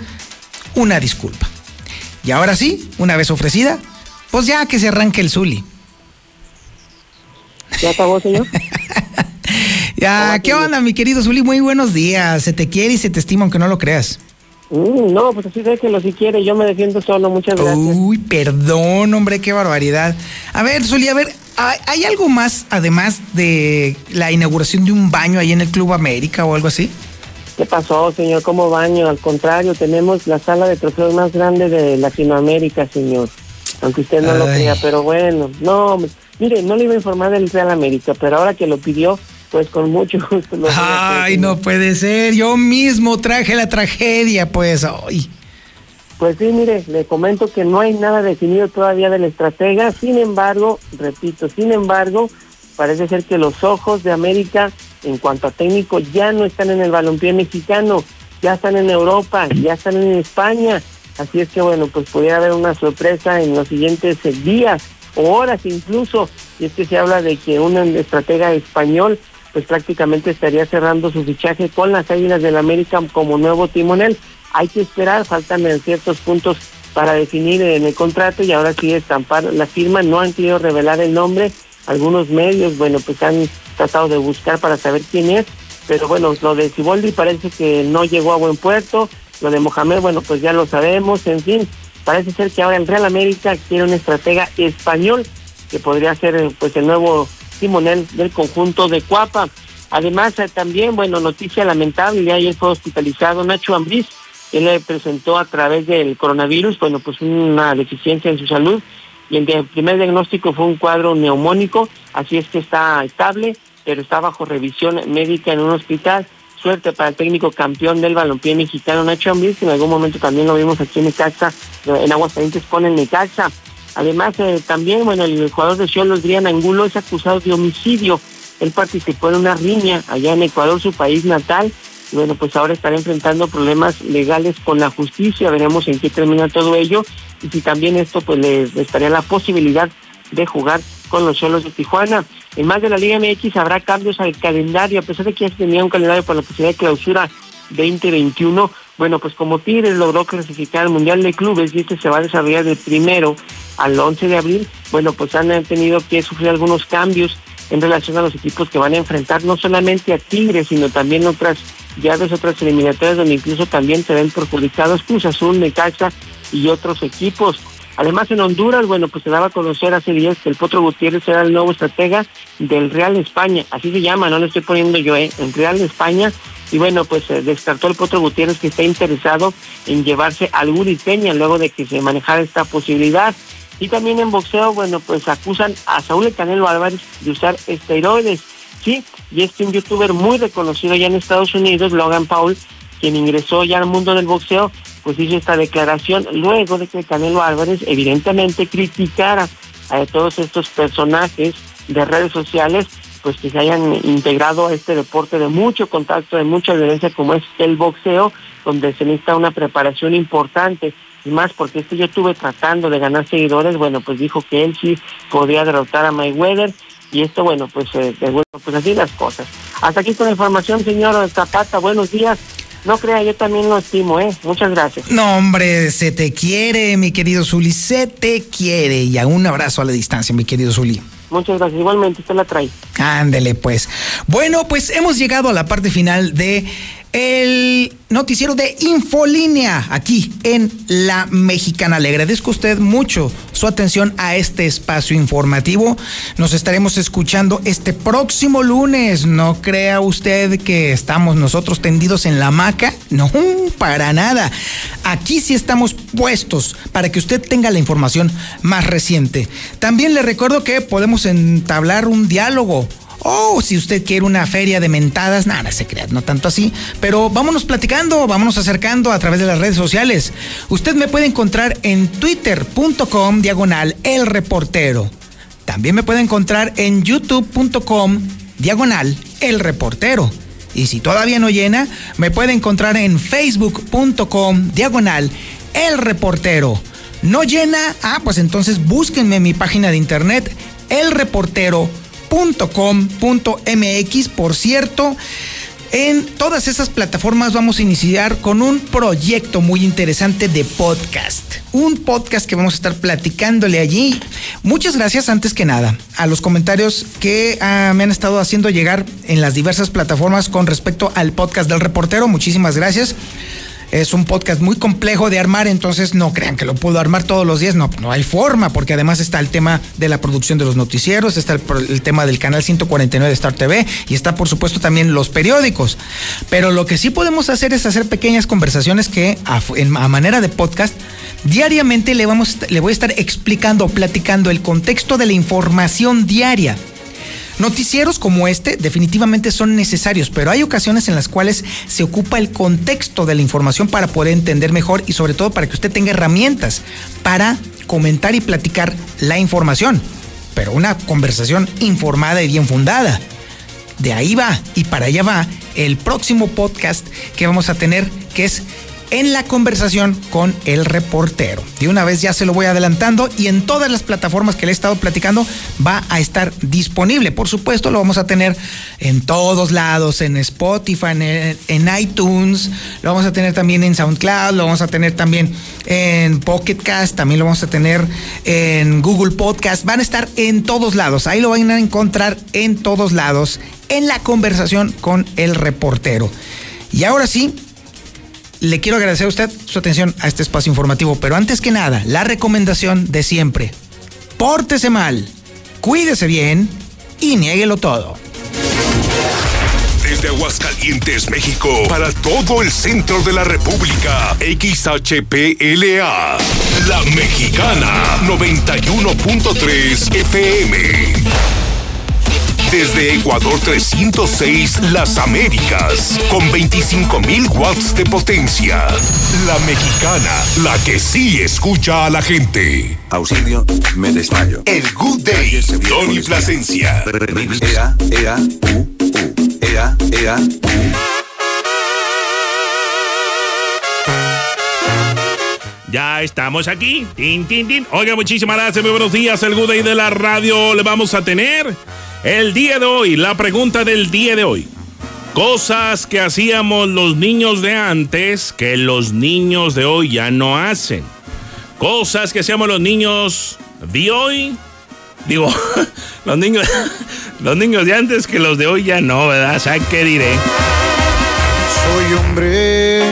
una disculpa. Y ahora sí, una vez ofrecida, pues ya que se arranque el Zuli. ¿Ya acabó, señor? ya, ¿qué onda, mi querido Zuli? Muy buenos días. Se te quiere y se te estima, aunque no lo creas. Mm, no, pues así déjelo si quiere. Yo me defiendo solo. Muchas gracias. Uy, perdón, hombre, qué barbaridad. A ver, Zuli, a ver, ¿hay algo más además de la inauguración de un baño ahí en el Club América o algo así? ¿Qué pasó, señor? ¿Cómo baño? Al contrario, tenemos la sala de trofeos más grande de Latinoamérica, señor aunque usted no lo crea, pero bueno, no, mire, no le iba a informar del Real América, pero ahora que lo pidió, pues con mucho gusto. Lo Ay, no puede ser, yo mismo traje la tragedia, pues, hoy. Pues sí, mire, le comento que no hay nada definido todavía del estratega, sin embargo, repito, sin embargo, parece ser que los ojos de América en cuanto a técnico ya no están en el balompié mexicano, ya están en Europa, ya están en España, Así es que bueno, pues podría haber una sorpresa en los siguientes eh, días o horas incluso. Y es que se habla de que un estratega español pues prácticamente estaría cerrando su fichaje con las Águilas del América como nuevo timonel. Hay que esperar, faltan en ciertos puntos para definir en el contrato y ahora sí estampar la firma. No han querido revelar el nombre. Algunos medios, bueno, pues han tratado de buscar para saber quién es. Pero bueno, lo de Ciboldi parece que no llegó a buen puerto. Lo de Mohamed, bueno, pues ya lo sabemos, en fin, parece ser que ahora el Real América quiere un estratega español que podría ser pues el nuevo del conjunto de Cuapa. Además, eh, también, bueno, noticia lamentable, ya ayer fue hospitalizado Nacho Ambriz, él le presentó a través del coronavirus, bueno, pues una deficiencia en su salud, y el primer diagnóstico fue un cuadro neumónico, así es que está estable, pero está bajo revisión médica en un hospital suerte para el técnico campeón del balompié mexicano Nacho Ambriz, en algún momento también lo vimos aquí en Necaxa, en Aguascalientes pone Necaxa. Además, eh, también, bueno, el jugador de Cholos, Drian Angulo, es acusado de homicidio. Él participó en una riña allá en Ecuador, su país natal. Y bueno, pues ahora estará enfrentando problemas legales con la justicia. Veremos en qué termina todo ello. Y si también esto, pues le estaría la posibilidad de jugar con los Cholos de Tijuana. En más de la Liga MX habrá cambios al calendario, a pesar de que ya se tenía un calendario para la posibilidad de clausura 2021. Bueno, pues como Tigres logró clasificar al Mundial de Clubes y este se va a desarrollar del primero al 11 de abril, bueno, pues han tenido que sufrir algunos cambios en relación a los equipos que van a enfrentar no solamente a Tigres, sino también otras llaves, otras eliminatorias donde incluso también se ven perjudicados Cruz Azul, Necaxa y otros equipos. Además, en Honduras, bueno, pues se daba a conocer hace días que el Potro Gutiérrez era el nuevo estratega del Real España, así se llama, no lo estoy poniendo yo, ¿eh? El Real España. Y bueno, pues eh, descartó el Potro Gutiérrez que está interesado en llevarse al Peña luego de que se manejara esta posibilidad. Y también en boxeo, bueno, pues acusan a Saúl Canelo Álvarez de usar esteroides. Sí, y es que un youtuber muy reconocido ya en Estados Unidos, Logan Paul, quien ingresó ya al mundo del boxeo, pues hizo esta declaración luego de que Canelo Álvarez evidentemente criticara a todos estos personajes de redes sociales, pues que se hayan integrado a este deporte de mucho contacto, de mucha violencia como es el boxeo, donde se necesita una preparación importante y más porque este yo estuve tratando de ganar seguidores, bueno, pues dijo que él sí podía derrotar a Mayweather y esto, bueno, pues, eh, bueno, pues así las cosas. Hasta aquí con la información, señor Zapata, buenos días. No crea, yo también lo estimo, ¿eh? Muchas gracias. No, hombre, se te quiere, mi querido Zuli, se te quiere. Y a un abrazo a la distancia, mi querido Zuli. Muchas gracias. Igualmente, usted la trae. Ándele, pues. Bueno, pues hemos llegado a la parte final de el noticiero de Infolínea aquí en La Mexicana. Le agradezco a usted mucho su atención a este espacio informativo. Nos estaremos escuchando este próximo lunes. No crea usted que estamos nosotros tendidos en la hamaca. No, para nada. Aquí sí estamos puestos para que usted tenga la información más reciente. También le recuerdo que podemos entablar un diálogo o si usted quiere una feria de mentadas, nada, se crea, no tanto así. Pero vámonos platicando, vámonos acercando a través de las redes sociales. Usted me puede encontrar en twitter.com diagonal el reportero. También me puede encontrar en youtube.com diagonal el reportero. Y si todavía no llena, me puede encontrar en facebook.com diagonal el reportero. ¿No llena? Ah, pues entonces búsquenme en mi página de internet elreportero.com .com.mx. Por cierto, en todas esas plataformas vamos a iniciar con un proyecto muy interesante de podcast. Un podcast que vamos a estar platicándole allí. Muchas gracias antes que nada a los comentarios que ah, me han estado haciendo llegar en las diversas plataformas con respecto al podcast del reportero. Muchísimas gracias. Es un podcast muy complejo de armar, entonces no crean que lo puedo armar todos los días. No, no hay forma, porque además está el tema de la producción de los noticieros, está el, tema del canal 149 de Star TV y está, por supuesto, también los periódicos. Pero lo que sí podemos hacer es hacer pequeñas conversaciones que, a, a manera de podcast, diariamente le, vamos, le voy a estar explicando, platicando el contexto de la información diaria. Noticieros como este definitivamente son necesarios, pero hay ocasiones en las cuales se ocupa el contexto de la información para poder entender mejor y sobre todo para que usted tenga herramientas para comentar y platicar la información, pero una conversación informada y bien fundada. De ahí va y para allá va el próximo podcast que vamos a tener, que es en la conversación con el reportero. De una vez ya se lo voy adelantando y en todas las plataformas que le he estado platicando va a estar disponible. Por supuesto, lo vamos a tener en todos lados, en Spotify, en, iTunes, lo vamos a tener también en SoundCloud, lo vamos a tener también en Pocket Cast, también lo vamos a tener en Google Podcast. Van a estar en todos lados. Ahí lo van a encontrar en todos lados en la conversación con el reportero. Y ahora sí, le quiero agradecer a usted su atención a este espacio informativo, pero antes que nada, la recomendación de siempre. Pórtese mal, cuídese bien y niéguelo todo. Desde Aguascalientes, México, para todo el centro de la República, XHPLA, La Mexicana, 91.3 FM desde Ecuador 306 Las Américas, con 25.000 watts de potencia. La mexicana, la que sí escucha a la gente. Auxilio, me desmayo. El Good Day, Tony Plasencia. Ea, ea, u, u. Ea, ea, u. Ya estamos aquí. Tin, tin, tin. Oiga, muchísimas gracias. Muy buenos días. El Good Day de la radio le vamos a tener el día de hoy, la pregunta del día de hoy. Cosas que hacíamos los niños de antes que los niños de hoy ya no hacen. Cosas que hacíamos los niños de hoy. Digo, los niños, los niños de antes que los de hoy ya no, ¿verdad? ¿Sabes qué diré? Soy hombre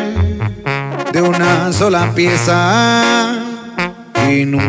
de una sola pieza y nunca